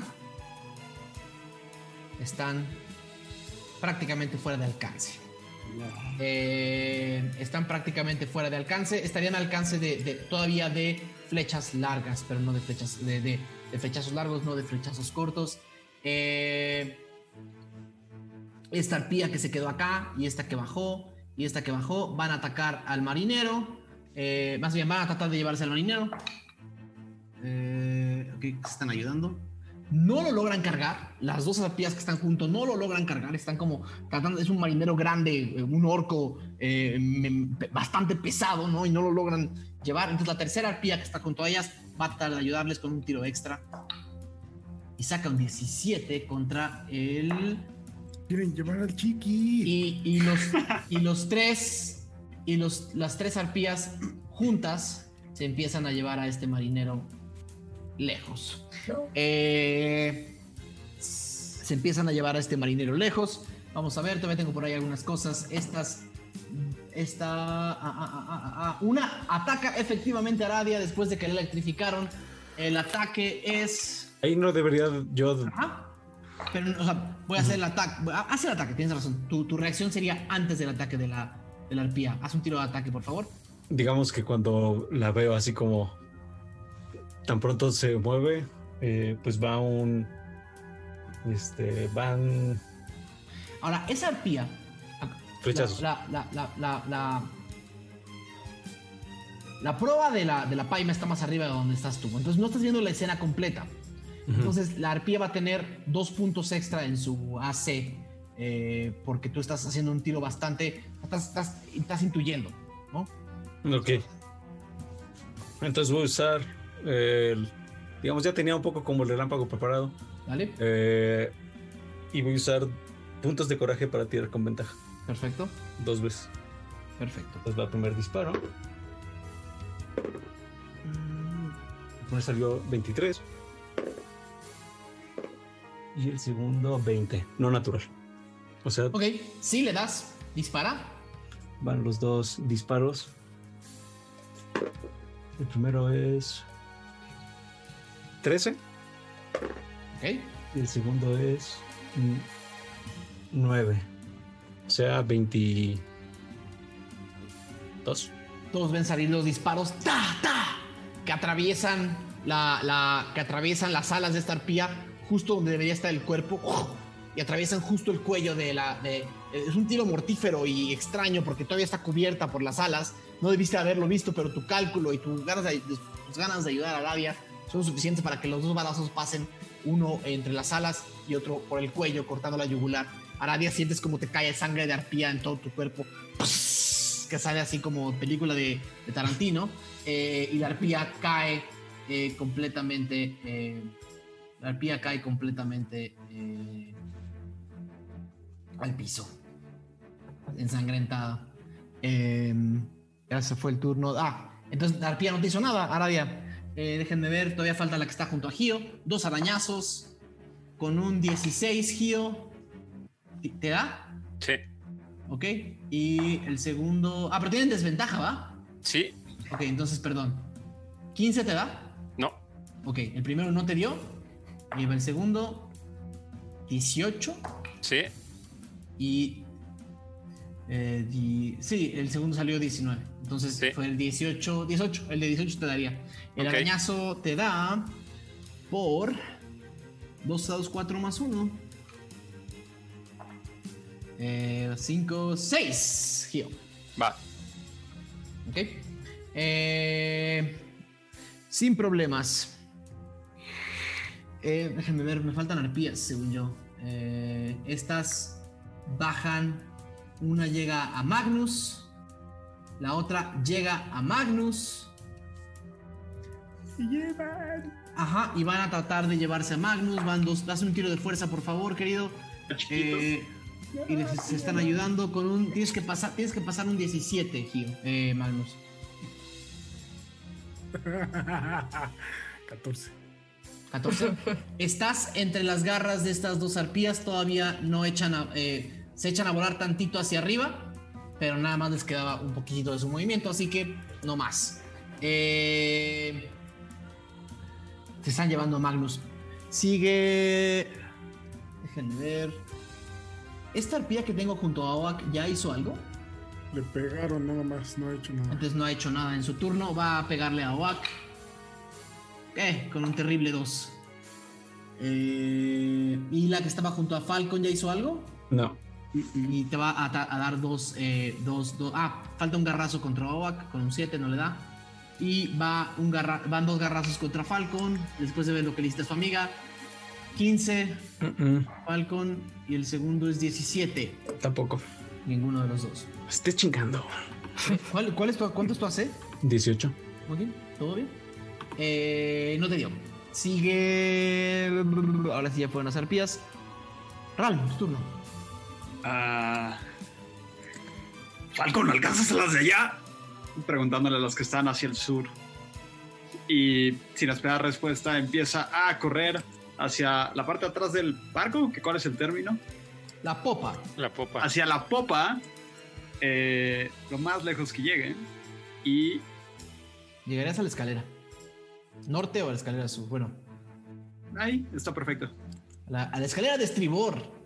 A: están prácticamente fuera de alcance. Eh, están prácticamente fuera de alcance. Estarían al alcance de, de- todavía de flechas largas, pero no de flechas de, de- de flechazos largos, no de flechazos cortos. Eh, esta arpía que se quedó acá y esta que bajó y esta que bajó van a atacar al marinero. Eh, más bien van a tratar de llevarse al marinero. Eh, ok, se están ayudando. No lo logran cargar. Las dos arpías que están juntos no lo logran cargar. Están como tratando. Es un marinero grande, eh, un orco eh, bastante pesado, ¿no? Y no lo logran llevar. Entonces la tercera arpía que está junto a ellas va a tratar de ayudarles con un tiro extra. Y saca un 17 contra el.
G: Quieren llevar al chiqui.
A: Y, y los, y los tres. Y los, las tres arpías juntas se empiezan a llevar a este marinero lejos. Eh, se empiezan a llevar a este marinero lejos. Vamos a ver, todavía tengo por ahí algunas cosas. Estas. Esta. ah, ah, ah, una ataca efectivamente a Aradia después de que la electrificaron. El ataque es.
H: Ahí no debería yo.
A: Ajá. Pero, o sea, voy a hacer el ataque. Haz el ataque, tienes razón. Tu, tu reacción sería antes del ataque de la, de la arpía. Haz un tiro de ataque, por favor.
H: Digamos que cuando la veo así como tan pronto se mueve, eh, pues va un. Este, van
A: Ahora, esa arpía.
H: flechazos.
A: La, la, la, la, la, de la, de la paima está más arriba de donde estás tú. Entonces no estás viendo la escena completa. Entonces la arpía va a tener dos puntos extra en su AC. eh, porque tú estás haciendo un tiro bastante. Estás, estás, estás intuyendo, ¿no?
H: Ok. Entonces voy a usar. El- digamos, ya tenía un poco como el relámpago preparado.
A: ¿Vale?
H: Eh, y voy a usar puntos de coraje para tirar con ventaja.
A: Perfecto.
H: Dos veces.
A: Perfecto.
H: Entonces va el primer disparo. Me salió 23. Y el segundo 20. No natural. O sea,
A: Ok, sí le das. Dispara.
H: van los dos disparos. El primero es 13
A: Ok.
H: y el segundo es 9. O sea, 22.
A: Todos ven salir los disparos. ¡Ta! ¡Ta! Que atraviesan la, la- que atraviesan las alas de esta arpía justo donde debería estar el cuerpo. Y atraviesan justo el cuello de la. de- es un tiro mortífero y extraño porque todavía está cubierta por las alas. No debiste haberlo visto, pero tu cálculo y tus ganas de, tus ganas de ayudar a Arabia son suficientes para que los dos balazos pasen uno entre las alas y otro por el cuello, cortando la yugular. Aradia sientes como te cae sangre de arpía en todo tu cuerpo que sale así como película de, de Tarantino, eh, y la arpía cae eh, completamente, eh, la arpía cae completamente al piso, ensangrentada. Eh, ya se fue el turno. Ah, entonces la arpía no te hizo nada, Aradia. Eh, déjenme ver, todavía falta la que está junto a Gio. Dos arañazos con un 16, Gio. ¿Te- ¿Te da?
E: Sí.
A: Ok. Y el segundo. Ah, pero tienen desventaja, ¿va?
E: Sí,
A: Ok, entonces, perdón. ¿15 te da?
E: no.
A: Ok, el primero no te dio. Y el segundo, 18.
E: Sí,
A: Y. eh, di- sí, el segundo salió 19. Entonces
E: Sí.
A: fue el 18. 18. El de 18 te daría. El
E: Ok.
A: arañazo te da. Por. 2 dados 4 más 1. 5, 6. Gio.
E: va.
A: Ok. Eh, sin problemas. Eh, déjenme ver, me faltan arpías, según yo. Eh, estas bajan. Una llega a Magnus. La otra llega a Magnus.
G: Se llevan.
A: Ajá, y van a tratar de llevarse a Magnus. Van dos. Haz un tiro de fuerza, por favor, querido. Eh, y les se están ayudando con un. Tienes que pasar, tienes que pasar un 17, Gio, eh, Magnus.
G: 14.
A: 14. Estás entre las garras de estas dos arpías, todavía no echan a- eh, se echan a volar tantito hacia arriba, pero nada más les quedaba un poquitito de su movimiento, así que no más. Eh, se están llevando a Magnus. Sigue. Déjenme ver. Esta arpía que tengo junto a Oak ya hizo algo.
G: Le pegaron nada más, no ha hecho nada.
A: Entonces no ha hecho nada en su turno. Va a pegarle a Oak. Eh, con un terrible 2. Eh, y la que estaba junto a Falcon ya hizo algo.
H: No.
A: Y te va a, dar dos, eh, dos, dos- Ah, falta un garrazo contra Oak. Con un 7 no le da. Y va un garra- van dos garrazos contra Falcon. Después de ver lo que le hiciste a su amiga. 15,
H: Mm-mm,
A: Falcon. Y el segundo es 17.
H: Tampoco.
A: Ninguno de los dos.
H: Esté chingando.
A: ¿Cuál, cuál es tu, ¿Cuánto es tu AC?
H: 18.
A: ¿Muy bien? ¿Todo bien? Eh, no te dio. Sigue. Ahora sí ya fueron las arpías. Ral, tu turno.
F: Ah. Falcon, ¿alcanzas a las de allá? Preguntándole a los que están hacia el sur. Y sin esperar respuesta, empieza a correr hacia la parte de atrás del barco. que ¿Cuál es el término?
A: La popa.
E: La popa.
F: Hacia la popa, eh, lo más lejos que llegue. Y
A: Llegarías a la escalera. ¿Norte o a la escalera sur? Bueno,
F: ahí está perfecto.
A: la, a la escalera de estribor.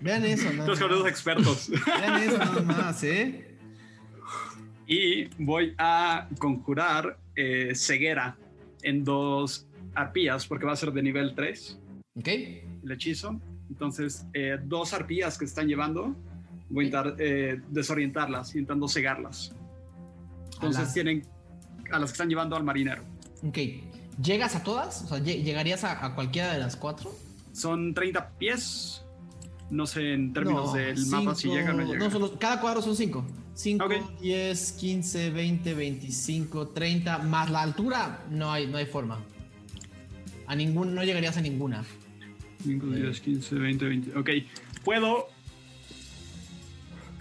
A: Vean eso, nada
F: los
A: más.
F: expertos.
A: Vean eso nada más, ¿eh?
F: y voy a conjurar eh, ceguera en dos arpías porque va a ser de nivel 3
A: Ok.
F: el hechizo. Entonces, eh, dos arpías que están llevando, voy a intentar eh, desorientarlas, intentando cegarlas. Entonces
A: las-
F: tienen a las que están llevando al marinero.
A: Ok. ¿Llegas a todas? O sea, lle- ¿llegarías a, a cualquiera de las cuatro?
F: Son 30 pies. No sé en términos
A: No,
F: del mapa si
A: cinco-
F: llega o no llega.
A: solo- cada cuadro son 5. 5,
F: Ok.
A: 10, 15, 20, 25, 30. Más la altura, no hay, no hay forma. A ningún, no llegarías a ninguna.
F: 5, 10, 15, 20, 20. Ok, puedo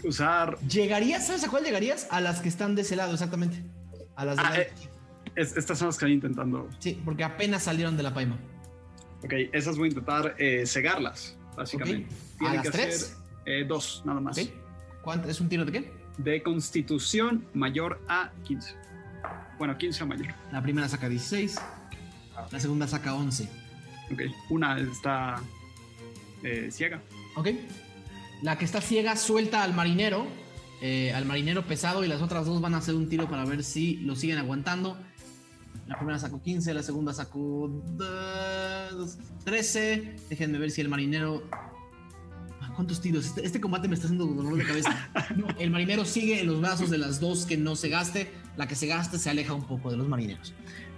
F: usar.
A: ¿Llegarías? ¿Sabes a cuál llegarías? A las que están de ese lado, exactamente. A las de
F: Ah,
A: la-
F: eh, es- estas son las que estoy intentando.
A: Sí, porque apenas salieron de la paima.
F: Ok, esas voy a intentar eh, cegarlas, básicamente.
A: Ok. ¿A las
F: que
A: tres?
F: eh, dos, nada más.
A: ¿Cuánto, ¿Es un tiro de qué?
F: De constitución mayor a 15. Bueno, 15 o mayor.
A: La primera saca 16. La segunda saca 11.
F: Ok, una está eh, ciega.
A: ¿Ok? La que está ciega suelta al marinero. eh, al marinero pesado y las otras dos van a hacer un tiro para ver si lo siguen aguantando. La primera sacó 15, la segunda sacó dos- 13. Déjenme ver si el marinero... ¿Cuántos tiros? Este, este combate me está haciendo dolor de cabeza. No, el marinero sigue en los brazos de las dos que no se gaste. La que se gaste se aleja un poco de los marineros.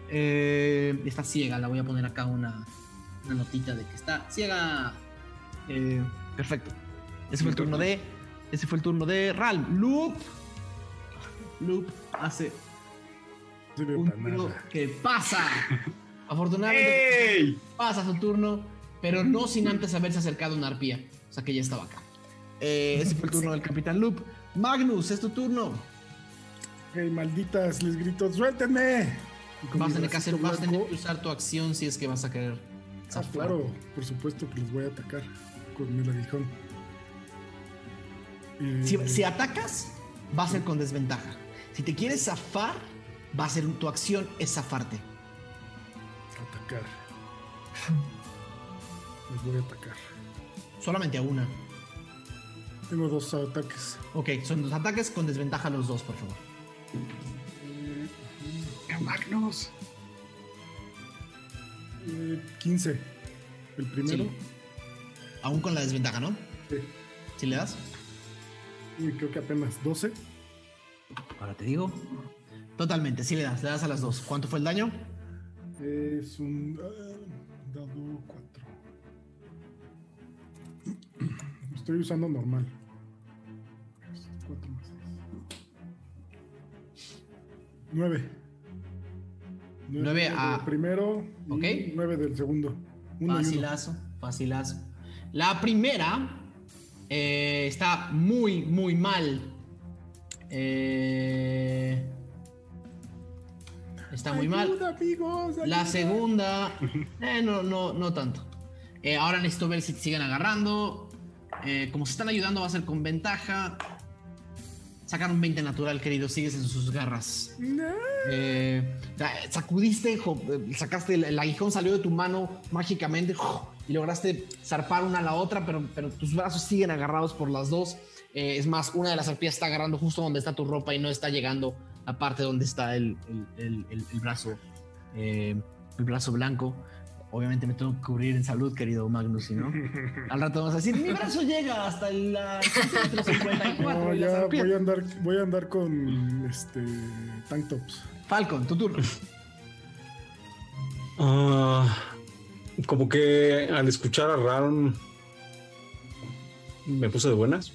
A: Eh, está ciega, la voy a poner acá una, una notita de que está ciega. Eh, perfecto. Ese fue el turno de. Ese fue el turno de Ral. Loop. Loop hace un tiro que pasa. Afortunadamente
F: ¡Ey!
A: pasa su turno, pero no sin antes haberse acercado a una arpía. Sea que ya estaba acá. Eh, ese fue el turno del Capitán Loop. Magnus, es tu turno.
G: Ok, malditas, les grito, ¡suéltenme!
A: Vas a tener que hacer,
G: bracito
A: vas a tener
G: blanco-
A: que usar tu acción si es que vas a querer.
G: Ah,
A: zafar.
G: claro, por supuesto que les voy a atacar con el aguijón. Eh,
A: Si, si atacas, va a ser con desventaja. Si te quieres zafar, va a ser tu acción es zafarte.
G: Atacar. Les voy a atacar.
A: Solamente a una.
G: Tengo dos ataques.
A: Ok, son dos ataques con desventaja los dos, por favor.
F: Magnus.
G: Eh, 15. El primero.
A: Sí. Aún con la desventaja, ¿no?
G: Sí.
A: ¿Sí le das?
G: Y creo que apenas 12.
A: Ahora te digo. Totalmente, sí le das, le das a las dos. ¿Cuánto fue el daño?
G: Es un ah, Estoy usando normal. 4 más 9.
A: Nueve a-
G: primero y
A: Ok.
G: 9 del segundo. Uno y.
A: Facilazo, facilazo. La primera eh, está muy, muy mal. Eh, está muy mal.
G: Ayuda, amigos,
A: La segunda, eh, no, no, no tanto. Eh, ahora necesito ver si te siguen agarrando. Eh, como se están ayudando, va a ser con ventaja. Sacar un 20 natural, querido. Sigues en sus garras. Eh, ya, sacudiste, eh, sacaste el, el aguijón, salió de tu mano mágicamente y lograste zarpar una a la otra, pero, pero tus brazos siguen agarrados por las dos. Eh, es más, una de las arpías está agarrando justo donde está tu ropa y no está llegando a parte donde está el, el- el- el- el brazo, eh, el brazo blanco. Obviamente me tengo que cubrir en salud, querido Magnus, ¿sí, ¿no? Al rato vamos a decir, mi brazo llega hasta el centímetro 54
G: No, ya voy a andar, voy a andar con este tank tops.
A: Falcon, tu turno.
H: Ah, como que al escuchar a Ron me puse de buenas.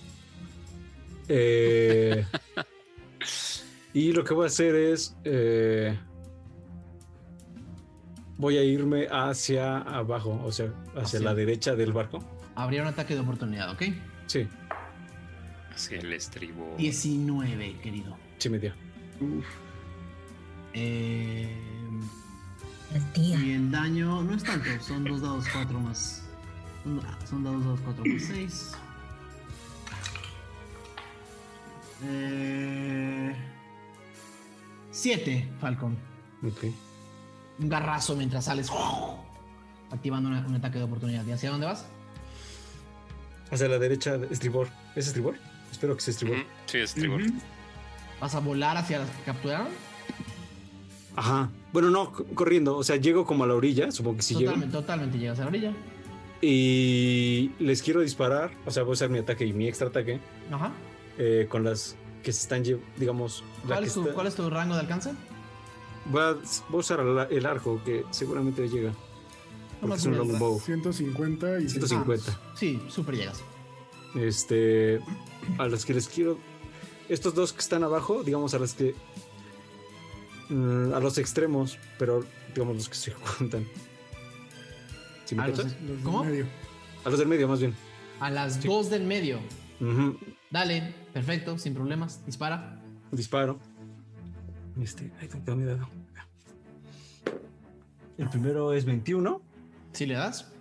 H: Eh, y lo que voy a hacer es eh, voy a irme hacia abajo, o sea, hacia
A: Hacia-
H: la derecha del barco.
A: Habría un ataque de oportunidad, ¿ok?
H: Sí,
E: Hacia el estribo.
A: 19, querido.
H: sí me dio.
A: Eh,
D: La tía.
A: y el daño no es tanto, son dos dados 4 más. Son, ah, son dados 2, 4 más 6. Eh, 7, Falcon.
H: Ok.
A: Un garrazo mientras sales. Activando una- un ataque de oportunidad. ¿Y hacia dónde vas?
H: Hacia la derecha, estribor. ¿Es estribor? Espero que sea estribor.
E: Sí, estribo.
A: ¿Vas a volar hacia las que capturaron?
H: Ajá. Bueno, no, corriendo. O sea, llego como a la orilla, supongo que sí llego.
A: totalmente, totalmente llegas a la orilla.
H: Y les quiero disparar. O sea, voy a usar mi ataque y mi extra ataque
A: Ajá.
H: eh, con las que se están, digamos, la
A: ¿Cuál
H: que
A: es, tu,
H: está-
A: cuál es tu rango de alcance?
H: Voy a, voy a usar el, arco que seguramente llega. Porque
A: más
H: es un
A: o menos.
H: longbow.
G: 150 y
H: 150.
A: Sí, súper llegas.
H: Este. A los que les quiero. Estos dos que están abajo, digamos, a los que. mm, a los extremos, pero digamos los que se juntan. ¿Sí me
A: A los-
G: del
A: ¿Cómo?
G: medio.
H: A los del medio, más bien.
A: A las dos del medio. Dale, perfecto, sin problemas. Dispara.
H: Disparo. Este, ahí te quedó mi dedo. El primero es 21
A: ¿Sí le das?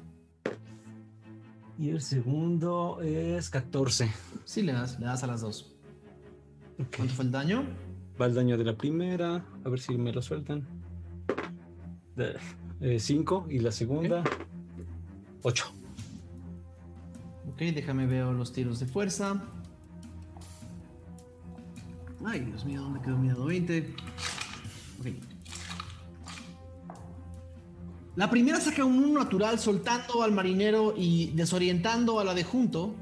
H: y el segundo es 14.
A: Sí le das, le das a las dos. ¿Cuánto fue el daño?
H: Va el daño de la primera, a ver si me lo sueltan. 5 y la segunda 8.
A: Ok, déjame ver los tiros de fuerza. Ay, Dios mío, ¿dónde quedó mi dado 20? Ok. La primera saca un 1 natural soltando al marinero y desorientando a la de junto.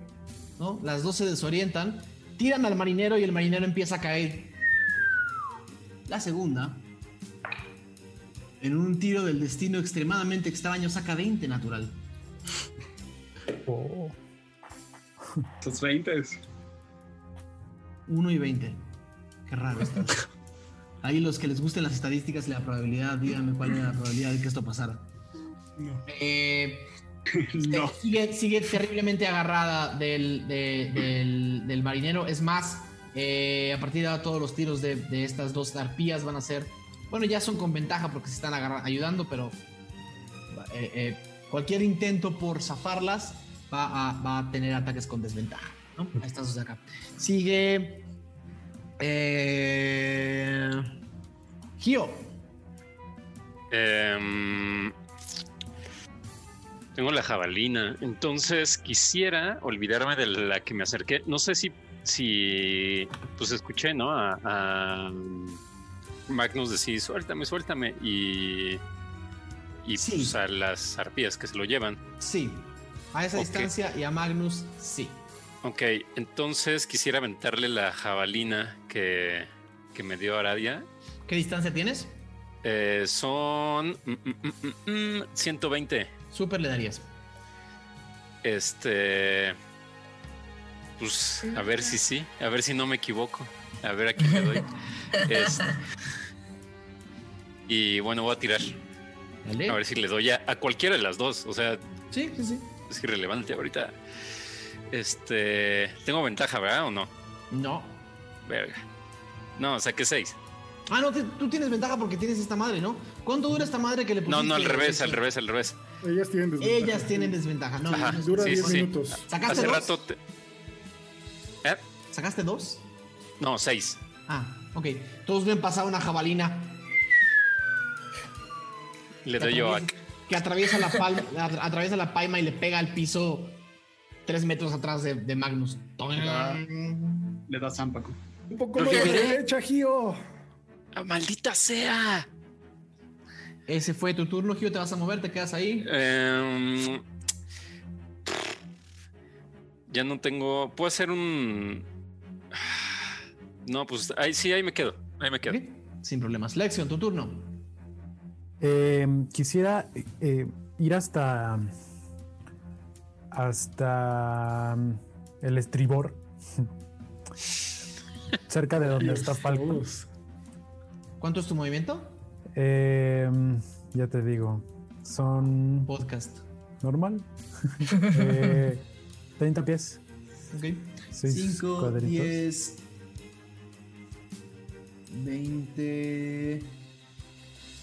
A: ¿no? Las dos se desorientan. Tiran al marinero y el marinero empieza a caer. La segunda, en un tiro del destino extremadamente extraño, saca 20 natural.
F: Estos 20.
A: 1 y 20. Qué raro esto. Ahí los que les gusten las estadísticas y la probabilidad, díganme cuál era la probabilidad de que esto pasara.
G: No.
A: Eh,
F: No.
A: sigue, sigue terriblemente agarrada del, de- del, del marinero. Es más, eh, a partir de ahora todos los tiros de, de estas dos arpías van a ser... Bueno, ya son con ventaja porque se están ayudando, pero eh, eh, cualquier intento por zafarlas va a, va a tener ataques con desventaja. ¿no? Ahí de acá. Sigue. Eh, Gio.
E: Em, tengo la jabalina, entonces quisiera olvidarme de la que me acerqué. No sé si, si pues escuché, ¿no? A, a Magnus decir, suéltame, suéltame. Y, y
A: Sí.
E: pues a las arpías que se lo llevan.
A: Sí. A esa distancia y a Magnus, sí.
E: Ok, entonces quisiera aventarle la jabalina que, que me dio Aradia.
A: ¿Qué distancia tienes?
E: Eh, son mm, mm, mm, mm, mm, 120.
A: Súper le darías.
E: Este. Pues a ver si sí, a ver si no me equivoco. A ver a quién le doy. Este, y bueno, voy a tirar.
A: Dale.
E: A ver si le doy a, a cualquiera de las dos. O sea,
A: Sí, sí, sí.
E: es irrelevante ahorita. Este. Tengo ventaja, ¿verdad? ¿O no?
A: No.
E: Verga. No, saqué seis.
A: Ah, no, te- tú tienes ventaja porque tienes esta madre, ¿no? ¿Cuánto dura esta madre que le pusiste?
E: No, no, al revés, al revés, al revés.
G: Ellas tienen desventaja.
A: Ellas tienen desventaja. No,
E: Ajá.
G: Dura
E: Sí,
G: 10
E: sí.
G: minutos.
A: ¿Sacaste
E: Hace
A: dos?
E: rato. te- ¿Eh?
A: ¿Sacaste dos?
E: No, seis.
A: Ah, ok. Todos ven pasar una jabalina
E: Le doy yo a.
A: que atraviesa la palma, atra- atraviesa la palma y le pega al piso tres metros atrás de, de Magnus.
F: Le da Zampaco.
G: Un poco
E: Lo
G: más
E: quería-
G: derecha, Gio.
E: ¡Ah, ¡Maldita sea!
A: Ese fue tu turno, Gio. Te vas a mover, te quedas ahí.
E: Em, ya no tengo. Puedo hacer un. No, pues ahí sí, ahí me quedo. Ahí me quedo.
A: Sin problemas. Lexion, tu turno.
C: Eh, quisiera eh, ir hasta. hasta. mm, el estribor. Cerca de donde está Falco.
A: ¿Cuánto es tu movimiento?
C: Eh, ya te digo. Son.
A: Podcast.
C: normal. Eh, 30 pies.
A: Ok.
C: 6
A: 5,
C: cuadritos.
A: 10, 20.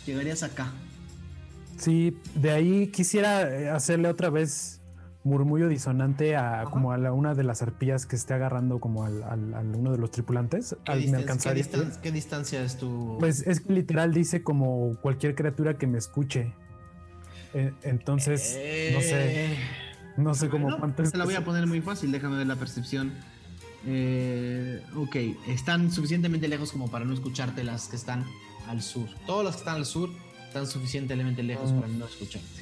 A: Llegarías acá.
C: Sí, de ahí quisiera hacerle otra vez murmullo disonante a como a la, una de las arpías que esté agarrando como al, al- al uno de los tripulantes.
A: ¿Qué,
C: Al- ¿Me
A: distancia,
C: alcanzaría?
A: qué distan- qué distancia es tu.?
C: Pues es que literal dice como cualquier criatura que me escuche. Eh, entonces, no sé,
A: Eh,
C: no sé cómo
A: bueno,
C: cuánto.
A: Se la voy a poner muy fácil, déjame ver la percepción. Eh, ok, están suficientemente lejos como para no escucharte las que están al sur. Todas las que están al sur están suficientemente lejos
C: Mm.
A: para no escucharte.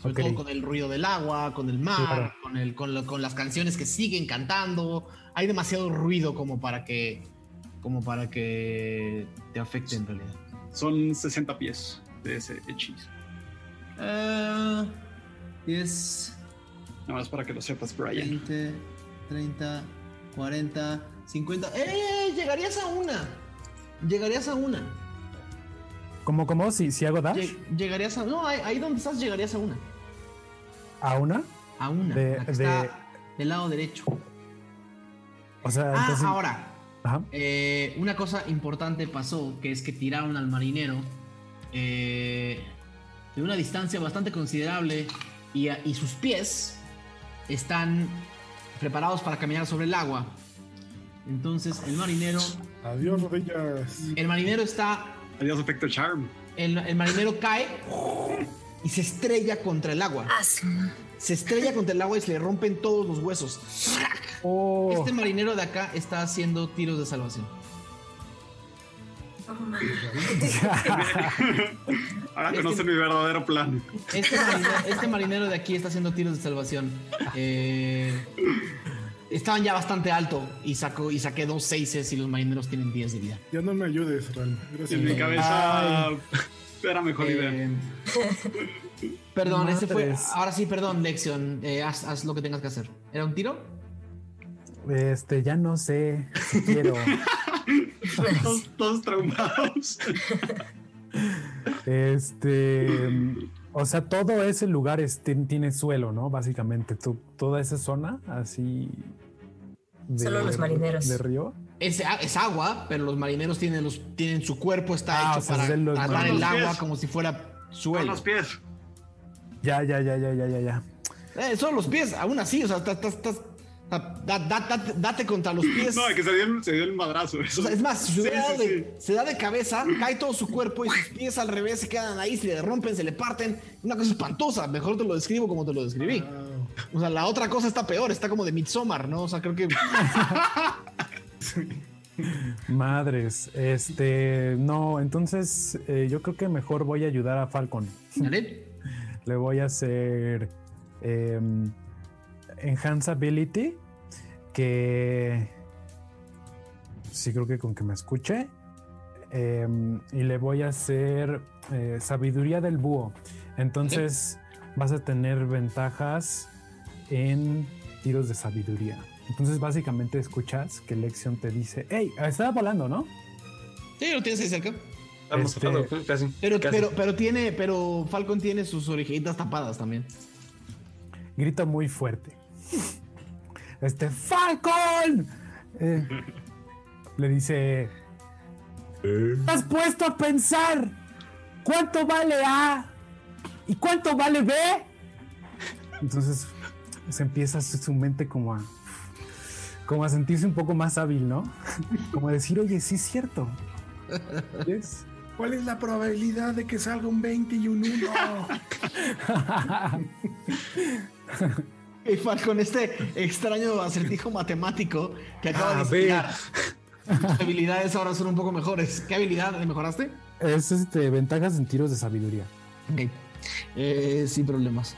A: Sobre
C: Ok.
A: todo con el ruido del agua, con el mar,
C: Claro.
A: con, el, con, lo- con las canciones que siguen cantando. Hay demasiado ruido como para que como para que te afecte en realidad.
F: Son 60 pies de ese hechizo.
A: Eh, 10,
F: Nada más para que lo sepas, Brian.
A: 20, 30, 40, 50. ¡Eh! Llegarías a una. Llegarías a una.
C: ¿Cómo, cómo? Si, si hago dash
A: Lle- Llegarías a. No, ahí, ahí donde estás, llegarías a una.
C: A una,
A: A una.
C: De-
A: la que
C: de-
A: está del lado derecho.
C: o sea,
A: Ah,
C: entonces.
A: ahora.
C: Ajá.
A: eh, una cosa importante pasó, que es que tiraron al marinero eh, de una distancia bastante considerable y, a- y sus pies están preparados para caminar sobre el agua. Entonces el marinero,
G: Adiós, rodillas.
A: el marinero está,
F: Adiós, efecto charm.
A: el, el marinero cae y se estrella contra el agua.
D: Ah,
A: Se estrella contra el agua y se le rompen todos los huesos.
C: Oh,
A: Este marinero de acá está haciendo tiros de salvación.
D: oh.
F: Ahora
A: Es
F: conocen
A: que-
F: mi verdadero plan.
A: Este marinero, este marinero de aquí está haciendo tiros de salvación. Eh, estaban ya bastante alto y sacó y saqué dos seises y los marineros tienen 10 de vida.
G: Ya no me ayudes, Ram. Gracias.
F: En mi cabeza era mejor idea.
A: Eh, perdón, ese fue. Ahora sí, perdón, Lexion. Eh, haz, haz lo que tengas que hacer. ¿Era un tiro?
C: este, ya no sé si quiero.
F: Todos, todos traumados.
C: Este, o sea, todo ese lugar es- tiene suelo, ¿no? Básicamente, tú- toda esa zona así. de-
D: Solo los marineros.
C: De río.
A: Es, es agua, pero los marineros tienen, los, tienen su cuerpo está
C: Ah,
A: hecho para tratar el agua como si fuera
F: Con
A: suelo.
F: los pies.
C: Ya, ya, ya, ya, ya, ya, ya.
A: Eh, solo los pies, aún así, o sea, estás, estás- estás- O sea, da- da- da- date contra los pies.
F: No, que se dio, el- se dio el madrazo. Eso.
A: O sea, es más, se,
F: Sí,
A: hubiera dado
F: sí,
A: de- se da de cabeza, cae todo su cuerpo y sus pies al revés se quedan ahí, se le rompen, se le parten. Una cosa espantosa. Mejor te lo describo como te lo describí. O sea, la otra cosa está peor, está como de Midsommar, ¿no? O sea, creo que.
C: Madres, este, no, entonces eh, yo creo que mejor voy a ayudar a Falcon. Le voy a hacer em, Enhance Ability, que sí creo que con que me escuche. Em, y le voy a hacer eh, Sabiduría del Búho. Entonces vas a tener ventajas en tiros de sabiduría. Entonces básicamente escuchas que Lexion te dice, hey, estaba volando, ¿no?
A: Sí, lo tienes ahí cerca.
H: Estamos
C: Este-
H: hablando, casi.
A: Pero,
H: casi.
A: pero, pero tiene, pero Falcon tiene sus orejitas tapadas también.
C: grita muy fuerte. Este, Falcon. Eh, le dice, ¿te has puesto a pensar cuánto vale A y cuánto vale B? Entonces se empieza su, su mente como a, como a sentirse un poco más hábil, ¿no? Como a decir, oye, sí es cierto. ¿Ves?
G: ¿Cuál es la probabilidad de que salga un 20 y un 1?
A: Y Falcon, este extraño acertijo matemático que acaba de estudiar. Tus habilidades ahora son un poco mejores. ¿Qué habilidad le mejoraste?
C: Es este, ventajas en tiros de sabiduría.
A: Ok. Eh, sin problemas.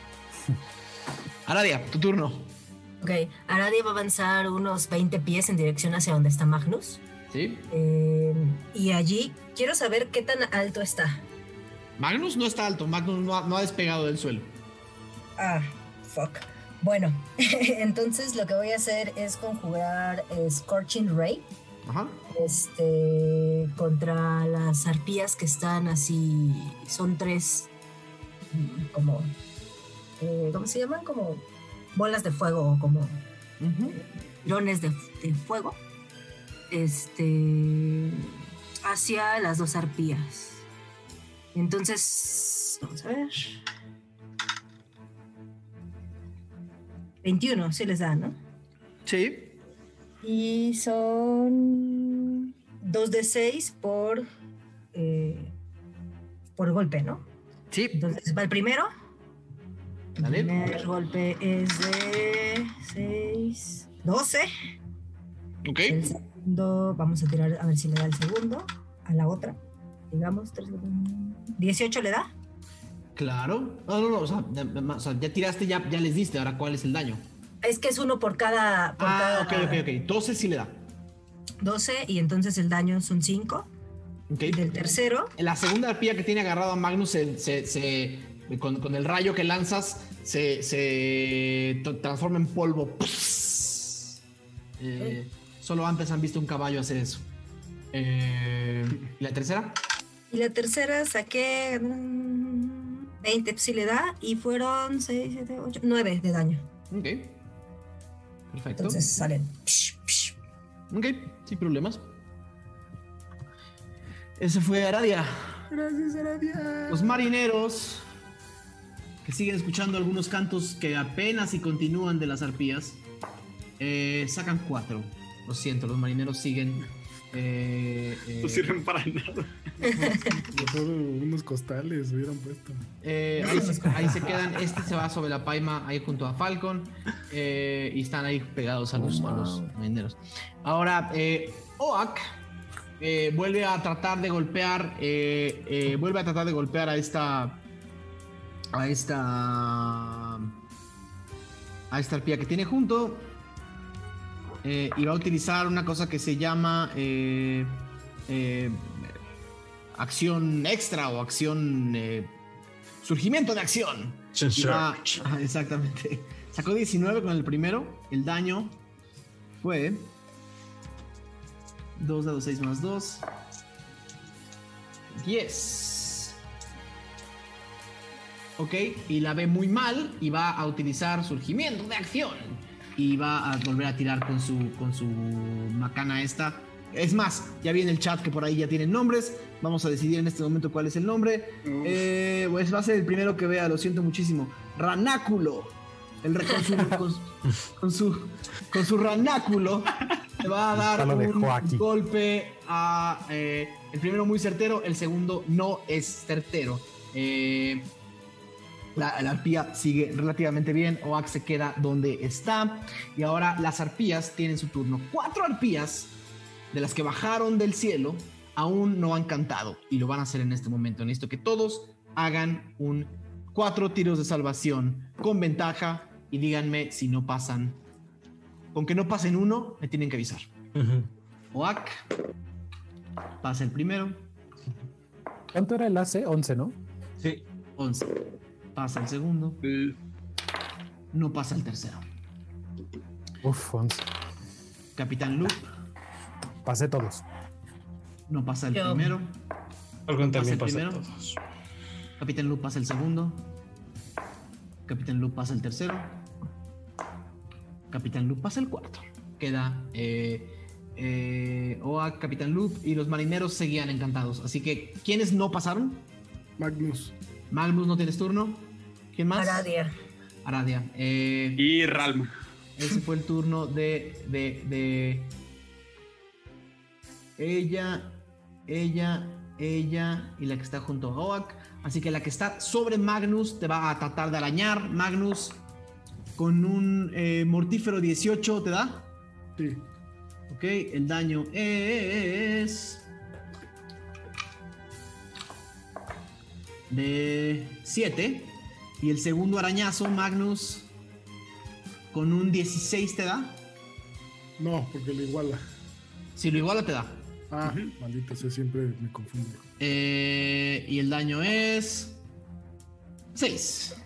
A: Aradia, tu turno.
D: Ok, Aradia va a avanzar unos 20 pies en dirección hacia donde está Magnus.
A: ¿Sí?
D: Eh, y allí quiero saber qué tan alto está.
A: Magnus no está alto. Magnus no ha, no ha despegado del suelo.
D: Ah, fuck. Bueno, entonces lo que voy a hacer es conjurar eh, Scorching Ray
A: Ajá.
D: este, contra las arpías que están así. Son tres, mm, como. eh, ¿Cómo se llaman? Como bolas de fuego o como drones de, de fuego. Este. Hacia las dos arpías. Entonces. Vamos a ver. 21, sí les da, ¿no?
A: Sí.
D: Y son 2 de 6 por, eh, por golpe, ¿no?
A: Sí.
D: Entonces va el primero. El
A: Dale.
D: primer golpe es de 6, 12.
A: Ok.
D: El segundo, vamos a tirar a ver si le da el segundo. A la otra. Digamos, tres- 18 le da.
A: Claro. No, no, no. O sea, ya, o sea, ya tiraste, ya, ya les diste. Ahora, ¿cuál es el daño?
D: Es que es uno por cada. Por
A: Ah,
D: cada
A: ok, ok, ok. 12 sí le da.
D: 12 y entonces el daño son 5.
A: Ok.
D: Del tercero.
A: La segunda arpía que tiene agarrado a Magnus se, se- se- con, con el rayo que lanzas se, se transforma en polvo. Eh, solo antes han visto un caballo hacer eso. Eh, ¿Y la tercera?
D: Y la tercera saqué mm, 20, si le da, y fueron 6, 7, 8, 9 de daño.
A: Ok. Perfecto.
D: Entonces salen.
A: Ok, sin problemas. Ese fue Aradia.
G: Gracias, Aradia.
A: Los marineros que siguen escuchando algunos cantos que apenas y continúan de las arpías eh, sacan cuatro. Lo siento, los marineros siguen. eh, eh,
F: No sirven para nada.
G: Mejor unos costales hubieran puesto.
A: eh, ahí, se, ahí se quedan. Este se va sobre la paima ahí junto a Falcon eh, y están ahí pegados a los, a los marineros. Ahora, eh, Oak eh, vuelve a tratar de golpear, eh, eh, vuelve a tratar de golpear a esta, a esta, a esta arpía que tiene junto. eh, y va a utilizar una cosa que se llama eh, eh, acción extra o acción eh, surgimiento de acción. Va- exactamente. Sacó 19 con el primero. El daño fue 2 dados 6 más 2. 10. Ok, y la ve muy mal y va a utilizar surgimiento de acción. Y va a volver a tirar con su, con su macana esta. Es más, ya viene el chat que por ahí ya tienen nombres. Vamos a decidir en este momento cuál es el nombre. Eh, pues va a ser el primero que vea, lo siento muchísimo. Ranáculo. El, con, su, con, con su, con su ranáculo le va a dar un golpe a... eh, el primero muy certero, el segundo no es certero. Eh, la, la arpía sigue relativamente bien. Oak se queda donde está. Y ahora las arpías tienen su turno. Cuatro arpías de las que bajaron del cielo aún no han cantado. Y lo van a hacer en este momento. Necesito que todos hagan un cuatro tiros de salvación con ventaja. Y díganme si no pasan. Con que no pasen uno, me tienen que avisar.
H: Ujú.
A: Oak. Pasa el primero.
C: ¿Cuánto era el AC? 11, ¿no?
H: Sí.
A: 11. Pasa el segundo. No pasa el tercero.
C: Uf, 11.
A: Capitán Luke.
C: Pasé todos.
A: No pasa el
D: Yo.
A: primero.
H: Algo
A: Pasa
H: también
A: el
H: pasa a
A: primero.
H: todos.
A: Capitán Luke pasa el segundo. Capitán Luke pasa el tercero. Capitán Luke pasa el cuarto. Queda eh, eh, Oak, Capitán Luke y los marineros seguían encantados. Así que, ¿quiénes no pasaron?
G: Magnus.
A: Magnus no tienes turno. ¿Quién más?
D: Aradia.
A: Aradia. Eh,
F: Y Ralm.
A: Ese fue el turno de, de, de ella, ella, ella y la que está junto a Oak. Así que la que está sobre Magnus te va a tratar de arañar. Magnus con un eh, mortífero 18 te da.
G: Sí.
A: Ok, el daño es de 7. Y el segundo arañazo, Magnus, con un 16 te da.
G: No, porque lo iguala.
A: Si lo iguala, te da.
G: Ah, maldita sea, siempre me confundo.
A: Eh, y el daño es 6.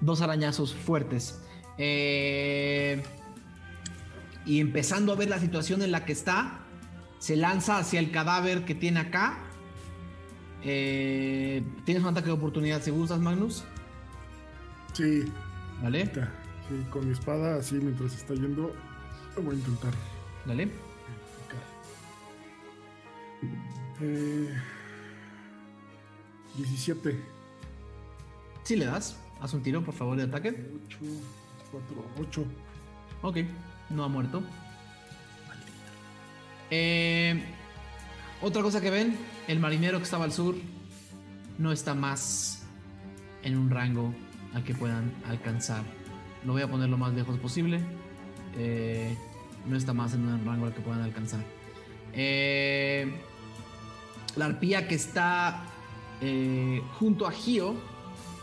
A: Dos arañazos fuertes. Eh, y empezando a ver la situación en la que está, se lanza hacia el cadáver que tiene acá. Eh, Tienes un ataque de oportunidad si gustas, Magnus.
G: Sí,
A: ¿Vale?
G: ahorita, sí, con mi espada, así mientras está yendo, lo voy a intentar.
A: ¿Vale?
G: Eh, 17.
A: Si le das, haz un tiro, por favor, de ataque.
G: 8, 4, 8.
A: Ok, no ha muerto. Eh, otra cosa que ven, el marinero que estaba al sur no está más en un rango al que puedan alcanzar. Lo voy a poner lo más lejos posible. Eh, no está más en un rango al que puedan alcanzar. Eh, la arpía que está eh, junto a Gio,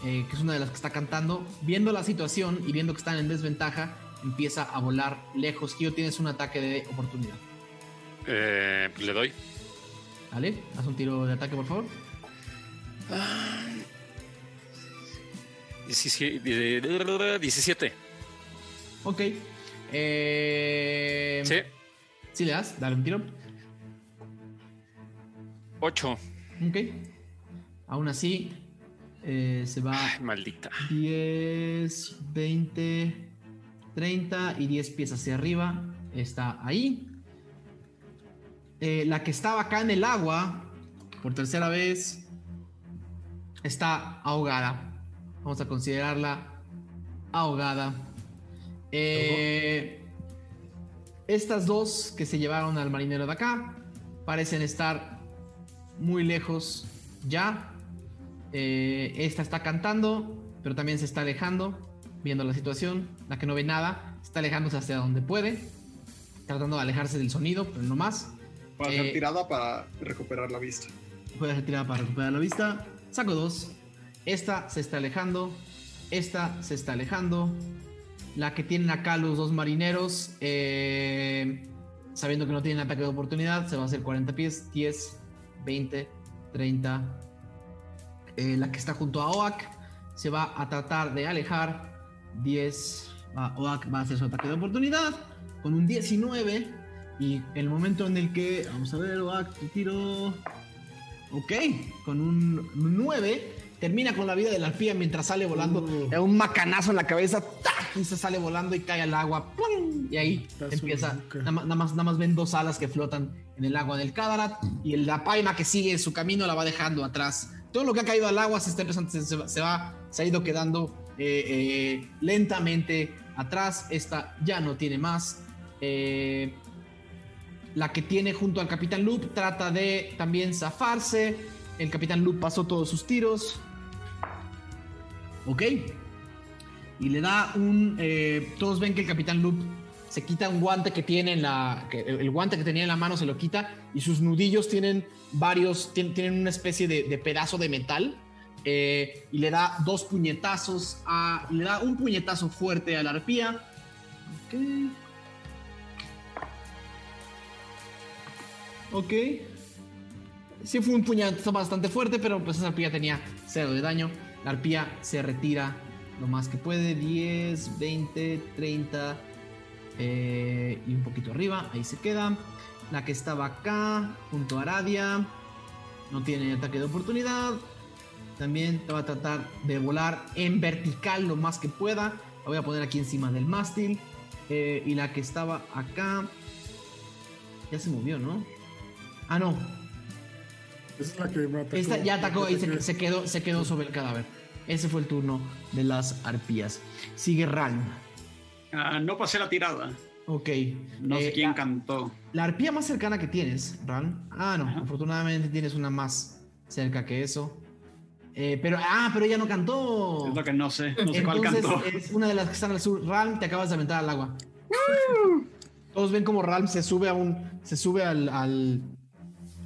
A: que es una de las que está cantando, viendo la situación y viendo que están en desventaja, empieza a volar lejos. Gio, tienes un ataque de oportunidad.
E: Le doy.
A: ¿Vale? Haz un tiro de ataque, por favor.
E: 17. 17.
A: Ok. Eh,
E: Sí.
A: Sí le das, dale un tiro.
E: 8.
A: Ok. Aún así, eh, se va
E: Ay, maldita.
A: 10, 20, 30 y 10 pies hacia arriba. Está ahí. Eh, la que estaba acá en el agua, por tercera vez, está ahogada. Vamos a considerarla ahogada. Eh, estas dos que se llevaron al marinero de acá parecen estar muy lejos ya. Eh, esta está cantando, pero también se está alejando, viendo la situación. La que no ve nada, está alejándose hacia donde puede, tratando de alejarse del sonido, pero no más.
F: Para
A: Eh,
F: hacer tirada para recuperar la vista.
A: Puede retirar para recuperar la vista. Saco dos. Esta se está alejando. Esta se está alejando. La que tienen acá los dos marineros. eh, sabiendo que no tienen ataque de oportunidad. Se va a hacer 40 pies. 10, 20, 30. Eh, la que está junto a Oak. Se va a tratar de alejar. 10. va- Oak va a hacer su ataque de oportunidad. Con un 19. Y el momento en el que. Vamos a ver, tu tiro. Ok, con un 9 termina con la vida de la arpía mientras sale volando.
G: Uh.
A: Un macanazo en la cabeza ¡tac! y se sale volando y cae al agua. ¡plum! Y ahí empieza. Nada más, nada, más, nada más ven dos alas que flotan en el agua del Cadarat y la paima que sigue su camino la va dejando atrás. Todo lo que ha caído al agua se está empezando, va- se va, se ha ido quedando eh, eh, lentamente atrás. Esta ya no tiene más. Eh, la que tiene junto al Capitán Loop trata de también zafarse. El Capitán Loop pasó todos sus tiros. Ok. Y le da un... eh, todos ven que el Capitán Loop se quita un guante que tiene en la... el guante que tenía en la mano se lo quita y sus nudillos tienen varios... tien- tienen una especie de, pedazo de metal. eh, y le da dos puñetazos a... Le da un puñetazo fuerte a la arpía. Ok. Ok. Sí fue un puñetazo bastante fuerte, pero pues esa arpía tenía cero de daño. La arpía se retira lo más que puede. 10, 20, 30 eh, y un poquito arriba. Ahí se queda. La que estaba acá, junto a Aradia, no tiene ataque de oportunidad. También va a tratar de volar en vertical lo más que pueda. La voy a poner aquí encima del mástil. Eh, y la que estaba acá, ya se movió, ¿no? Ah, no.
G: Esa es la que me atacó.
A: Esta ya atacó y se, quedó, se quedó sobre el cadáver. Ese fue el turno de las arpías. Sigue Ralm.
F: Ah, no pasé la tirada.
A: Ok.
F: No sé
A: Eh,
F: quién
A: la,
F: cantó.
A: la arpía más cercana que tienes, Ralm. Ah, no. Afortunadamente tienes una más cerca que eso. Eh, pero, ah, pero ella no cantó.
F: Es lo que no sé. No sé cuál
A: Entonces,
F: cantó.
A: es una de las que están al sur. Ralm, te acabas de aventar al agua. Todos ven como Ralm se sube a un. Se sube al. al,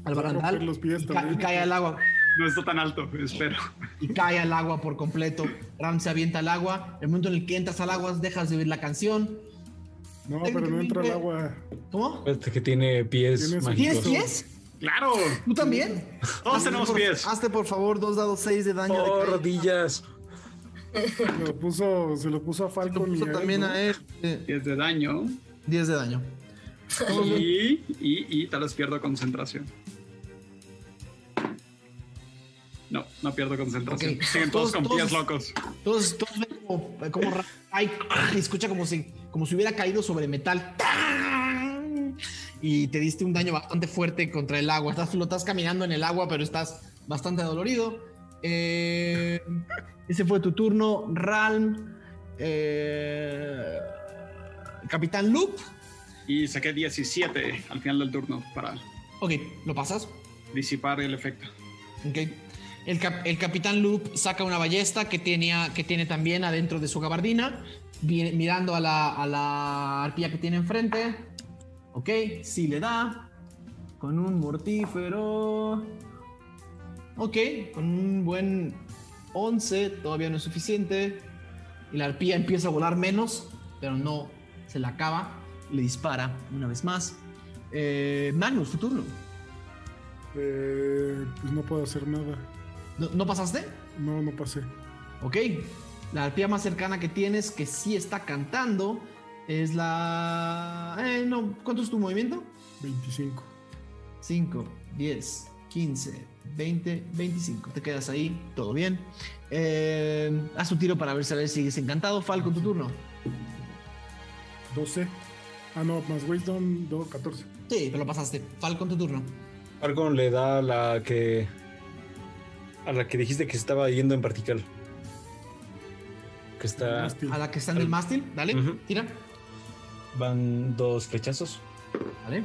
A: al barandal
G: los pies
A: y, ca- y cae al agua.
F: No está tan alto, espero.
A: y cae al agua por completo. Ram se avienta al agua. El momento en el que entras al agua, dejas de oír la canción.
G: No, pero no entra el agua.
A: ¿Cómo?
H: Este que tiene pies
G: Tienes-
H: mágicos.
A: ¿Tienes pies?
F: ¡Claro!
A: ¿Tú también?
F: Todos
A: Hazte,
F: tenemos
A: por-
F: pies.
A: Hazte por favor dos dados 6 de daño. de
H: Oh,
A: caída.
H: rodillas.
G: Se lo puso, se lo puso a Falcon y
A: puso
G: él,
A: también
G: ¿no?
A: a él. eh,
F: 10 de daño.
A: 10 de daño.
F: Y, y, y tal vez pierdo concentración. No, no pierdo concentración. Siguen todos,
A: Todos-
F: con pies locos.
A: Todos, todos ven como, como escucha como si, como si hubiera caído sobre metal. Y te diste un daño bastante fuerte contra el agua. Estás, flotas caminando en el agua, pero estás bastante dolorido. Eh, ese fue tu turno, Ralm. Eh, Capitán Loop.
F: Y saqué 17 al final del turno para
A: Ok, lo pasas.
F: disipar el efecto.
A: Ok. El, cap- el capitán Loop saca una ballesta que, tenía, que tiene también adentro de su gabardina, mirando a la, a la arpía que tiene enfrente. Ok, sí le da. Con un mortífero. Ok, con un buen 11, todavía no es suficiente. Y la arpía empieza a volar menos, pero no se la acaba. Le dispara una vez más. Eh, Magnus, tu turno.
G: Eh, pues no puedo hacer nada.
A: ¿No, ¿no pasaste?
G: No, no pasé.
A: Ok. La arpía más cercana que tienes que sí está cantando es la... Eh, no, ¿cuánto es tu movimiento?
G: 25.
A: 5, 10, 15, 20, 25. Te quedas ahí, todo bien. Eh, haz tu tiro para ver si a ver si sigues encantado. Falco, tu turno.
G: 12. Ah, no, más Wisdom, do, 14.
A: Sí, te lo pasaste. Falcon, tu turno.
H: Falcon le da la que. A la que dijiste que se estaba yendo en vertical. Que está.
A: A la que está en el mástil, dale,
H: Ujú.
A: tira.
H: Van dos flechazos.
A: Vale.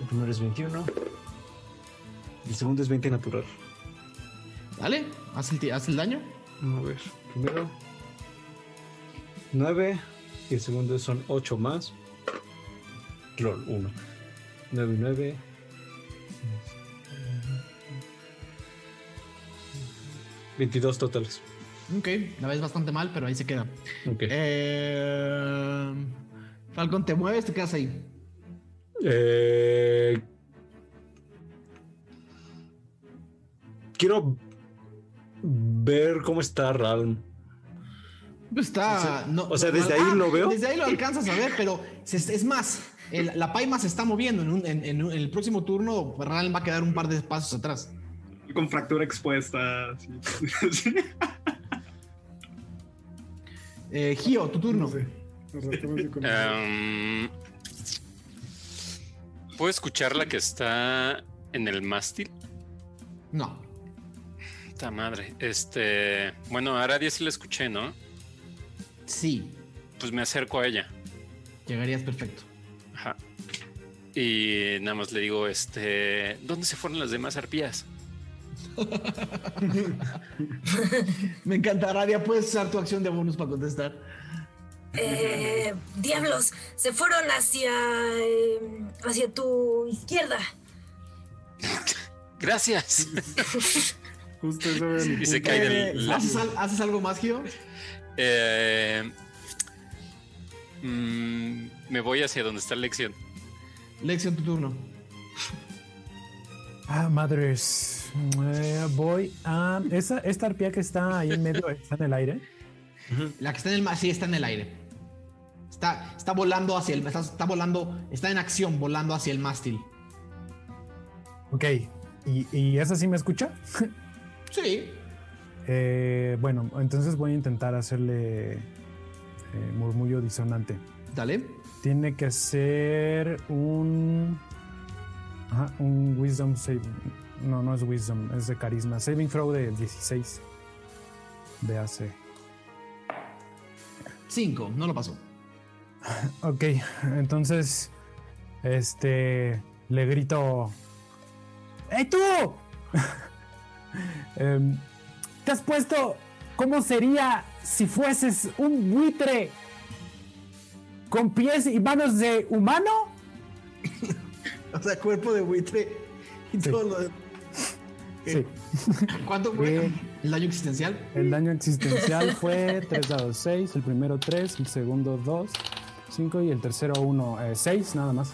H: El primero es 21. El segundo es 20 natural.
A: Dale, haz el, haz el daño.
H: A ver, primero 9 y el segundo son 8 más. Lol, 1. 9 y 9. ¿22 totales.
A: Ok, la ves bastante mal, pero ahí se queda.
H: Ok.
A: Eh, Falcon, te mueves, te quedas ahí.
H: Eh, quiero ver cómo está Ralm.
A: Pues está.
H: O sea-
A: no-
H: o sea. ¿desde ahí
A: Ah,
H: lo veo?
A: Desde ahí lo alcanzas a ver, pero es más, el- la paima se está moviendo. En, un- en- el próximo turno, Ral va a quedar un par de pasos atrás.
F: Con fractura expuesta. sí.
A: Eh, Gio, tu turno.
G: No sé.
E: Em, ¿Puedo escuchar la que está en el mástil?
A: No.
E: Puta madre. Este. Bueno, a Aradia sí la escuché, ¿no?
A: Sí,
E: Pues me acerco a ella.
A: llegarías perfecto.
E: Ajá. Y nada más le digo, este. ¿Dónde se fueron las demás arpías?
A: Me encanta, Aradia. Puedes usar tu acción de bonus para contestar.
D: Eh, diablos, se fueron hacia, eh, hacia tu izquierda.
E: Gracias.
G: Justo eso
E: Y se cae
A: Eh,
E: del.
A: ¿haces, al- haces algo más, Gio?
E: Eh, mm, me voy hacia donde está Lexion.
A: Lexion, tu turno.
C: Ah, madres. Eh, voy a. Esa, esta arpía que está ahí en medio está en el aire.
A: La que está en el mar, sí, está en el aire. Está, está volando hacia el. Está, está volando. Está en acción, volando hacia el mástil.
C: Ok. ¿Y, y esa sí me escucha?
A: Sí.
C: Eh, bueno, entonces voy a intentar hacerle eh, murmullo disonante.
A: Dale.
C: Tiene que ser un. Ajá, un Wisdom save. No, no es Wisdom, es de carisma. Saving throw de 16 de AC.
A: Cinco, no lo pasó.
C: Ok, entonces. Este. Le grito. ¡Ey tú! Em, ¿Te has puesto cómo sería si fueses un buitre con pies y manos de humano?
A: O sea, cuerpo de buitre y
C: Sí.
A: todo lo de-
C: Sí.
A: ¿Cuánto fue el daño existencial?
C: El daño existencial fue 3 dados 6, el primero 3, el segundo 2, 5 y el tercero 1, 6 nada más.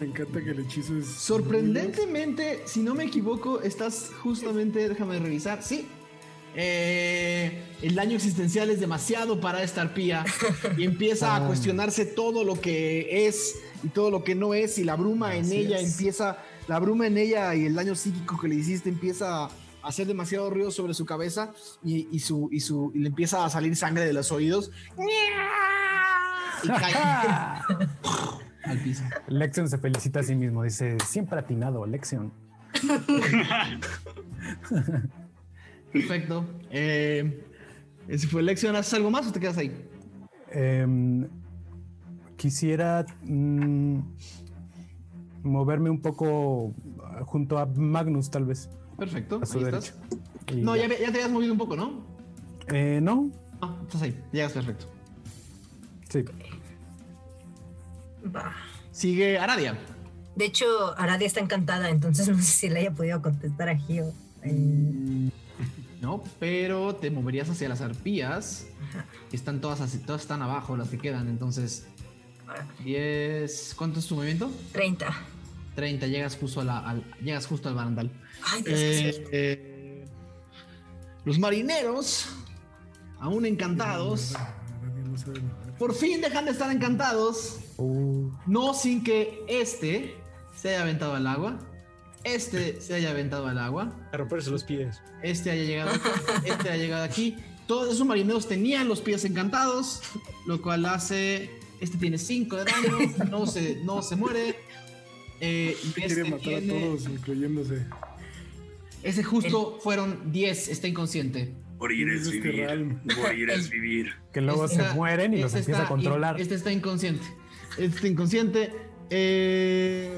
G: Me encanta que el hechizo es.
A: Sorprendentemente, si no me equivoco, estás justamente, déjame revisar, sí. Eh, el daño existencial es demasiado para esta arpía y empieza a
C: Ah.
A: cuestionarse todo lo que es y todo lo que no es y la bruma en ella
C: es.
A: empieza, la bruma en ella y el daño psíquico que le hiciste empieza a hacer demasiado ruido sobre su cabeza y, y su, y, su, y le empieza a salir sangre de los oídos y cae al piso.
C: Lexion se felicita a sí mismo, dice, siempre atinado, Lexion.
A: Perfecto. Eh, ese fue elección. ¿Haces algo más o te quedas ahí?
C: Em, quisiera mm, moverme un poco junto a Magnus, tal vez.
A: Perfecto.
C: A su
A: ahí
C: derecha.
A: estás.
C: Y
A: No, ya, ya te habías movido un poco, ¿no?
C: Eh, no,
A: No, estás ahí. Llegas perfecto.
C: sí.
D: Va.
A: Sigue Aradia.
D: De hecho, Aradia está encantada, entonces no sé si le haya podido contestar a Gio. Eh,
A: No, pero te moverías hacia las arpías. Que están todas así, todas están abajo, las que quedan. Entonces, 10. ¿Cuánto es tu movimiento?
D: 30.
A: 30. Llegas justo, a la- al, llegas justo al barandal.
D: Ay,
A: Eh, eh, los marineros, aún encantados, por fin dejan de estar encantados.
C: Uh,
A: No sin que este se haya aventado al agua, este se haya aventado al agua,
H: A romperse los pies.
A: este haya llegado aquí, este haya llegado aquí. Todos esos marineros tenían los pies encantados, lo cual hace. Este tiene 5 de daño, no se, no se muere. Eh,
G: Quiere matar a todos, incluyéndose.
A: Ese justo fueron 10, está inconsciente.
I: Morir es vivir. Morir es vivir.
C: que luego
A: Este
C: se
A: está-
C: mueren y los
A: este
C: empieza a controlar.
A: este está inconsciente. Este está inconsciente. Eh,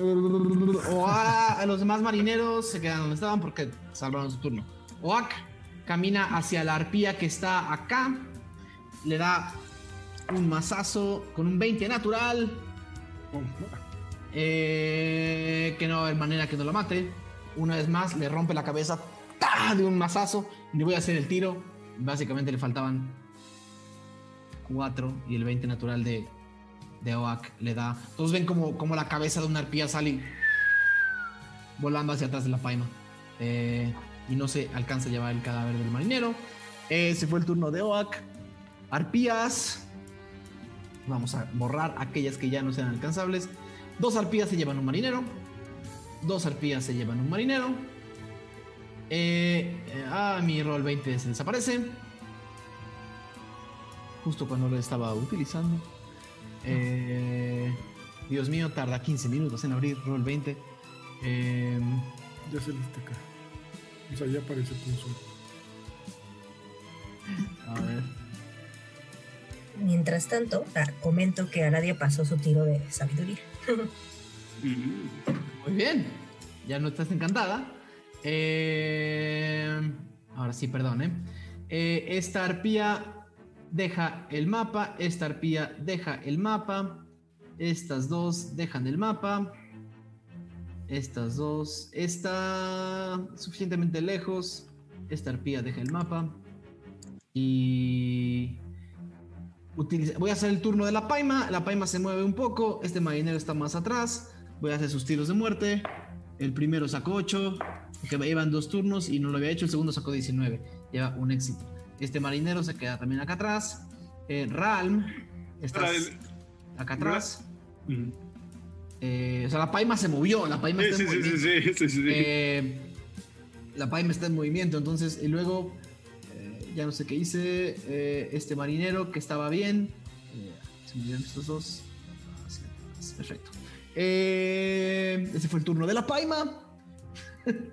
A: Oa- a los demás marineros se quedan donde estaban porque salvaron su turno. Oak camina hacia la arpía que está acá. Le da un mazazo con un 20 natural. Eh, que no va a haber manera que no lo mate. Una vez más, le rompe la cabeza de un mazazo. Le voy a hacer el tiro. Básicamente le faltaban 4 y el 20 natural de, de Oak le da. Todos ven como, como la cabeza de una arpía sale volando hacia atrás de la paima. Eh, y no se alcanza a llevar el cadáver del marinero. Ese fue el turno de Oak. Arpías. Vamos a borrar aquellas que ya no sean alcanzables. Dos arpías se llevan un marinero. Dos arpías se llevan un marinero. Eh, eh, ah, mi roll 20 se desaparece. Justo cuando lo estaba utilizando. Eh, Dios mío, tarda 15 minutos en abrir roll 20. Eh,
G: Ya se les toca. O sea, ya parece punzo.
A: A ver.
D: Mientras tanto, ah, comento que Aradia pasó su tiro de sabiduría.
A: Muy bien. Ya no estás encantada. Eh, ahora sí, perdón. ¿eh? Eh, esta arpía deja el mapa. Esta arpía deja el mapa. Estas dos dejan el mapa. Estas dos. Está suficientemente lejos. Esta arpía deja el mapa. Y. utiliza- Voy a hacer el turno de la paima. La paima se mueve un poco. Este marinero está más atrás. Voy a hacer sus tiros de muerte. El primero sacó 8. Que llevan dos turnos y no lo había hecho. El segundo sacó 19. Lleva un éxito. Este marinero se queda también acá atrás. Eh, Ralm. Estás
F: Ralm.
A: acá atrás. Eh, o sea, la paima se movió. La paima
F: Sí,
A: está
F: sí,
A: en
F: sí,
A: movimiento. Eh, la paima está en movimiento, entonces, y luego, ya no sé qué hice, eh, este marinero que estaba bien, eh, se murieron estos dos, perfecto. Eh, ese fue el turno de la paima.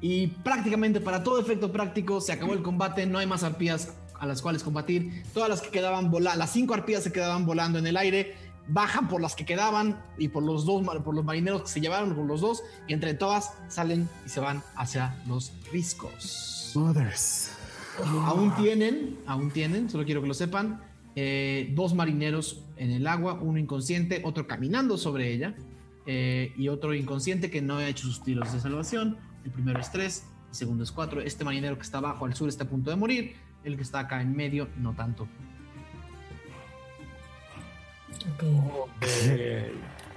A: Y prácticamente para todo efecto práctico se acabó el combate, no hay más arpías a las cuales combatir, todas las que quedaban volando, las cinco arpías se quedaban volando en el aire, bajan por las que quedaban y por los dos por los marineros que se llevaron con los dos y entre todas salen y se van hacia los riscos.
C: Mothers.
A: Aún tienen, aún tienen, solo quiero que lo sepan, eh, dos marineros en el agua, uno inconsciente, otro caminando sobre ella eh, y otro inconsciente que no ha hecho sus tiros de salvación. El primero es tres, el segundo es cuatro. Este marinero que está abajo al sur está a punto de morir, el que está acá en medio no tanto.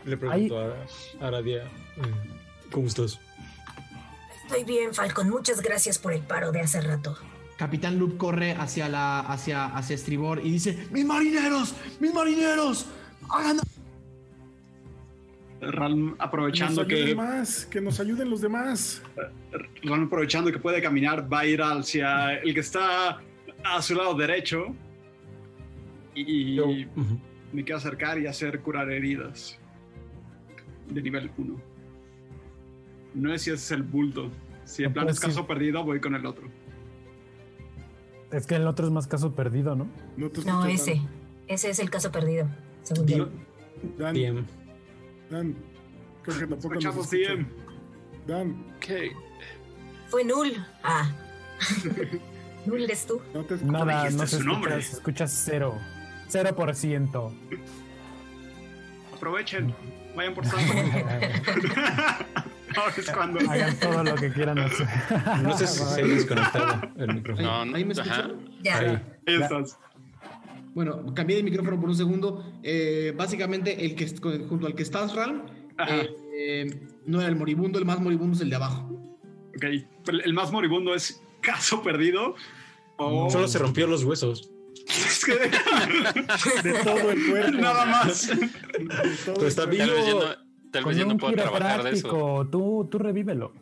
H: Le pregunto a Aradia, eh, ¿cómo estás?
D: Estoy bien, Falcon. Muchas gracias por el paro de hace rato.
A: Capitán Loop corre hacia la hacia hacia estribor y dice, "Mis marineros, mis marineros, hagan
F: Ram aprovechando
G: nos
F: que
G: más, que nos ayuden los demás.
F: Ram aprovechando que puede caminar, va a ir hacia el que está a su lado derecho y me quiero acercar y hacer curar heridas de nivel 1. No sé si ese es el bulto. Si en
C: No
F: plan es caso perdido, voy con el otro.
C: Es que el otro es más caso perdido, ¿no?
G: No,
D: ese. Ese es el caso perdido, según yo.
G: Dan.
H: Bien.
G: Dan. Creo que tampoco nos
F: Escuchamos.
G: Dan.
D: Fue Null. Ah. Null eres tú.
G: No te
C: Nada, no se
F: su
C: escucha,
F: nombre.
C: se escucha cero. Cero por ciento.
F: Aprovechen. Vayan por Sandro. Ahora es cuando.
C: Hagan todo lo que quieran hacer.
H: No sé si se ha desconectado el micrófono.
E: No, no,
A: ¿Ahí me
E: ajá.
A: escuchan?
D: Ya.
H: Ahí.
F: Ahí estás.
A: Bueno, cambié de micrófono por un segundo. Eh, básicamente, el que junto al que estás, Ram, eh, eh, no era el moribundo, el más moribundo es el de abajo.
F: Ok. El más moribundo es caso perdido.
H: Solo se rompió los huesos.
F: Es que
G: De todo el cuerpo.
F: nada más.
G: De todo
H: Pero está
G: el
H: vivo.
E: Tal vez yo no, tal
C: Con
E: vez yo no
C: un
E: puedo trabajar de eso.
C: tú, tú revívelo.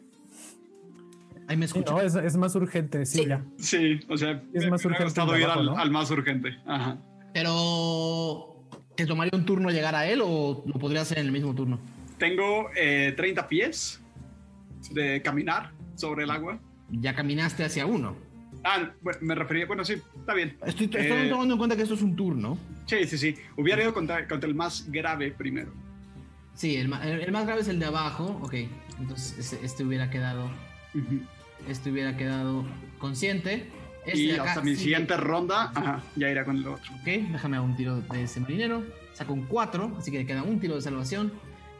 A: Ahí me
C: Sí,
A: escuchan.
C: no, es, es más urgente, sí,
D: Sí.
C: ya.
F: Sí, o sea,
C: Es
F: me-
C: más
F: me
C: urgente
F: gustado ir
C: abajo,
F: al,
C: ¿no?
F: al más urgente. Ajá.
A: Pero, ¿te tomaría un turno llegar a él o lo podría hacer en el mismo turno?
F: Tengo eh, 30 pies de caminar sobre el agua.
A: Ya caminaste hacia uno.
F: Ah, bueno, me refería. Bueno, sí, está bien.
A: Estoy, estoy
F: Eh,
A: tomando en cuenta que esto es un turno.
F: Sí, sí, sí. Hubiera ido contra, contra el más grave primero.
A: Sí, el, el- el más grave es el de abajo. Ok, entonces este, este hubiera quedado. Este hubiera quedado consciente. Este
F: y
A: acá
F: hasta mi siguiente ronda, ajá, ya irá con el otro.
A: Ok, déjame a un tiro de ese marinero. Saco un 4, así que le queda un tiro de salvación.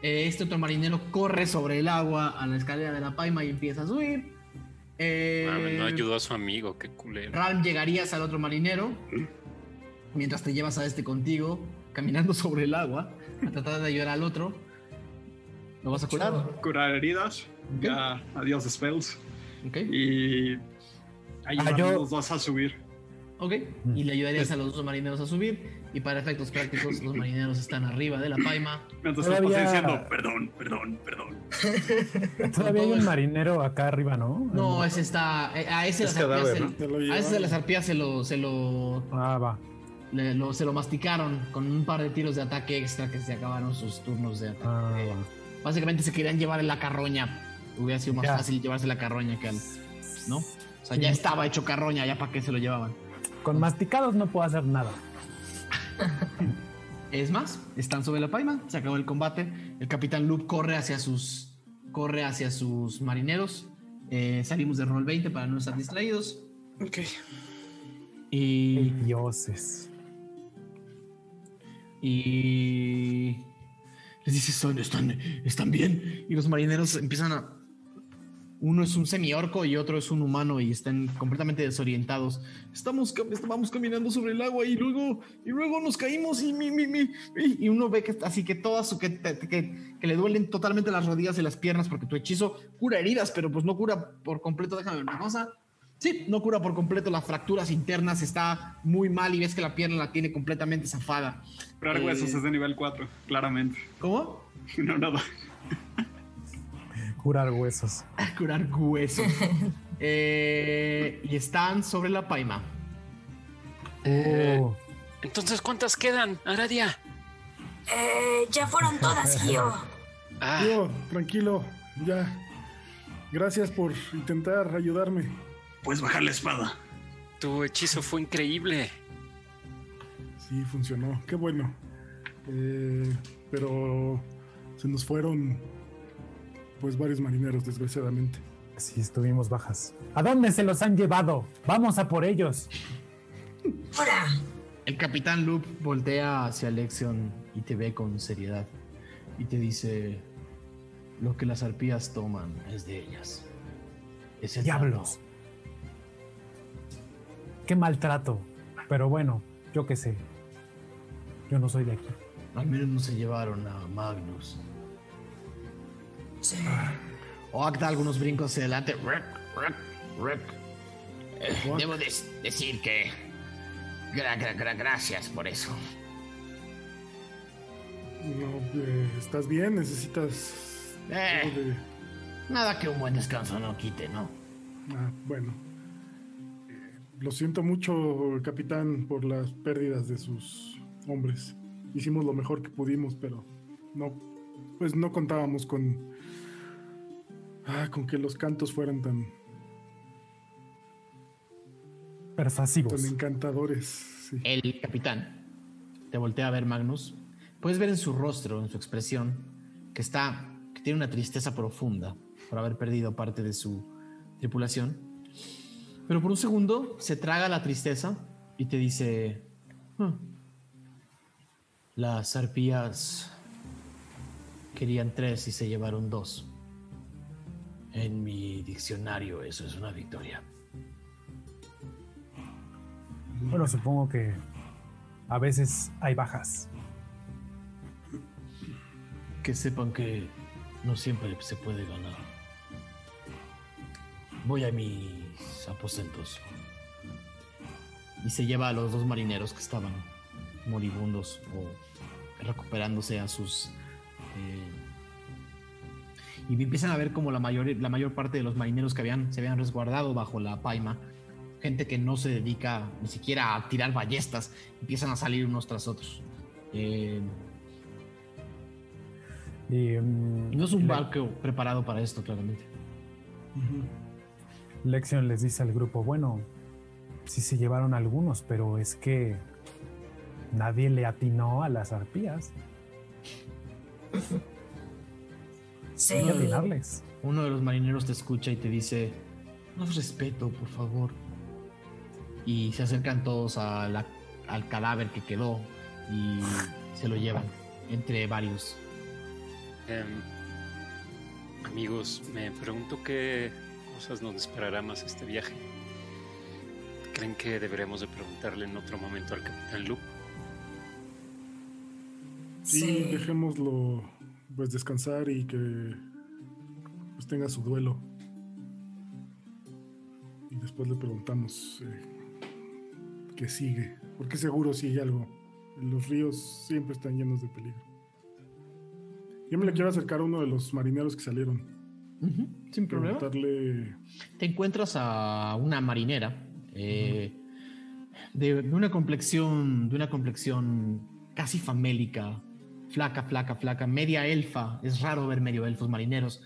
A: Eh, este otro marinero corre sobre el agua a la escalera de la paima y empieza a subir. Eh,
E: Mames, no ayudó a su amigo, qué culero.
A: Ralm llegarías al otro marinero mientras te llevas a este contigo caminando sobre el agua a tratar de ayudar al otro. ¿Lo vas a curar?
F: Curar heridas. Ya, adiós spells.
A: Ok.
F: Y. Ahí
C: Ah,
F: van
C: yo-
F: los dos a subir.
A: Ok. Y le ayudarías a los dos marineros a subir. Y para efectos prácticos, los marineros están arriba de la paima.
F: Mientras
C: Todavía-
F: diciendo, perdón, perdón, perdón.
C: Todavía hay un marinero acá arriba, ¿no?
A: No, ese está. eh, A ese
H: Es cadáver,
A: se-
H: ¿no?
A: A ese de las arpías se lo, se lo,
C: Ah, va.
A: le- lo- se lo masticaron con un par de tiros de ataque extra que se acabaron sus turnos de ataque.
C: Ah,
A: Eh,
C: va.
A: Básicamente se querían llevar en la carroña Hubiera sido más
C: Ya.
A: fácil llevarse la carroña que al. ¿No? O sea, ya estaba hecho carroña, ya para qué se lo llevaban.
C: Con masticados no puedo hacer nada.
A: Es más, están sobre la paima, se acabó el combate. El capitán Loop corre hacia sus, corre hacia sus marineros. Eh, salimos de rol 20 para no estar distraídos.
E: Ok.
A: Y,
C: Dioses.
A: y les dice, "Están- están, están bien. Y los marineros empiezan a... Uno es un semiorco y otro es un humano y están completamente desorientados. Estamos, estábamos caminando sobre el agua y luego, y luego nos caímos y, mi, mi, mi, y uno ve que así que todas su- que, que, que le duelen totalmente las rodillas y las piernas porque tu hechizo cura heridas, pero pues no cura por completo. Déjame ver una cosa. Sí, no cura por completo las fracturas internas, está muy mal y ves que la pierna la tiene completamente zafada.
F: Curar
A: Eh,
F: huesos es de nivel 4, claramente.
A: ¿Cómo?
F: No, nada.
C: Curar huesos.
A: curar huesos. Eh, y están sobre la paima.
E: Eh,
C: Uh,
E: Entonces, ¿cuántas quedan, Aradia?
D: Eh, ya fueron todas, Gio.
E: Ah,
G: Yo, tranquilo, ya. Gracias por intentar ayudarme.
F: Puedes bajar la espada.
E: tu hechizo fue increíble.
G: Sí, funcionó. Qué bueno. Eh, pero se nos fueron pues varios marineros, desgraciadamente.
C: sí, estuvimos bajas. ¿A dónde se los han llevado? Vamos a por ellos.
D: Ahora,
A: El capitán Loop voltea hacia Lexion y te ve con seriedad. Y te dice: Lo que las arpías toman es de ellas. Es el
C: Diablos. Qué maltrato. Pero bueno, yo qué sé. Yo no soy de aquí.
A: Al menos no se llevaron a Magnus.
D: Sí.
A: Oak da algunos brincos hacia adelante.
K: Rec, rec, rec. Eh, debo de- decir que. gra- gra- gra- gracias por eso.
G: No, eh, ¿Estás bien? ¿Necesitas
K: Eh.
G: de-
K: Nada que un buen descanso no quite, ¿no?
G: Ah, bueno. Eh, Lo siento mucho, capitán, por las pérdidas de sus hombres. Hicimos lo mejor que pudimos, pero no, pues no contábamos con, ah, con que los cantos fueran tan,
C: Persuasivos.
G: tan encantadores. sí.
A: El capitán te voltea a ver, Magnus. Puedes ver en su rostro, en su expresión, que está, que tiene una tristeza profunda por haber perdido parte de su tripulación. Pero por un segundo se traga la tristeza y te dice: "Ah, Las arpías querían tres y se llevaron dos. En mi diccionario eso es una victoria.
C: Bueno, supongo que a veces hay bajas.
A: Que sepan que no siempre se puede ganar. Voy a mis aposentos. Y se lleva a los dos marineros que estaban moribundos o recuperándose a sus... eh, y empiezan a ver como la mayor, la mayor parte de los marineros que habían, se habían resguardado bajo la paima, gente que no se dedica ni siquiera a tirar ballestas, empiezan a salir unos tras otros. Eh,
C: Y, mm,
A: no es un barco preparado para esto, claramente.
C: Lexion les dice al grupo, bueno, sí se llevaron algunos, pero es que nadie le atinó a las arpías.
D: Sí.
C: Hay que atinarles.
A: Uno de los marineros te escucha y te dice, más respeto, por favor. Y se acercan todos a la- al cadáver que quedó y se lo llevan entre varios.
E: Em, amigos, me pregunto qué cosas nos esperará más este viaje. ¿Creen que deberemos de preguntarle en otro momento al capitán Luke?
G: Sí,
D: Sí.
G: dejémoslo pues descansar y que pues tenga su duelo. Y después le preguntamos eh, qué sigue, porque seguro hay algo. Los ríos siempre están llenos de peligro. Yo me le quiero acercar a uno de los marineros que salieron.
A: Sin problema. Te encuentras a una marinera eh, de, de una complexión, de una complexión casi famélica, flaca, flaca, flaca, media elfa. Es raro ver medio elfos marineros.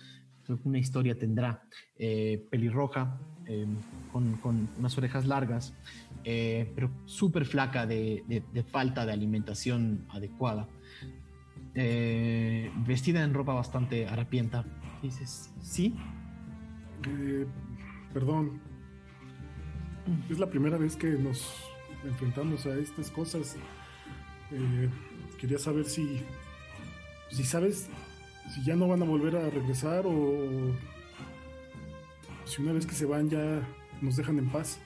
M: alguna historia tendrá. Eh, pelirroja, eh, con, con unas orejas largas, eh, pero súper flaca de, de- de falta de alimentación adecuada. Eh, vestida en ropa bastante harapienta. Dices, ¿sí?
G: Perdón. Es la primera vez que nos enfrentamos a estas cosas. Quería saber si. Si sabes. Si ya no van a volver a regresar o. Si una vez que se van ya nos dejan en paz.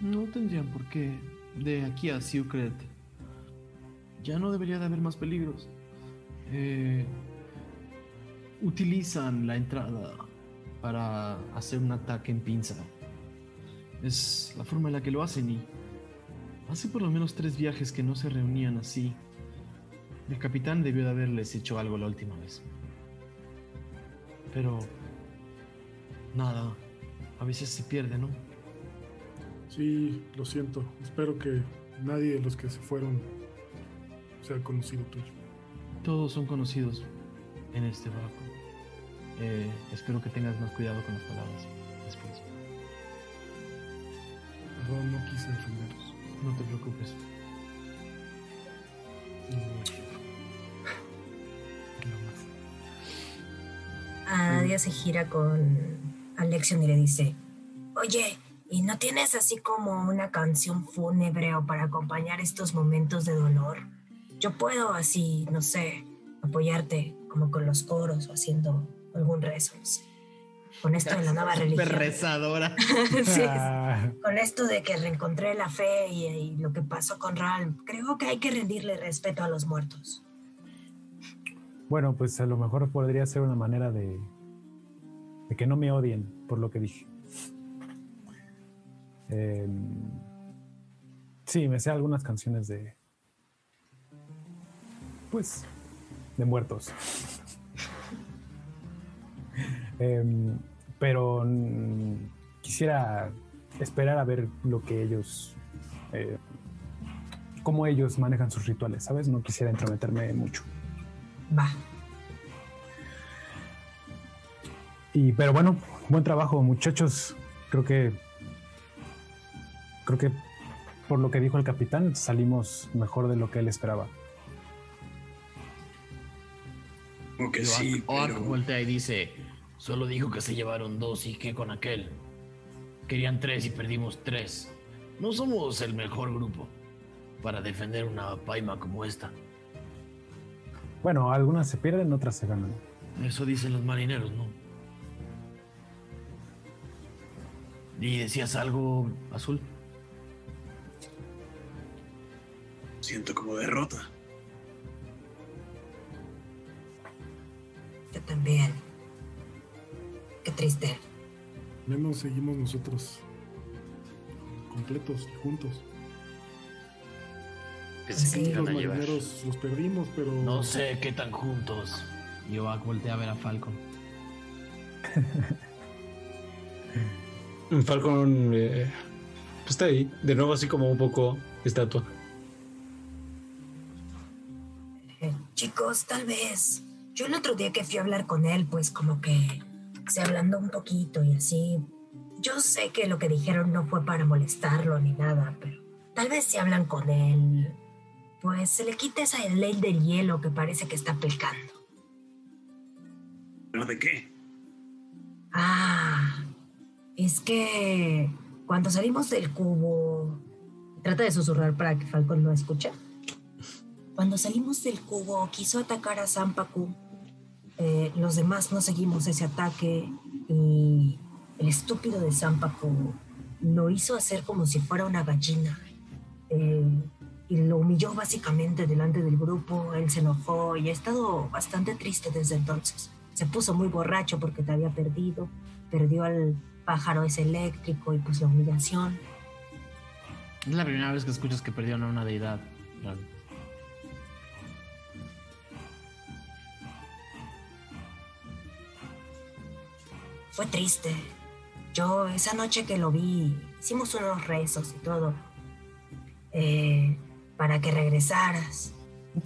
A: No tendrían por qué. De aquí a Secret. Ya no debería de haber más peligros. Eh, utilizan la entrada para hacer un ataque en pinza. Es la forma en la que lo hacen y hace por lo menos tres viajes que no se reunían así. El capitán debió de haberles hecho algo la última vez. Pero... Nada. A veces se pierde, ¿no?
G: Sí, lo siento. Espero que nadie de los que se fueron sea conocido tuyo.
A: Todos son conocidos en este barco. Eh, espero que tengas más cuidado con las palabras después.
G: Perdón, no quise ofenderlos.
A: No te preocupes.
D: Nadia se gira con Alexion y le dice, oye, ¿y no tienes así como una canción fúnebre o para acompañar estos momentos de dolor? Yo puedo así, no sé, apoyarte como con los coros o haciendo algún rezo, no sé. Con esto de la nueva religión.
A: rezadora.
D: Sí,
C: Ah,
D: con esto de que reencontré la fe y, y lo que pasó con Ralph, creo que hay que rendirle respeto a los muertos.
C: Bueno, pues a lo mejor podría ser una manera de, de que no me odien por lo que dije. Eh, sí, me sé algunas canciones de. Pues. de muertos. Em, pero quisiera esperar a ver lo que ellos. eh, cómo ellos manejan sus rituales, ¿sabes? No quisiera entrometerme mucho.
D: Va.
C: Y, pero bueno, buen trabajo, muchachos. Creo que. Creo que por lo que dijo el capitán, salimos mejor de lo que él esperaba.
F: Ok,
K: Oak,
F: sí, pero-
K: voltea y dice, solo dijo que se llevaron dos y que con aquel. Querían tres y perdimos tres. No somos el mejor grupo para defender una paima como esta.
C: Bueno, algunas se pierden, otras se ganan.
K: Eso dicen los marineros, ¿no? ¿Y decías algo, Azul?
F: Siento como derrota.
D: Yo también. Qué triste.
G: Menos seguimos nosotros completos y juntos.
E: Pensé que
D: Sí.
G: Los
E: a llevar.
G: marineros los perdimos, pero
K: No sé qué tan juntos.
A: Y Oak voltea a ver a Falcon.
H: Falcon eh, pues está ahí, de nuevo así como un poco estatua.
D: Eh, chicos, tal vez. Yo el otro día que fui a hablar con él, pues como que se ablandó un poquito y así. Yo sé que lo que dijeron no fue para molestarlo ni nada, pero tal vez si hablan con él, pues se le quita esa ley del hielo que parece que está pecando.
F: ¿Pero de qué?
D: Ah, es que cuando salimos del cubo, trata de susurrar para que Falcon lo escuche. Cuando salimos del cubo, quiso atacar a Zampacu. Eh, los demás no seguimos ese ataque y el estúpido de Zampacu lo hizo hacer como si fuera una gallina. Eh, y lo humilló básicamente delante del grupo. Él se enojó y ha estado bastante triste desde entonces. Se puso muy borracho porque te había perdido. Perdió al pájaro ese eléctrico y pues la humillación.
A: Es la primera vez que escuchas que perdieron a una deidad.
D: Fue triste. Yo esa noche que lo vi, hicimos unos rezos y todo. eh, para que regresaras.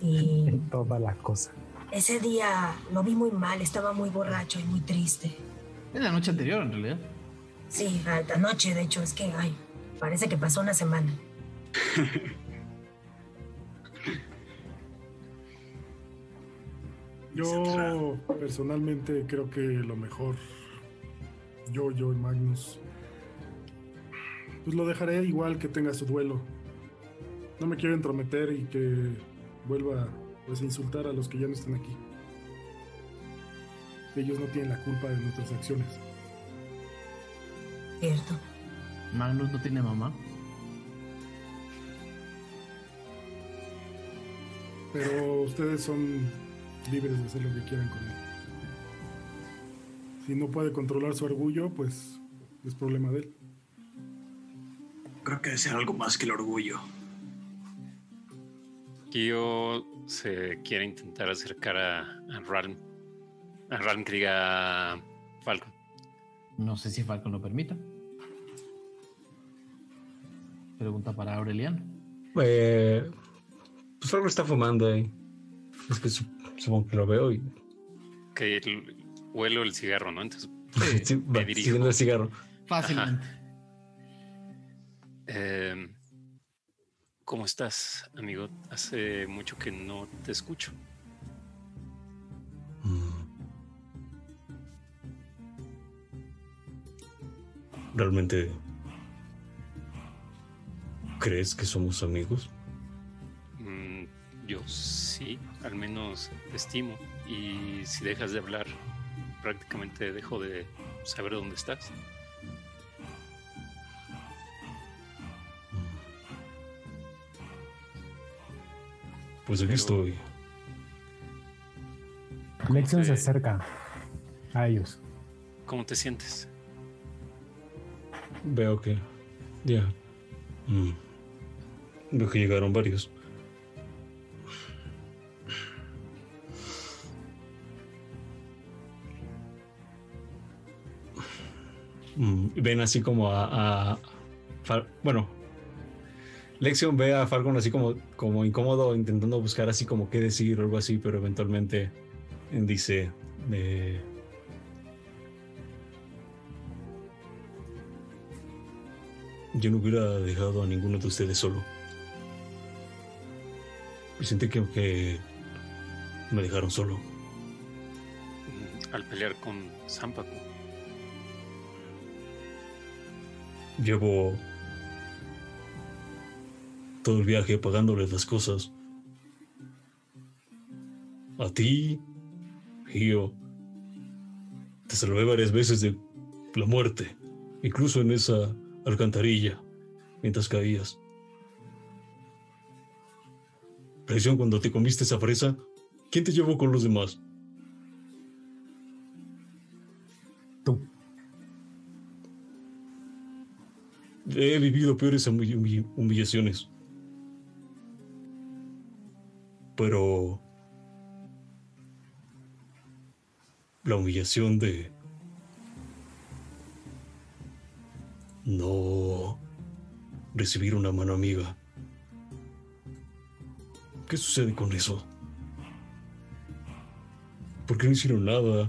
D: Y
C: Toda la cosa.
D: Ese día lo vi muy mal, estaba muy borracho y muy triste.
A: Es la noche anterior, en realidad.
D: Sí, a- anoche, de hecho, es que, ay, parece que pasó una semana.
G: Yo personalmente creo que lo mejor, yo, yo y Magnus, pues lo dejaré igual que tenga su duelo. No me quiero entrometer y que vuelva pues, a insultar a los que ya no están aquí. Ellos no tienen la culpa de nuestras acciones.
D: Cierto.
A: Magnus no tiene mamá.
G: Pero ustedes son libres de hacer lo que quieran con él. Si no puede controlar su orgullo, pues es problema de él.
F: Creo que debe ser algo más que el orgullo.
E: Kyo se quiere intentar acercar a, a Ralm. A Ralm que diga Falcon.
A: No sé si Falcon lo permita. Pregunta para Aureliano.
H: Eh, pues algo está fumando ahí. Es que su- supongo que lo veo y
E: Que el- huelo el cigarro, ¿no? Entonces
H: sí, va
E: me dirijo.
H: siguiendo el cigarro.
A: Fácilmente.
E: Eh, ¿Cómo estás, amigo? Hace mucho que no te escucho.
H: ¿Realmente crees que somos amigos?
E: Mm, yo sí, al menos te estimo. Y si dejas de hablar, prácticamente dejo de saber dónde estás.
H: Pues aquí
E: Pero-
H: estoy.
C: Lexion se acerca a ellos.
E: ¿Cómo te sientes?
H: Veo que ya. Mm. Veo que llegaron varios. Mm, Ven así como a, bueno. Lexion ve a Falcon así como, como incómodo, intentando buscar así como qué decir o algo así, pero eventualmente dice. eh, Yo no hubiera dejado a ninguno de ustedes solo. Y sentí que, que me dejaron solo.
E: Al pelear con Zampaku.
H: Llevo todo el viaje pagándoles las cosas. A ti, Gio. Te salvé varias veces de la muerte, incluso en esa alcantarilla, mientras caías. Presión cuando te comiste esa fresa, ¿quién te llevó con los demás?
C: Tú.
H: He vivido peores humilla- humilla- humillaciones. Pero... La humillación de... No... Recibir una mano amiga. ¿Qué sucede con eso? ¿Por qué no hicieron nada?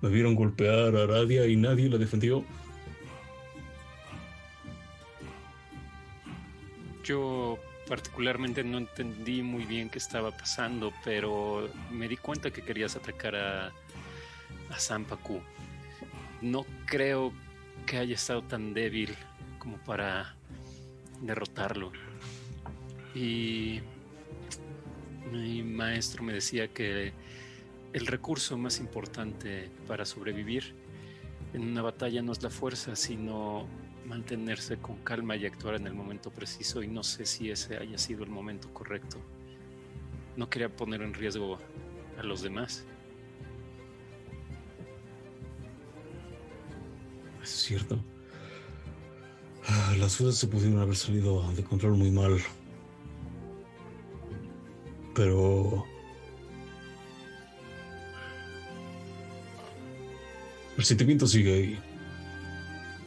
H: Me vieron golpear a Aradia y nadie la defendió.
E: Particularmente no entendí muy bien qué estaba pasando, pero me di cuenta que querías atacar a, a Zampaku. No creo que haya estado tan débil como para derrotarlo. Y mi maestro me decía que el recurso más importante para sobrevivir en una batalla no es la fuerza, sino mantenerse con calma y actuar en el momento preciso y no sé si ese haya sido el momento correcto. No quería poner en riesgo a los demás.
H: Es cierto. Las cosas se pudieron haber salido de control muy mal. Pero... El sentimiento sigue ahí.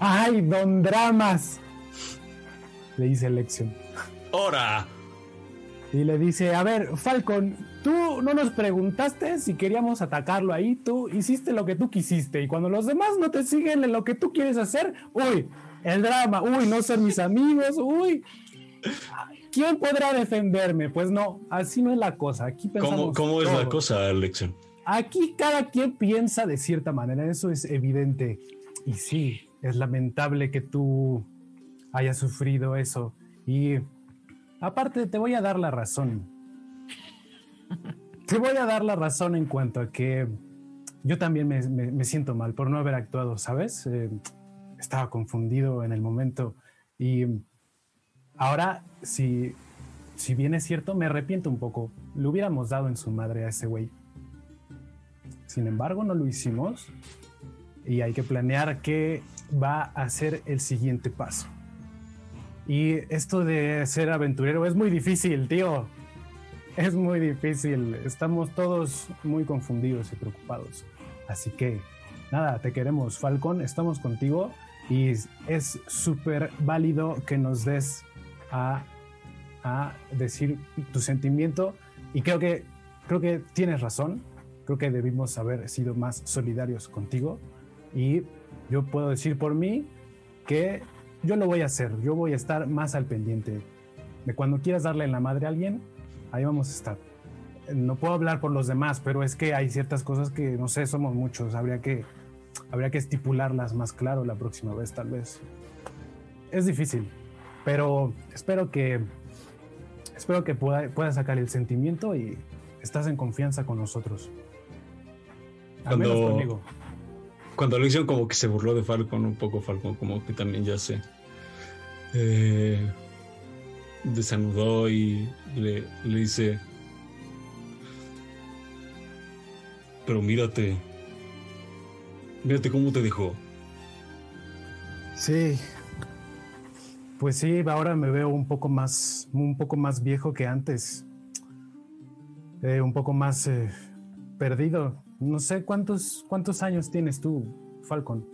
C: ¡Ay, don Dramas! Le dice Lexion.
H: ¡Hora!
C: Y le dice, a ver, Falcon, Tú no nos preguntaste si queríamos atacarlo ahí, tú hiciste lo que tú quisiste y cuando los demás no te siguen en lo que tú quieres hacer, uy, el drama, uy, no ser mis amigos, uy. ¿Quién podrá defenderme? Pues no, así no es la cosa. Aquí
H: ¿Cómo, cómo es la cosa, Alex?
C: Aquí cada quien piensa de cierta manera, eso es evidente. Y sí, es lamentable que tú hayas sufrido eso. Y aparte, te voy a dar la razón. Te voy a dar la razón en cuanto a que yo también me, me- me siento mal por no haber actuado, ¿sabes? Eh, estaba confundido en el momento. Y ahora, si, si bien es cierto, me arrepiento un poco. Le hubiéramos dado en su madre a ese güey. Sin embargo, no lo hicimos y hay que planear qué va a ser el siguiente paso. Y esto de ser aventurero es muy difícil, tío. Es muy difícil. Estamos todos muy confundidos y preocupados. Así que, nada, te queremos, Falcon. Estamos contigo y es súper válido que nos des a, a decir tu sentimiento. Y creo que, creo que tienes razón. Creo que debimos haber sido más solidarios contigo. Y yo puedo decir por mí que yo lo voy a hacer. Yo voy a estar más al pendiente de cuando quieras darle en la madre a alguien. Ahí vamos a estar. No puedo hablar por los demás, pero es que hay ciertas cosas que no sé, somos muchos. Habría que, habría que estipularlas más claro la próxima vez, tal vez. Es difícil, pero espero que espero que pueda, puedas sacar el sentimiento y estás en confianza con nosotros. Al menos
H: Cuando-
C: conmigo.
H: Cuando lo hicieron como que se burló de Falcon, un poco Falcon, como que también ya se eh, desanudó y le, le dice, pero mírate, mírate cómo te dejó.
C: Sí. Pues sí, ahora me veo un poco más, un poco más viejo que antes. Eh, un poco más eh, perdido. No sé cuántos, cuántos años tienes tú, Falcon.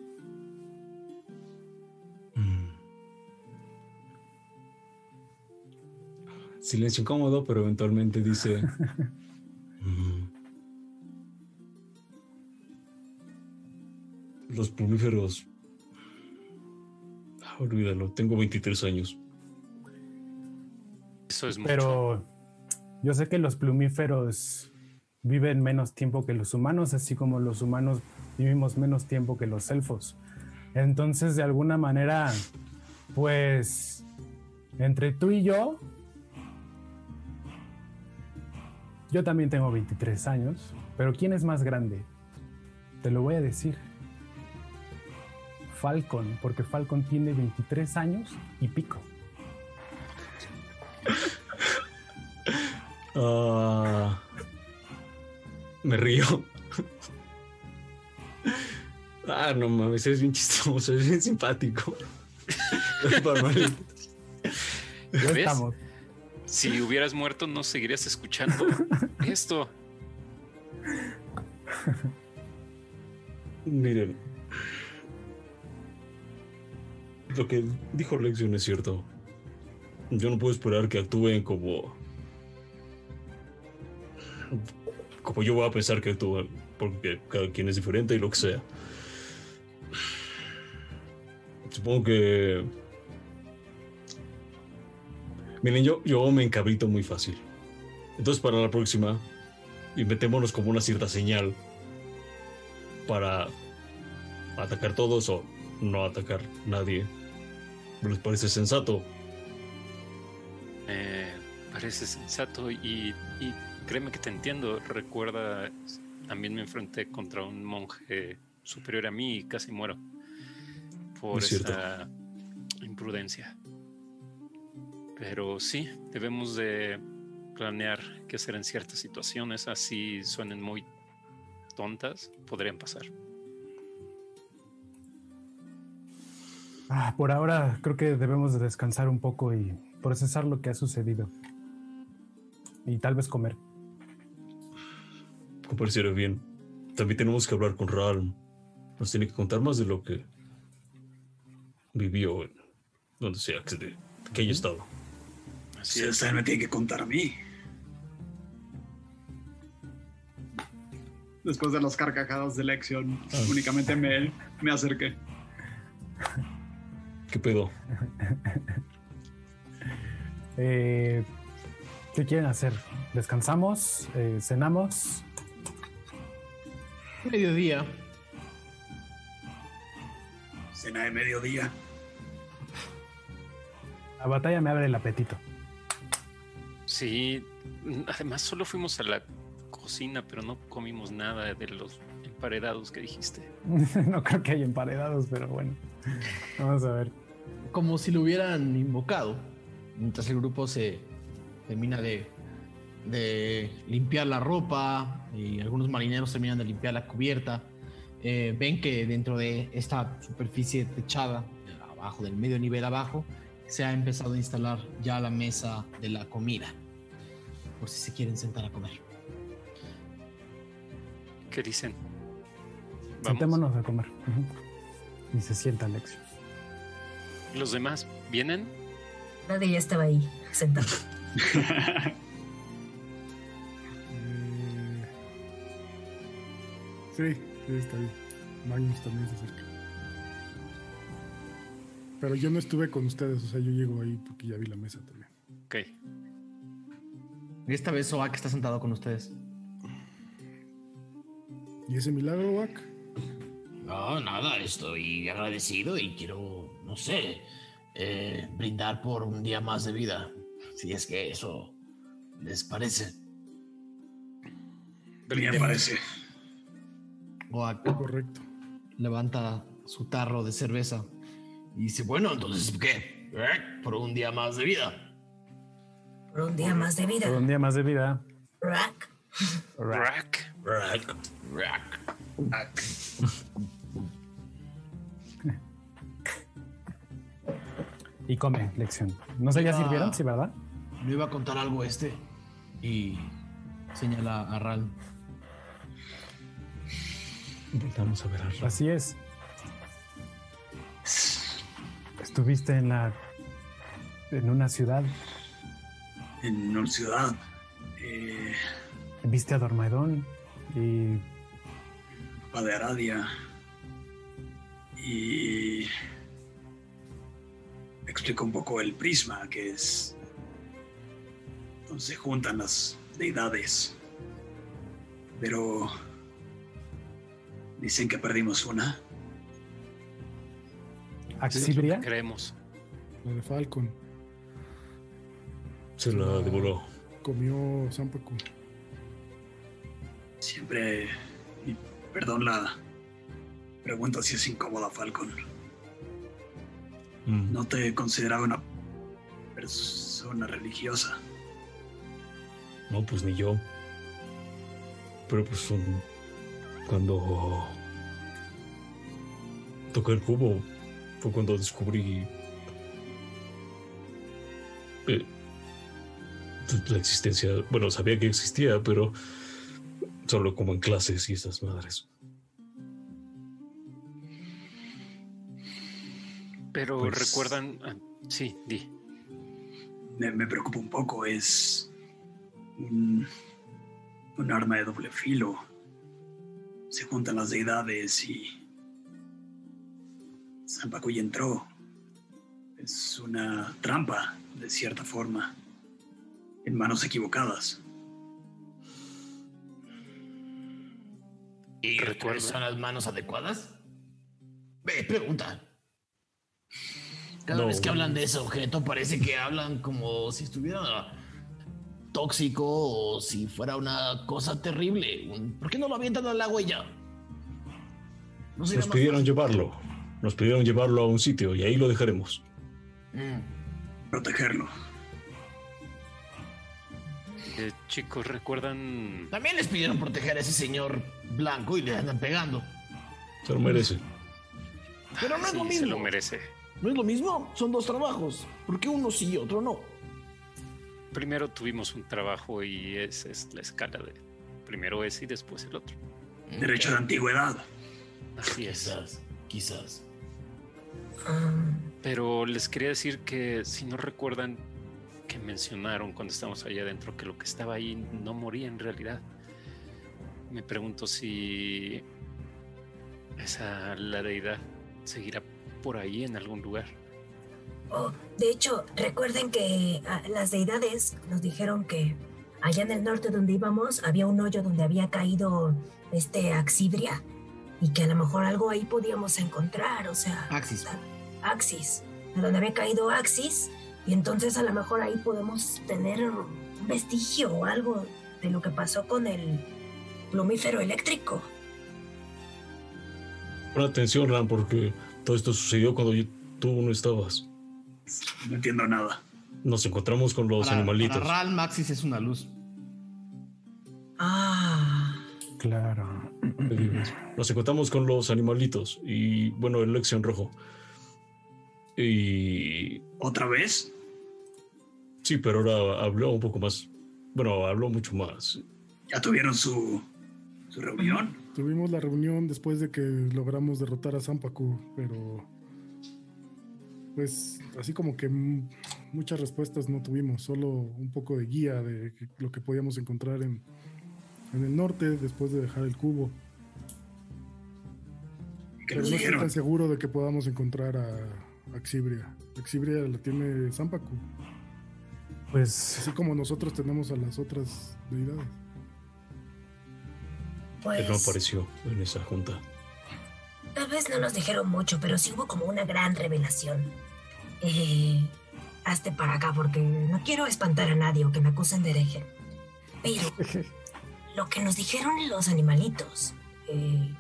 H: Silencio incómodo, pero eventualmente dice, "Mm, los plumíferos, ah, olvídalo, tengo 23 años.
E: Eso es mucho.
C: Pero yo sé que los plumíferos viven menos tiempo que los humanos, así como los humanos vivimos menos tiempo que los elfos. Entonces, de alguna manera, pues, entre tú y yo, yo también tengo 23 años, pero ¿quién es más grande? Te lo voy a decir. Falcon, porque Falcon tiene 23 años y pico.
H: Ah, me río. Ah, no mames, es bien chistoso, es bien simpático.
E: ¿Ves?
C: estamos.
E: Si hubieras muerto, no seguirías escuchando esto.
H: Miren, lo que dijo Lexion es cierto. Yo no puedo esperar que actúen como. Como yo voy a pensar que actúan, porque cada quien es diferente y lo que sea. Supongo que. Miren, yo, yo me encabrito muy fácil. Entonces, para la próxima, inventémonos como una cierta señal para atacar todos o no atacar nadie. ¿Les parece sensato?
E: Me parece sensato y créeme que te entiendo. Recuerda, también me enfrenté contra un monje superior a mí y casi muero por
H: Es cierto.
E: esa imprudencia. Pero sí, debemos de planear qué hacer en ciertas situaciones, así suenen muy tontas, podrían pasar.
C: Ah, por ahora creo que debemos de descansar un poco y procesar lo que ha sucedido. Y tal vez comer.
H: Me pareciera bien. También tenemos que hablar con Ralm. Nos tiene que contar más de lo que vivió en donde sea que, de- que haya estado.
E: Así
F: Sí,
E: es.
F: usted me tiene que contar a mí.
I: Después de las carcajadas de Lexion, únicamente me, me acerqué.
H: ¿Qué pedo?
C: Eh, ¿Qué quieren hacer? ¿Descansamos? Eh, ¿Cenamos?
N: Mediodía.
I: Cena de mediodía.
C: La batalla me abre el apetito.
E: Sí, además solo fuimos a la cocina, pero no comimos nada de los emparedados que dijiste.
C: no creo que haya emparedados, pero bueno. Vamos a ver.
N: Como si lo hubieran invocado. Mientras el grupo se termina de, de limpiar la ropa y algunos marineros terminan de limpiar la cubierta, eh, ven que dentro de esta superficie techada, abajo, del medio nivel abajo, se ha empezado a instalar ya la mesa de la comida. Por si se quieren sentar a comer.
E: ¿Qué dicen? ¿Vamos?
C: Sentémonos a comer. Y se sienta Alexio.
E: ¿Los demás vienen?
D: Nadie ya estaba ahí, sentado.
G: Sí, sí, está bien. Magnus también se acerca. Pero yo no estuve con ustedes, o sea, yo llego ahí porque ya vi la mesa también.
E: Ok.
N: Y esta vez Soak está sentado con ustedes.
G: ¿Y ese milagro, Wack?
A: No, nada, estoy agradecido y quiero, no sé, eh, brindar por un día más de vida. Si es que eso les parece.
I: Me parece.
N: Oak
G: Correcto.
N: levanta su tarro de cerveza
A: Y dice, bueno, entonces, ¿qué? ¿Eh? Por un día más de vida.
D: Por un día más de vida.
C: Por un día más de vida.
D: Rack.
E: Rack.
A: Rack, rack.
C: Y come, lección. No sé, ¿ya sirvieron? Sí, ¿verdad?
N: Me iba a contar algo este. Y señala a Ral.
H: Vamos a ver a Ra.
C: Así es. Estuviste en la. en una ciudad.
I: En una ciudad. Eh,
C: Viste a Dormaedón. Y.
I: Papa de Aradia. Y. Explico un poco el prisma, que es. Donde se juntan las deidades. Pero. Dicen que perdimos una.
C: Axibria.
E: Creemos.
G: La de Falcon.
H: Se la devoró.
G: Comió Zampacu.
I: Siempre. y perdón la pregunta si es incómoda, Falcon.
H: Mm.
I: No te consideraba una persona religiosa.
H: No, pues ni yo. Pero pues un- cuando toqué el cubo fue cuando descubrí eh, la existencia. Bueno, sabía que existía, pero solo como en clases y esas madres.
E: Pero
I: Pues-
E: recuerdan. ah, sí, di.
I: Me, me preocupa un poco. Es un, un arma de doble filo. Se juntan las deidades y. Zampacuy entró. Es una trampa, de cierta forma. En manos equivocadas.
A: ¿Y
E: Recuerdo.
A: cuáles son las manos adecuadas? Ve, pregunta. Cada
H: No.
A: vez que hablan de ese objeto parece que hablan como si estuviera tóxico o si fuera una cosa terrible. ¿Por qué no lo avientan al agua y ya? No
H: Nos pidieron
A: fácil?
H: llevarlo. Nos pidieron llevarlo a un sitio y ahí lo dejaremos.
A: Mm.
I: Protegerlo.
E: Eh, chicos, ¿recuerdan?
A: También les pidieron proteger a ese señor blanco y le andan pegando.
H: Se lo merece.
A: Pero no es
E: Sí,
A: lo
E: se
A: mismo.
E: lo merece.
A: No es lo mismo, son dos trabajos. ¿Por qué uno sí y otro no?
E: Primero tuvimos un trabajo y esa es la escala de primero ese y después el otro.
I: Derecho de antigüedad.
E: Así es.
A: Quizás, quizás.
D: Ah,
E: Pero les quería decir que si no recuerdan que mencionaron cuando estábamos allá adentro que lo que estaba ahí no moría en realidad. me pregunto si esa la deidad seguirá por ahí en algún lugar.
D: Oh, de hecho, recuerden que ah, las deidades nos dijeron que allá en el norte donde íbamos había un hoyo donde había caído este Axibria y que a lo mejor algo ahí podíamos encontrar, o sea,
A: Axis.
D: Axis, de donde había caído Axis y entonces a lo mejor ahí podemos tener un vestigio o algo de lo que pasó con el plumífero eléctrico.
H: Pon atención, Ram, porque todo esto sucedió cuando yo- tú no estabas.
I: No entiendo nada.
H: Nos encontramos con los
A: Para,
H: animalitos.
A: para Ral, Maxis es una luz.
D: Ah,
C: Claro.
H: Nos encontramos con los animalitos y, bueno, el Lexion rojo. Y
I: ¿Otra vez?
H: sí, pero ahora habló un poco más. Bueno, habló mucho más.
I: ¿Ya tuvieron su, su reunión?
G: Tuvimos la reunión después de que logramos derrotar a Zampacu, pero pues así como que muchas respuestas no tuvimos, solo un poco de guía de lo que podíamos encontrar en, en el norte después de dejar el cubo.
I: ¿Qué
G: Pero no estoy tan seguro de que podamos encontrar a Axibria. Axibria la tiene Zampacu,
C: Pues
G: así como nosotros tenemos a las otras deidades.
D: pues...
H: Él no apareció en esa junta.
D: Tal vez no nos dijeron mucho, pero sí hubo como una gran revelación. Eh, hazte para acá porque no quiero espantar a nadie o que me acusen de hereje. Pero lo que nos dijeron los animalitos, eh,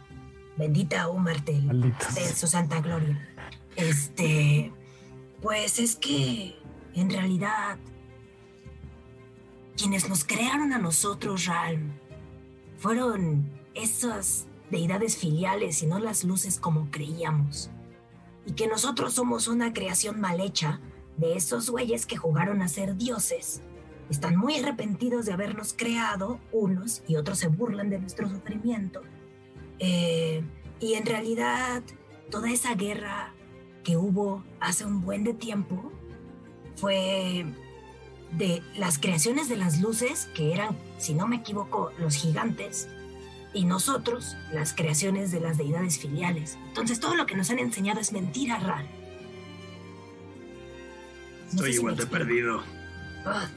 D: bendita Umartel
C: Malditos.
D: de su santa gloria, este, pues es que en realidad quienes nos crearon a nosotros, Ralm, fueron esas deidades filiales y no las luces como creíamos. Y que nosotros somos una creación mal hecha de esos güeyes que jugaron a ser dioses. Están muy arrepentidos de habernos creado unos y otros se burlan de nuestro sufrimiento. Eh, y en realidad toda esa guerra que hubo hace un buen de tiempo fue de las creaciones de las luces, que eran, si no me equivoco, los gigantes, y nosotros, las creaciones de las deidades filiales. Entonces todo lo que nos han enseñado es mentira, Ral. No
I: Estoy
D: si
I: igual
D: me
I: de perdido.
D: Ah.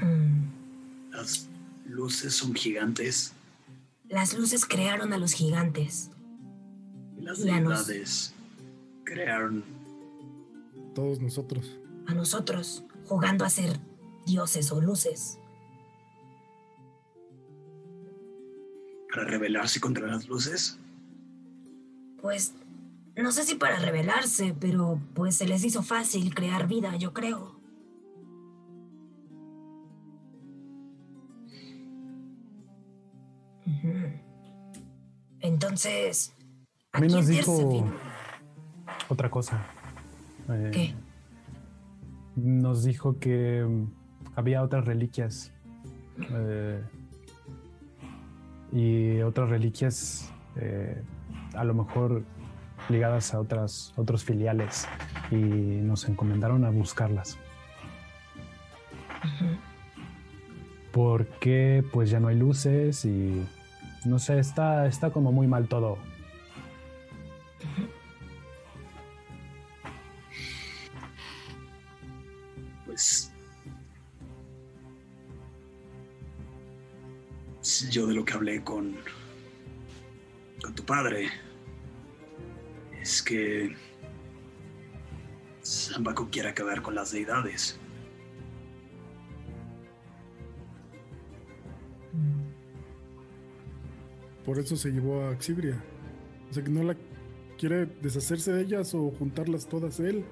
D: Mm.
I: Las luces son gigantes
D: Las luces crearon a los gigantes.
I: y las
D: Y a nos-
I: deidades crearon
G: Todos nosotros.
D: a nosotros, jugando a ser dioses o luces.
I: Para rebelarse contra las luces.
D: Pues no sé si para rebelarse, pero pues se les hizo fácil crear vida, yo creo. Entonces,
C: A mí nos dijo otra cosa. Eh,
D: ¿Qué?
C: Nos dijo que había otras reliquias. eh, y otras reliquias eh, a lo mejor ligadas a otras, otros filiales. Y nos encomendaron a buscarlas. Porque pues ya no hay luces y no sé, está, está como muy mal todo.
I: Pues yo de lo que hablé con con tu padre es que Zambaco quiere acabar con las deidades.
G: Por eso se llevó a Xibria. O sea que no la quiere deshacerse de ellas o juntarlas todas él.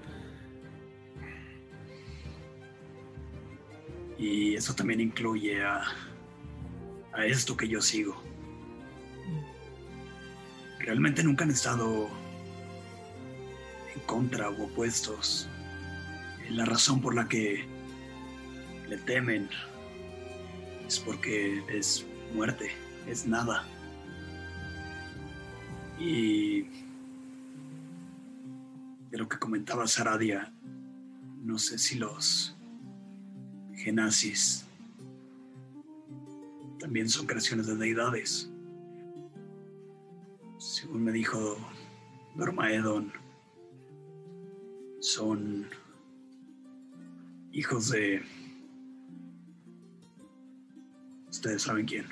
I: Y eso también incluye a, a esto que yo sigo. Realmente nunca han estado en contra o opuestos. La razón por la que le temen es porque es muerte, es nada. Y de lo que comentaba Saradia, no sé si los genazis también son creaciones de deidades. Según me dijo Dormaedon, son hijos de... Ustedes saben quién.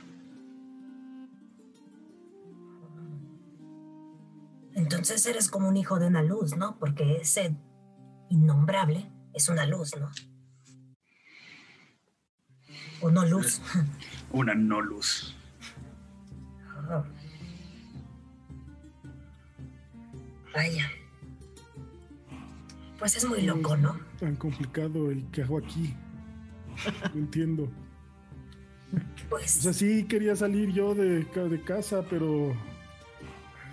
D: Entonces eres como un hijo de una luz, ¿no? Porque ese innombrable es una luz, ¿no? O no luz.
I: Una no luz.
D: Oh. Vaya. Pues es muy loco, ¿no?
G: Tan complicado el que hago aquí. No entiendo. O
D: Pues
G: sea, sí quería salir yo de, de casa, pero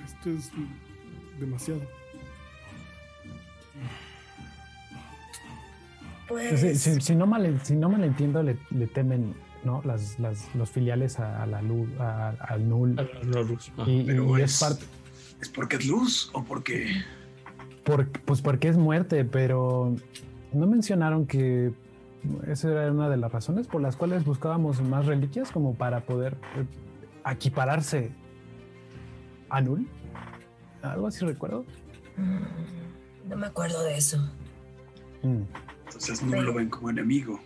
G: esto es demasiado.
D: pues
C: Si, si- si no mal, si no mal entiendo, le, le temen ¿no? las, las- los filiales a, a la luz, a- al null.
H: A la luz. Ah.
C: Y,
I: pero
C: y
I: es-
C: es parte.
I: ¿Es porque es luz o porque
C: Por, pues porque es muerte, pero no mencionaron que esa era una de las razones por las cuales buscábamos más reliquias como para poder eh, equipararse a Null. Algo así recuerdo.
D: mm, no me acuerdo de eso.
C: Mm,
I: entonces no lo ven como enemigo?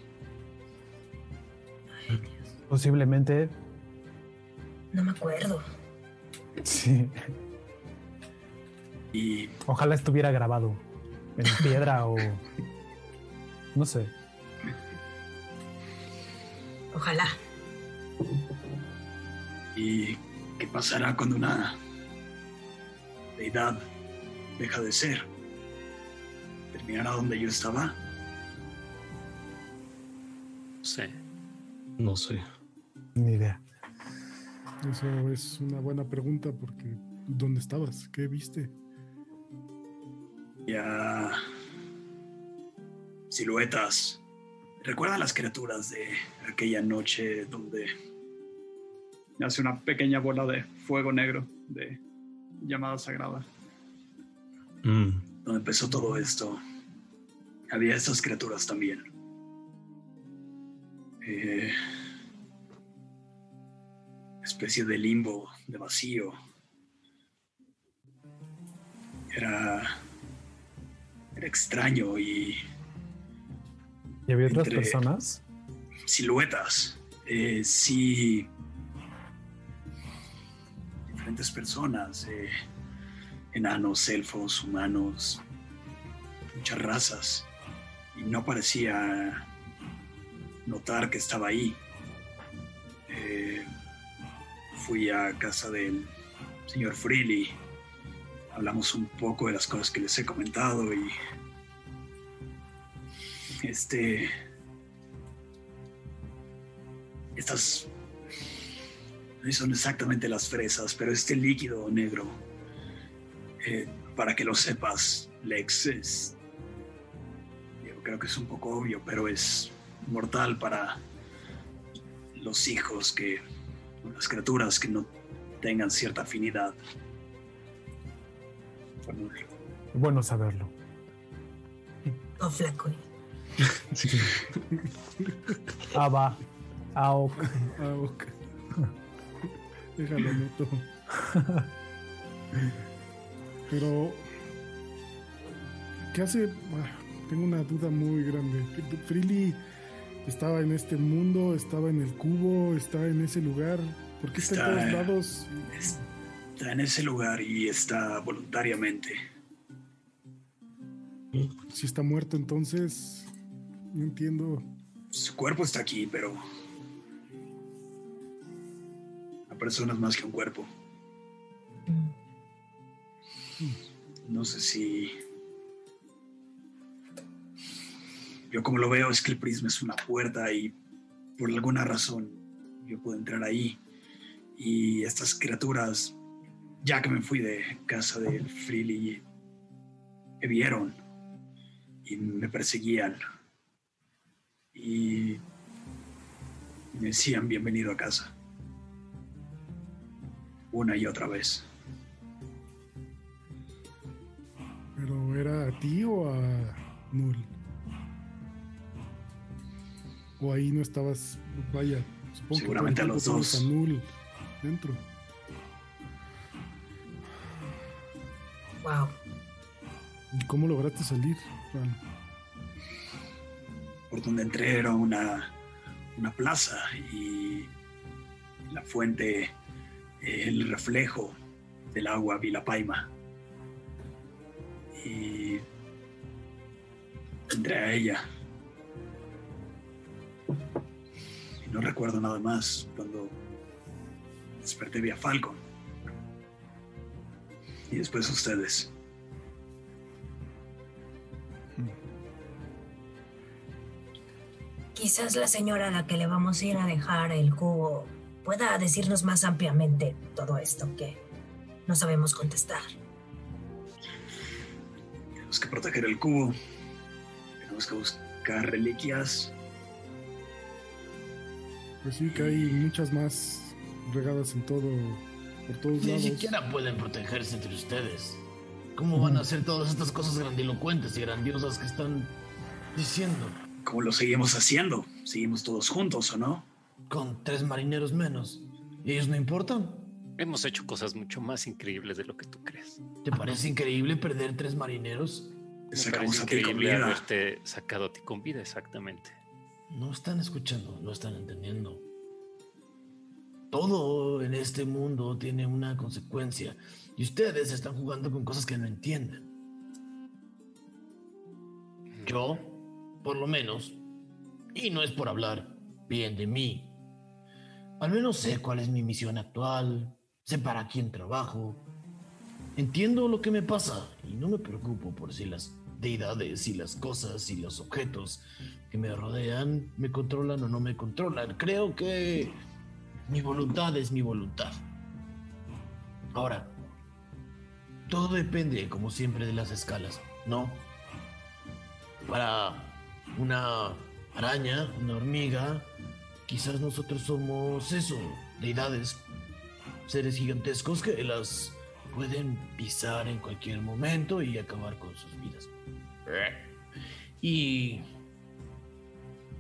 C: Posiblemente
D: No me acuerdo.
C: sí.
I: Y
C: Ojalá estuviera grabado en piedra o no sé.
D: Ojalá.
I: ¿Y qué pasará cuando una deidad deja de ser? ¿Terminará donde yo estaba?
E: No sé.
H: No sé.
C: Ni idea.
G: Eso es una buena pregunta porque ¿dónde estabas? ¿Qué viste?
I: Ya. Siluetas. ¿Recuerdan las criaturas de aquella noche donde hace una pequeña bola de fuego negro de llamada sagrada?
H: Mm.
I: Donde empezó todo esto. Había estas criaturas también. Eh, especie de limbo, de vacío. Era. Era extraño y
C: ¿Y había otras personas?
I: siluetas. Eh, sí. Diferentes personas. eh, enanos, elfos, humanos. Muchas razas. Y no parecía notar que estaba ahí. Eh, fui a casa del señor Freely. Hablamos un poco de las cosas que les he comentado y. Este. Estas no son exactamente las fresas, pero este líquido negro, eh, para que lo sepas, Lex, es, yo creo que es un poco obvio, pero es mortal para los hijos que, las criaturas que no tengan cierta afinidad.
C: Bueno saberlo.
D: Oh, flaco.
C: Aba, Aok.
G: Ah, ok. Déjalo, noto. Pero, ¿qué hace? Ah, tengo una duda muy grande. ¿Qué- Freely estaba en este mundo, estaba en el cubo, está en ese lugar. ¿Por qué está, en
I: Está-
G: todos lados?
I: Está en ese lugar y está voluntariamente.
G: Si está muerto, entonces no entiendo.
I: Su cuerpo está aquí, pero la persona es más que un cuerpo. No sé si... Yo como lo veo es que el prisma es una puerta y por alguna razón yo puedo entrar ahí. Y estas criaturas, ya que me fui de casa del Freely, me vieron y me perseguían. Y me decían bienvenido a casa. Una y otra vez.
G: ¿Pero era a ti o a Null? O ahí no estabas, vaya, Supongo
I: Seguramente
G: que
I: a los dos.
G: dentro.
D: Wow.
G: ¿Y cómo lograste salir, Ran?
I: Por donde entré era una, una plaza y la fuente, el reflejo del agua vi la paima. Y entré a ella. Y no recuerdo nada más cuando desperté vi a Falcon. Y después ustedes.
D: Quizás la señora a la que le vamos a ir a dejar el cubo pueda decirnos más ampliamente todo esto que no sabemos contestar.
I: Tenemos que proteger el cubo. Tenemos que buscar reliquias.
G: Pues sí, que hay muchas más regadas en todo, por todos
A: Ni
G: lados.
A: siquiera pueden protegerse entre ustedes. ¿Cómo van a hacer todas estas cosas grandilocuentes y grandiosas que están diciendo?
I: ¿Cómo lo seguimos haciendo? ¿Seguimos todos juntos o no?
A: Con tres marineros menos. ¿Y ellos no importan?
E: Hemos hecho cosas mucho más increíbles de lo que tú crees.
A: ¿Te parece increíble perder tres marineros?
I: Te
E: Me
I: sacamos a ti con
E: increíble
I: vida.
E: haberte sacado a ti con vida, exactamente.
A: No están escuchando, no están entendiendo. Todo en este mundo tiene una consecuencia y ustedes están jugando con cosas que no entienden. Yo, por lo menos, y no es por hablar bien de mí, al menos sé cuál es mi misión actual, sé para quién trabajo, entiendo lo que me pasa y no me preocupo por si las deidades y las cosas y los objetos que me rodean me controlan o no me controlan. Creo que mi voluntad es mi voluntad. Ahora, todo depende, como siempre, de las escalas, ¿no? Para una araña, una hormiga, quizás nosotros somos eso, deidades, seres gigantescos que las pueden pisar en cualquier momento y acabar con sus vidas. Y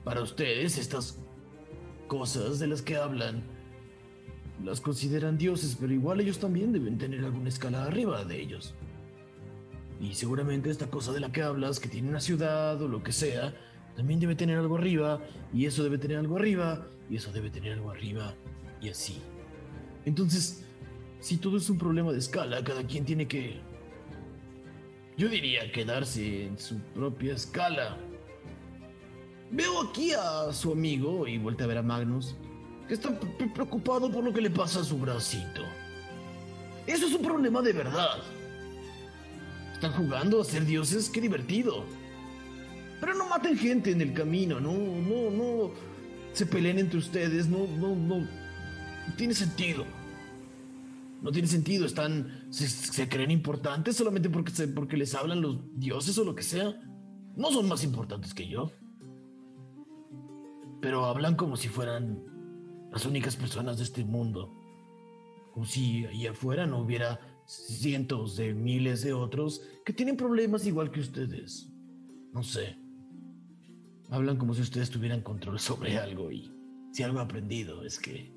A: para ustedes estas cosas de las que hablan las consideran dioses, pero igual ellos también deben tener alguna escala arriba de ellos. Y seguramente esta cosa de la que hablas, que tiene una ciudad o lo que sea, también debe tener algo arriba, y eso debe tener algo arriba, y eso debe tener algo arriba, y así. Entonces, si todo es un problema de escala, cada quien tiene que... Yo diría quedarse en su propia escala. Veo aquí a su amigo y vuelve a ver a Magnus, que está pre- preocupado por lo que le pasa a su bracito. Eso es un problema de verdad. Están jugando a ser dioses, qué divertido. Pero no maten gente en el camino, no, no, no se peleen entre ustedes, no, no. No tiene sentido. No tiene sentido, están. Se, se creen importantes solamente porque, porque les hablan los dioses o lo que sea. No son más importantes que yo. Pero hablan como si fueran las únicas personas de este mundo. Como si allá afuera no hubiera cientos de miles de otros que tienen problemas igual que ustedes. No sé. Hablan como si ustedes tuvieran control sobre algo y si algo he aprendido es que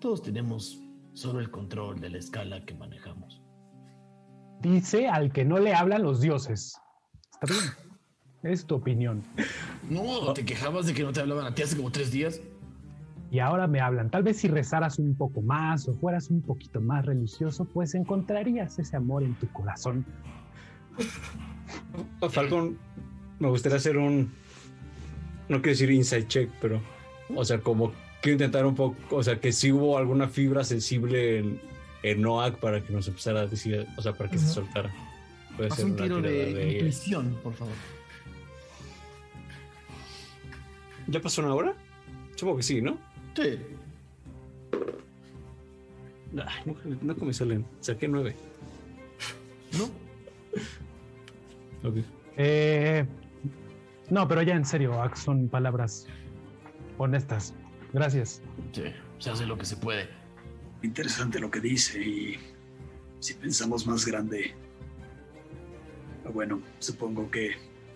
A: todos tenemos solo el control de la escala que manejamos.
C: Dice al que no le hablan los dioses. Está bien. Es tu opinión.
A: No, te quejabas de que no te hablaban a ti hace como tres días.
C: Y ahora me hablan. Tal vez si rezaras un poco más o fueras un poquito más religioso, pues encontrarías ese amor en tu corazón.
H: Falcon, me gustaría hacer un. No quiero decir inside check, pero. O sea, como quiero intentar un poco. O sea, que si hubo alguna fibra sensible en, en Noak para que nos empezara a decir. O sea, para que se soltara. Puede
A: Haz
H: ser
A: un
H: una
A: tiro de intuición, por favor.
H: ¿Ya pasó una hora? Supongo que sí, ¿no?
A: Sí.
H: Ay, no, no me salen. Saqué nueve.
A: ¿No?
H: Ok.
C: Eh, no, pero ya en serio, Ax, son palabras honestas. Gracias.
A: Sí, se hace lo que se puede.
I: Interesante lo que dice y si pensamos más grande, bueno, supongo que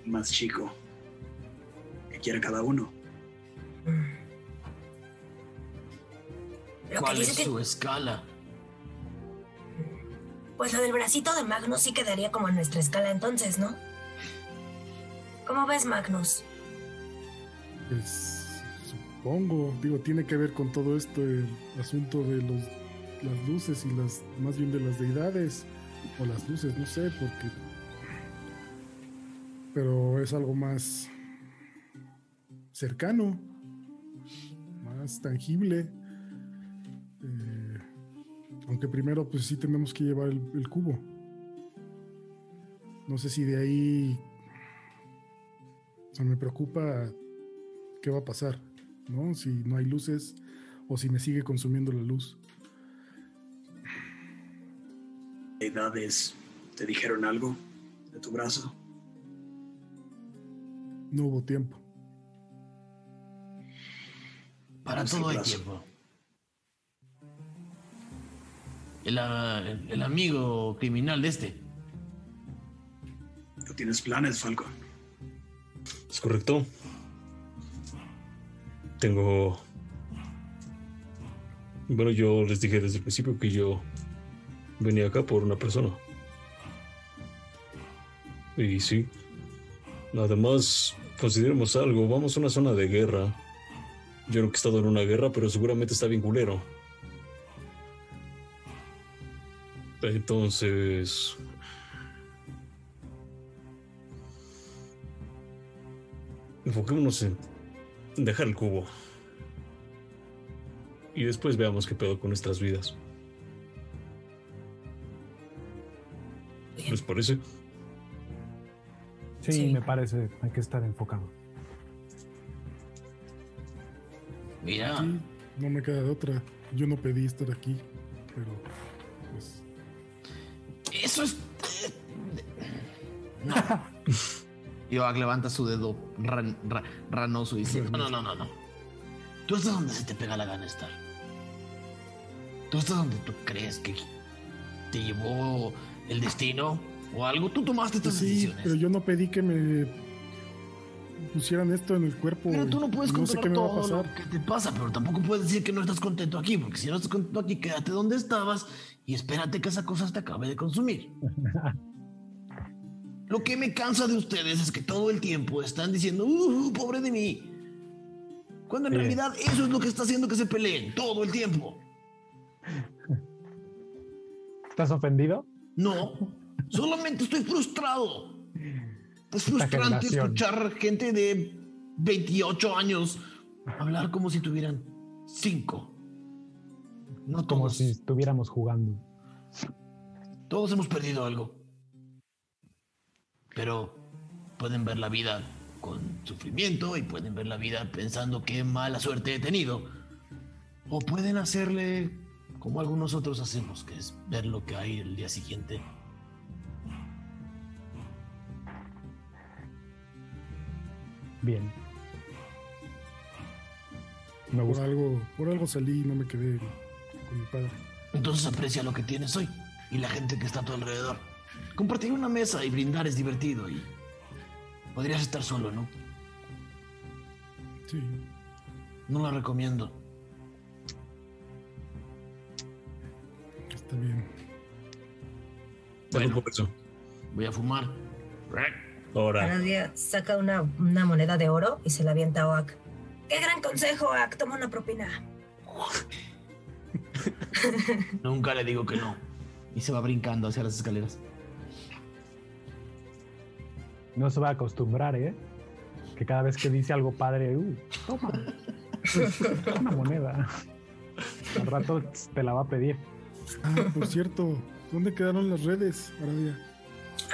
I: más chico, que quiere cada uno.
D: Lo que
A: ¿Cuál es
D: que-
A: su escala?
D: Pues lo del bracito de Magnus sí quedaría como en nuestra escala entonces, ¿no? ¿Cómo ves, Magnus?
G: Pues supongo, digo, tiene que ver con todo esto, el asunto de los, las luces y las, más bien de las deidades, o las luces, no sé, porque... Pero es algo más cercano, más tangible. Eh, aunque primero, pues sí tenemos que llevar el, el cubo. No sé si de ahí... O sea, me preocupa qué va a pasar, ¿no? Si no hay luces o si me sigue consumiendo la luz.
I: ¿Edades te dijeron algo de tu brazo?
G: No hubo tiempo.
A: Para todo hay tiempo. El, ah, el- el amigo criminal de este.
I: ¿Tú tienes planes, Falcon?
H: Es correcto. Tengo... Bueno, yo les dije desde el principio que yo venía acá por una persona. Y sí. Nada más, consideremos algo. Vamos a una zona de guerra. Yo nunca he estado en una guerra, pero seguramente está bien culero. Entonces... Enfoquémonos en dejar el cubo. Y después veamos qué pedo con nuestras vidas. ¿Les parece?
C: Sí,
D: Sí.
C: me parece. Hay que estar enfocado.
A: Mira,
G: Sí, no me queda de otra. Yo no pedí estar aquí, pero pues
A: eso es. No.
O: Yoak levanta su dedo ran- ra- ranoso y dice:
A: No, no, no, no, no. Tú estás donde se te pega la gana estar. Tú estás donde tú crees que te llevó el destino o algo. Tú tomaste estas
G: sí,
A: decisiones.
G: pero yo no pedí que me pusieran esto en el cuerpo.
A: Pero tú no puedes
G: no sé
A: controlar
G: va a
A: todo lo que te pasa, pero tampoco puedes decir que no estás contento aquí, porque si no estás contento aquí, quédate donde estabas y espérate que esa cosa te acabe de consumir. Lo que me cansa de ustedes es que todo el tiempo están diciendo, "Uh, pobre de mí. Cuando en
C: Sí.
A: realidad eso es lo que está haciendo que se peleen todo el tiempo.
C: ¿Estás ofendido?
A: No, solamente estoy frustrado. Es frustrante escuchar gente de 28 años hablar como si tuvieran 5. No
C: Como
A: todos.
C: si estuviéramos jugando.
A: Todos hemos perdido algo. Pero pueden ver la vida con sufrimiento y pueden ver la vida pensando qué mala suerte he tenido. O pueden hacerle como algunos otros hacemos, que es ver lo que hay el día siguiente.
C: Bien. Me
G: Por algo, por algo salí y no me quedé con mi padre.
A: Entonces aprecia lo que tienes hoy y la gente que está a tu alrededor. Compartir una mesa y brindar es divertido y podrías estar solo, ¿no?
G: Sí,
A: No lo recomiendo.
G: está bien.
H: Bueno.
A: Voy a fumar.
H: Ahora,
D: saca una, una moneda de oro y se la avienta a Oak. ¡Qué gran consejo, Oak! Toma una propina.
A: Nunca le digo que no.
O: Y se va brincando hacia las escaleras.
C: No se va a acostumbrar, ¿eh? Que cada vez que dice algo padre, uh, toma. Una moneda. Al rato te la va a pedir.
G: Ah, por cierto, ¿dónde quedaron las redes, Aradia?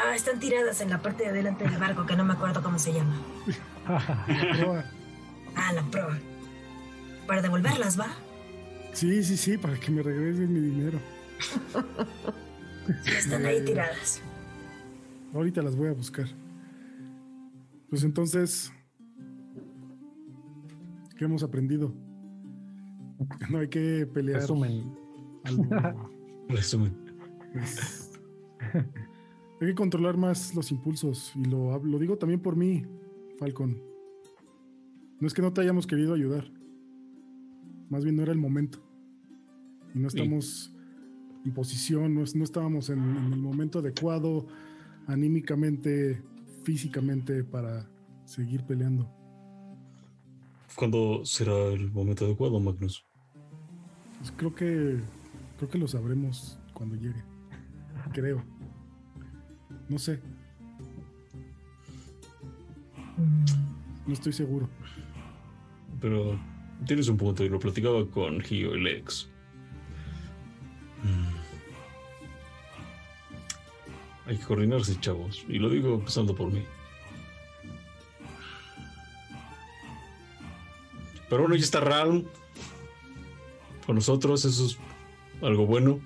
D: Ah, están tiradas en la parte de adelante del barco que no me acuerdo cómo se llama.
G: La proa.
D: Ah, la proa. Para devolverlas, ¿va?
G: Sí, sí, sí, para que me regresen mi dinero.
D: Sí, están ahí tiradas.
G: Ahorita las voy a buscar. Pues entonces, ¿qué hemos aprendido? No hay que pelear.
C: Resumen.
G: algo,
H: resumen.
G: pues, hay que controlar más los impulsos. Y lo, lo digo también por mí, Falcon. No es que no te hayamos querido ayudar. Más bien no era el momento. y no estamos en posición, no, no estábamos en, en el momento adecuado, anímicamente, físicamente para seguir peleando.
H: ¿Cuándo será el momento adecuado, Magnus?
G: Pues creo que creo que lo sabremos cuando llegue. Creo. No sé, no estoy seguro.
H: Pero tienes un punto y lo platicaba con Gio y Lex. Hay que coordinarse, chavos. Y lo digo empezando por mí. Pero bueno, ya está Ralm. Con nosotros, eso es algo bueno.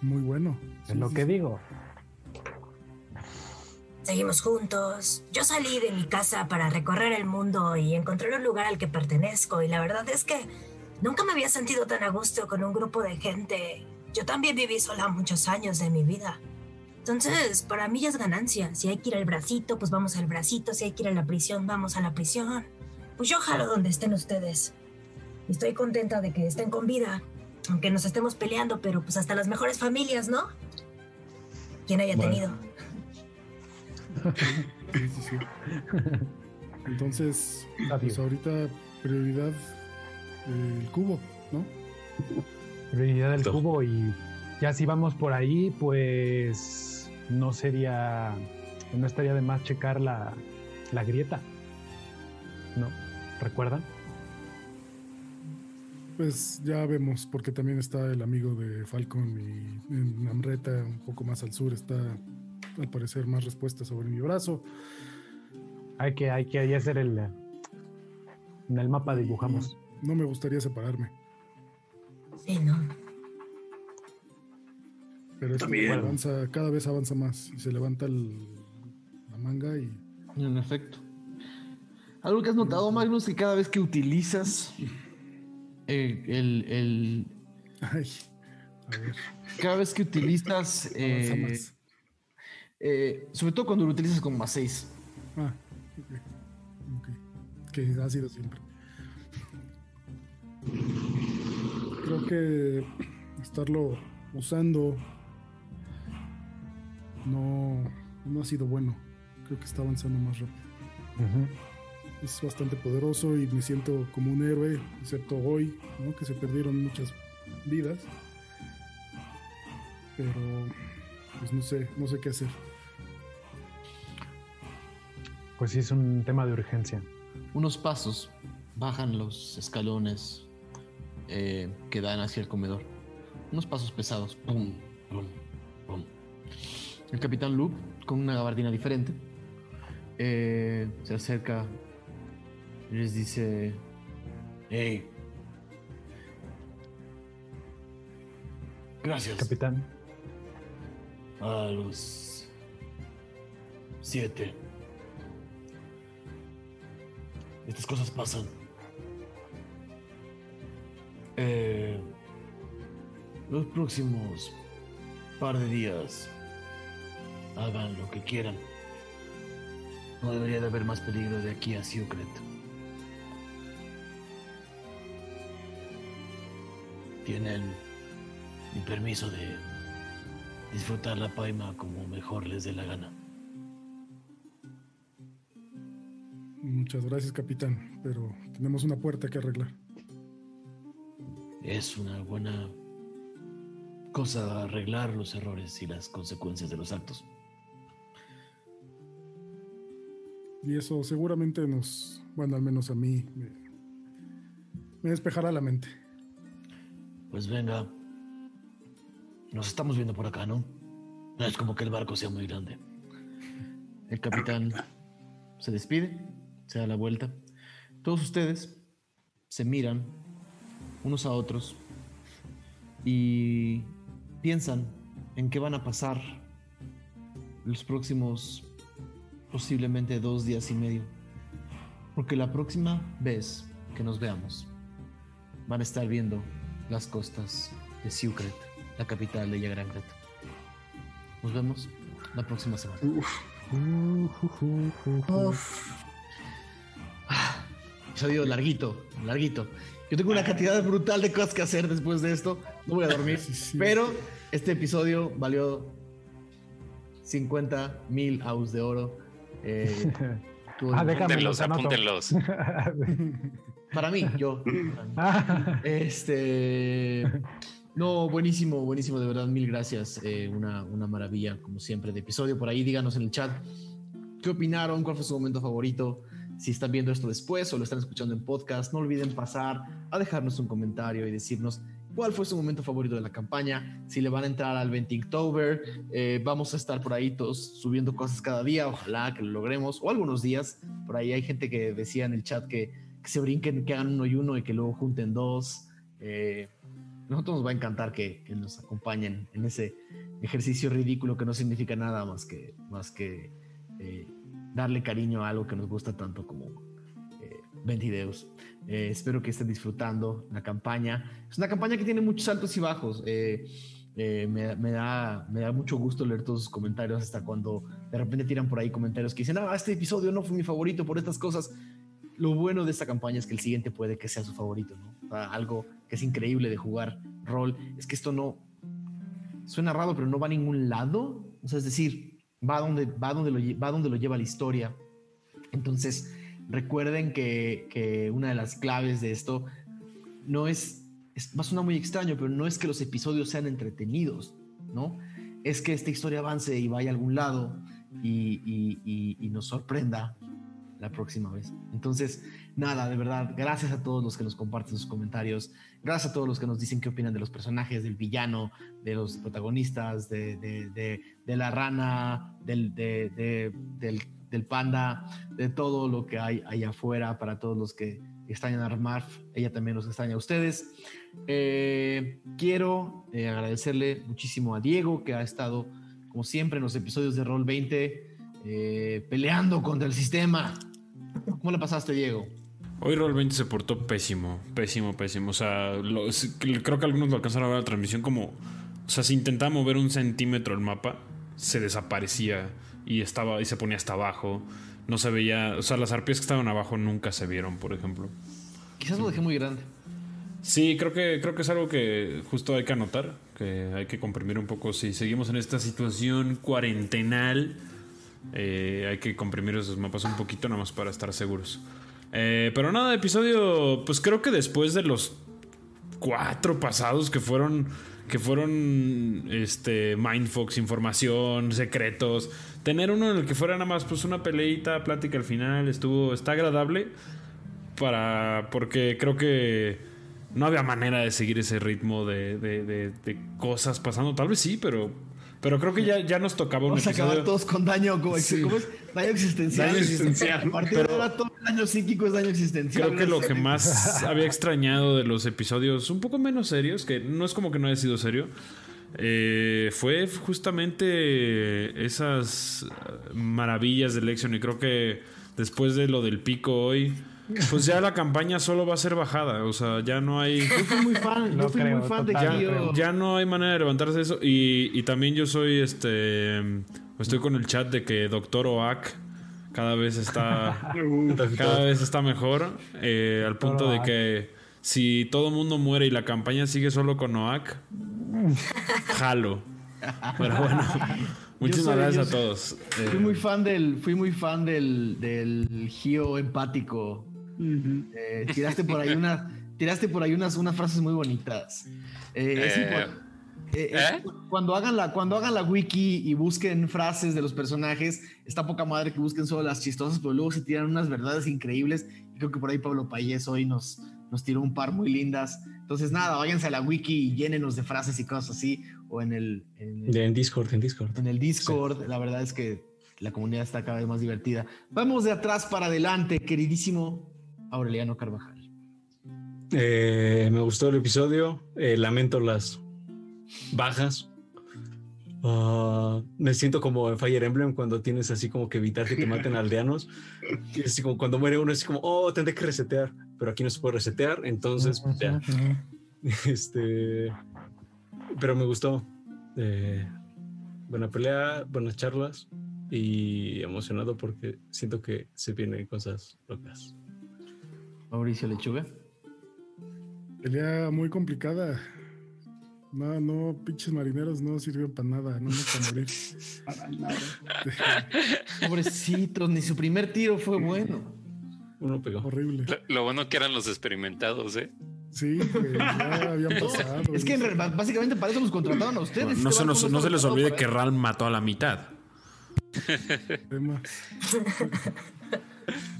G: Muy bueno.
C: Es lo que digo.
D: Seguimos juntos. Yo salí de mi casa para recorrer el mundo y encontrar un lugar al que pertenezco y la verdad es que nunca me había sentido tan a gusto con un grupo de gente. Yo también viví sola muchos años de mi vida. Entonces, para mí ya es ganancia. Si hay que ir al bracito, pues vamos al bracito. Si hay que ir a la prisión, vamos a la prisión. Pues yo jalo donde estén ustedes. Estoy contenta de que estén con vida. Aunque nos estemos peleando, pero pues hasta las mejores familias, ¿no? Quien haya
G: Bueno.
D: tenido.
G: Sí, sí, sí. Entonces, pues ahorita prioridad eh, el cubo, ¿no?
C: Prioridad del cubo y ya si vamos por ahí, pues no sería, no estaría de más checar la, la grieta. ¿No? ¿Recuerdan?
G: Pues ya vemos, porque también está el amigo de Falcon y en Namreta, un poco más al sur, está al parecer más respuestas sobre mi brazo.
C: Hay que, hay que hacer el. En el mapa dibujamos.
G: No me gustaría separarme,
D: Sí, no.
G: Pero esto
M: También.
G: avanza, cada vez avanza más y se levanta el- la manga y
A: En efecto. Algo que has notado, Magnus, que cada vez que utilizas eh, el, el-
G: Ay, a ver.
A: Cada vez que utilizas. eh,
G: Avanza más.
A: eh, sobre todo cuando lo utilizas con más 6.
G: Ah, ok. Ok. Que ha sido siempre. Creo que estarlo usando no, no ha sido bueno. Creo que está avanzando más rápido. Es bastante poderoso y me siento como un héroe, excepto hoy, ¿no? que se perdieron muchas vidas. Pero, pues no sé, no sé qué hacer.
C: Pues sí, es un tema de urgencia.
A: Unos pasos bajan los escalones eh, que dan hacia el comedor. Unos pasos pesados. Pum, pum, pum. El capitán Luke, con una gabardina diferente, eh, se acerca y les dice: Hey, gracias.
C: Capitán.
L: A los siete. Estas cosas pasan. Eh, los próximos par de días hagan lo que quieran. No debería de haber más peligro de aquí a Secret. Tienen mi permiso de disfrutar la paima como mejor les dé la gana.
G: Muchas gracias, capitán, pero tenemos una puerta que arreglar.
L: Es una buena cosa arreglar los errores y las consecuencias de los actos.
G: Y eso seguramente nos, bueno, al menos a mí, me, despejará la mente.
L: Pues venga, nos estamos viendo por acá, ¿no? No es como que el barco sea muy grande.
A: El capitán se despide, se da la vuelta. Todos ustedes se miran unos a otros y piensan en qué van a pasar los próximos posiblemente dos días y medio. Porque la próxima vez que nos veamos van a estar viendo las costas de Sucret, la capital de Yagrangret. Nos vemos la próxima semana. Episodio larguito, larguito. Yo tengo una cantidad brutal de cosas que hacer después de esto, no voy a dormir.
G: Sí.
A: Pero este episodio valió 50 mil aus de oro. Eh,
C: Ah, déjame
E: Apúntenlos, apúntenlos.
A: para mí, yo. Este. No, buenísimo, buenísimo, de verdad, mil gracias. Eh, una, una maravilla, como siempre, de episodio. Por ahí díganos en el chat qué opinaron, cuál fue su momento favorito. Si están viendo esto después o lo están escuchando en podcast, no olviden pasar a dejarnos un comentario y decirnos cuál fue su momento favorito de la campaña. Si le van a entrar al 20 October, eh, vamos a estar por ahí todos subiendo cosas cada día. Ojalá que lo logremos, o algunos días. Por ahí hay gente que decía en el chat que, se brinquen, que hagan uno y uno y que luego junten dos. Eh, nosotros nos va a encantar que, que nos acompañen en ese ejercicio ridículo que no significa nada más que, más que eh, darle cariño a algo que nos gusta tanto como eh, Ventideus. Eh, espero que estén disfrutando la campaña. Es una campaña que tiene muchos altos y bajos. Eh, eh, me, da, me da mucho gusto leer todos sus comentarios hasta cuando de repente tiran por ahí comentarios que dicen, ah, este episodio no fue mi favorito por estas cosas. Lo bueno de esta campaña es que el siguiente puede que sea su favorito, ¿no? O algo que es increíble de jugar rol es que esto no suena raro, pero no va a ningún lado. O sea, es decir, va donde, va donde, va donde lo lleva la historia. Entonces, recuerden que, que una de las claves de esto no es, es, va a muy extraño, pero no es que los episodios sean entretenidos, ¿no? Es que esta historia avance y vaya a algún lado y, y- nos sorprenda la próxima vez. Entonces, nada, de verdad, gracias a todos los que nos comparten sus comentarios, gracias a todos los que nos dicen qué opinan de los personajes, del villano, de los protagonistas, de, de- de- la rana, del, de- de- del, del panda, de todo lo que hay allá afuera, para todos los que extrañan a Marf, ella también los extraña a ustedes. Eh, quiero eh, agradecerle muchísimo a Diego, que ha estado, como siempre, en los episodios de Roll 20, eh, peleando contra el sistema. ¿Cómo le pasaste, Diego?
B: Hoy Roll20 se portó pésimo, pésimo, pésimo. O sea, creo que algunos lo alcanzaron a ver la transmisión como... O sea, si intentaba mover un centímetro el mapa, se desaparecía y, estaba, y se ponía hasta abajo. No se veía... O sea, las arpías que estaban abajo nunca se vieron, por ejemplo.
A: Quizás lo dejé muy grande.
B: Sí, creo que, creo que es algo que justo hay que anotar, que hay que comprimir un poco. Si seguimos en esta situación cuarentenal, eh, hay que comprimir esos mapas un poquito nada más para estar seguros. Eh, pero nada, episodio, pues creo que después de los cuatro pasados que fueron que fueron este mindfox, información, secretos, tener uno en el que fuera nada más pues una peleita, plática al final, estuvo está agradable para porque creo que no había manera de seguir ese ritmo de, de- de- de cosas pasando, tal vez sí, pero pero creo que ya, ya nos tocaba un
A: Vamos a acabar
B: episodio.
A: todos con daño, como, ¿cómo es? daño existencial.
B: Daño existencial.
A: A partir de ahora todo el daño psíquico es daño existencial.
B: Creo que lo que más había extrañado de los episodios un poco menos serios, que no es como que no haya sido serio, eh, fue justamente esas maravillas de Lexion. Y creo que después de lo del pico hoy, pues ya la campaña solo va a ser bajada. O sea, ya no hay.
A: Yo fui muy fan,
C: No
A: yo fui
C: creo,
A: muy fan de
C: total, creo.
B: Ya no hay manera de levantarse de eso. Y, y también yo soy este. Estoy con el chat de que Doctor Oak cada vez está. cada vez está mejor. eh, al punto de que si todo el mundo muere y la campaña sigue solo con Oak, jalo. Pero bueno, muchísimas
A: soy-
B: gracias a
A: soy-
B: todos. Eh,
A: Fui muy fan del, fui muy fan del, del Gio empático. Eh, tiraste por ahí una, tiraste por ahí unas, unas frases muy bonitas. Eh,
E: Eh,
A: eh, eh. Cuando hagan la, cuando hagan la wiki y busquen frases de los personajes, está poca madre que busquen solo las chistosas, pero luego se tiran unas verdades increíbles. Y creo que por ahí Pablo Payés hoy nos, nos tiró un par muy lindas. Entonces, nada, váyanse a la wiki y llénenos de frases y cosas así. O en el, en el-
H: De- en Discord, en Discord.
A: en el Discord. La verdad es que la comunidad está cada vez más divertida. Vamos de atrás para adelante, queridísimo Aureliano Carvajal.
H: Eh, me gustó el episodio. eh, lamento las bajas. Ah, me siento como en Fire Emblem cuando tienes así como que evitar que te maten aldeanos. Y así como cuando muere uno, es como, oh, tendré que resetear. Pero aquí no se puede resetear, entonces ya. Este, pero me gustó. Eh, buena pelea, buenas charlas y emocionado porque siento que se vienen cosas locas.
A: Mauricio Lechuga.
G: Pelea muy complicada. No, no, pinches marineros no sirvieron para nada, no para morir.
F: Para nada.
A: Pobrecitos, ni su primer tiro fue bueno.
H: Uno pegó.
G: Horrible.
E: Lo, lo bueno que eran los experimentados, ¿eh?
G: Sí, güey, ya habían pasado.
A: Es que en
G: güey.
A: real- básicamente para eso los contrataron a ustedes.
B: Bueno, no, se, nos- no se les olvide que Ral mató a la mitad.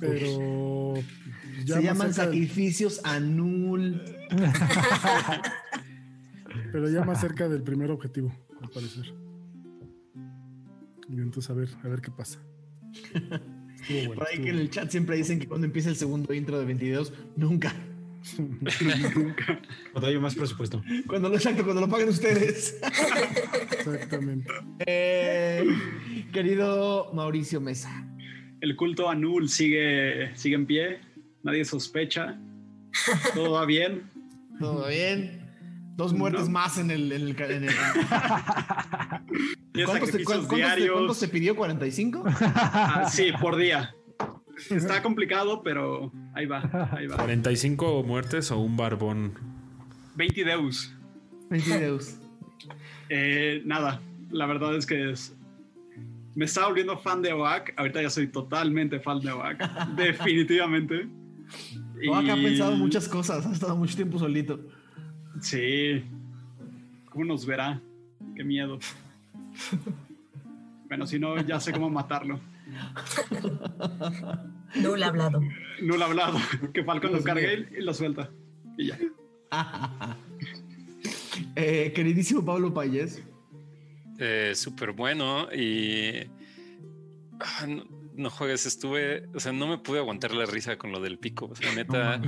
G: Pero
A: Se llaman
G: del-
A: sacrificios anul.
G: pero ya más cerca del primer objetivo, al parecer. Y entonces a ver, a ver qué pasa. Estuvo bueno,
A: Por ahí
G: estuvo
A: que en el chat siempre dicen que cuando empieza el segundo intro de 22, nunca.
H: Cuando haya más presupuesto.
A: Cuando lo exacto, cuando lo paguen ustedes.
G: Exactamente.
A: Eh, querido Mauricio Mesa.
F: El culto Anul sigue, sigue en pie. Nadie sospecha. Todo va bien.
A: ¿Todo bien? Dos muertes
F: No.
A: más en el. En el, en el-
F: Diez
A: ¿Cuántos, cuántos se-
F: diarios.
A: cuántos se pidió? ¿45?
F: Ah, sí, por día. Está complicado, pero ahí va, ahí va.
B: 45 muertes o un barbón.
F: 20 deus.
A: 20 deus.
F: Eh, nada, la verdad es que es- me estaba volviendo fan de OAK. Ahorita ya soy totalmente fan de OAK. Definitivamente.
A: Oaxaca ha
F: Y-
A: pensado muchas cosas, ha estado mucho tiempo solito.
F: Sí. ¿Cómo nos verá? Qué miedo. Bueno, si no, ya sé cómo matarlo.
D: No le ha hablado.
F: No lo he hablado. Que Falcon lo cargue y lo suelta. Y ya.
A: Eh, queridísimo Pablo Payés.
E: Eh, Súper bueno y... ah, no, no juegues, estuve... O sea, no me pude aguantar la risa con lo del pico. O sea, neta,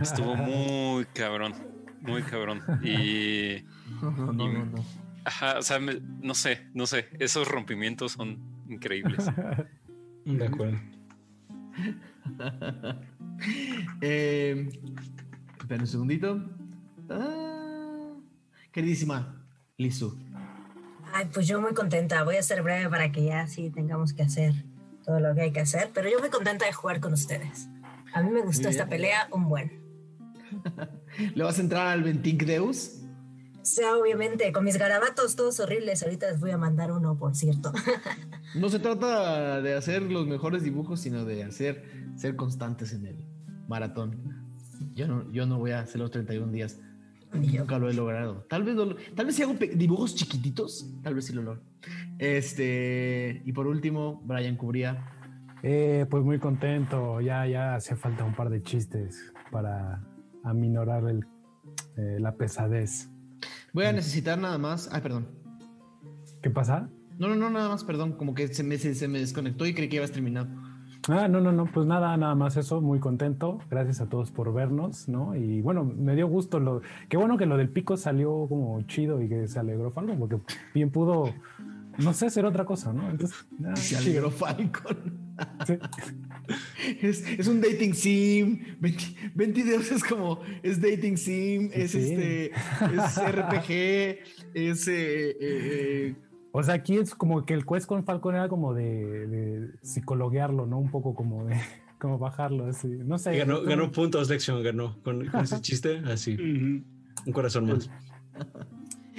E: estuvo muy cabrón. Muy cabrón. Y...
A: No, no, no.
E: Ajá, o sea, me- no sé, no sé. Esos rompimientos son increíbles.
H: De acuerdo.
A: Eh, espera un segundito. Ah, queridísima Lizu.
D: Ay, pues yo muy contenta. Voy a ser breve para que ya sí tengamos que hacer todo lo que hay que hacer. Pero yo muy contenta de jugar con ustedes. A mí me gustó esta pelea un buen.
A: ¿Le vas a entrar al Ventink Deus?
D: O sea, obviamente, con mis garabatos todos horribles. Ahorita les voy a mandar uno, por cierto.
A: No se trata de hacer los mejores dibujos, sino de hacer ser constantes en el maratón. Yo no, yo no voy a hacer los 31 días. Nunca lo he logrado. Tal vez, tal vez si hago dibujos chiquititos, tal vez sí lo logro. Este, y por último, Brian Cubría.
C: Eh, pues muy contento. Ya, ya hace falta un par de chistes para aminorar el, eh, la pesadez.
A: Voy a necesitar nada más. Ay, perdón.
C: ¿Qué pasa?
A: No, no, no, nada más, perdón. Como que se me, se, se me desconectó y creí que ibas terminado.
C: Ah, no, no, no, pues nada, nada más eso, muy contento. Gracias a todos por vernos, ¿no? Y bueno, me dio gusto lo. Qué bueno que lo del pico salió como chido y que se alegró Falcon, porque bien pudo, no sé, hacer otra cosa, ¿no? Entonces, ah,
A: Se alegró Falcon.
C: Sí.
A: Es, es un dating sim. 20, 20 dedos es como. Es dating sim. Es
C: Sí.
A: este. Es RPG. Es. eh, eh, eh,
C: O sea, aquí es como que el quest con Falcon era como de, de psicologuearlo, ¿no? Un poco como de como bajarlo, así. No sé.
H: Ganó, ganó puntos, Lección, ganó. Con, con ese chiste, así. Un corazón más.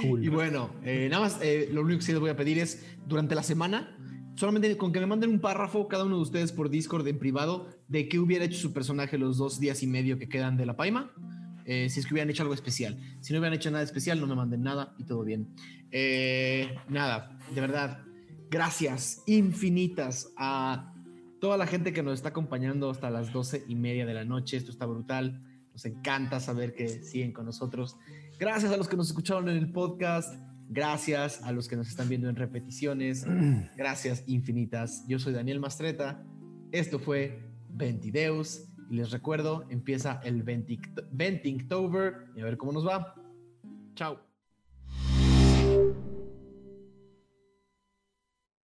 C: Cool.
A: Y bueno, eh, nada más, eh, lo único que sí les voy a pedir es, durante la semana, solamente con que me manden un párrafo cada uno de ustedes por Discord en privado de qué hubiera hecho su personaje los dos días y medio que quedan de la Paima. eh, si es que hubieran hecho algo especial. Si no hubieran hecho nada especial, no me manden nada y todo bien. Eh, nada, de verdad, gracias infinitas a toda la gente que nos está acompañando hasta las doce y media de la noche. Esto está brutal. Nos encanta saber que siguen con nosotros. Gracias a los que nos escucharon en el podcast. Gracias a los que nos están viendo en repeticiones. Gracias infinitas. Yo soy Daniel Mastreta. Esto fue Ventideus. Y les recuerdo, empieza el Ventinctober. Y a ver cómo nos va. Chao.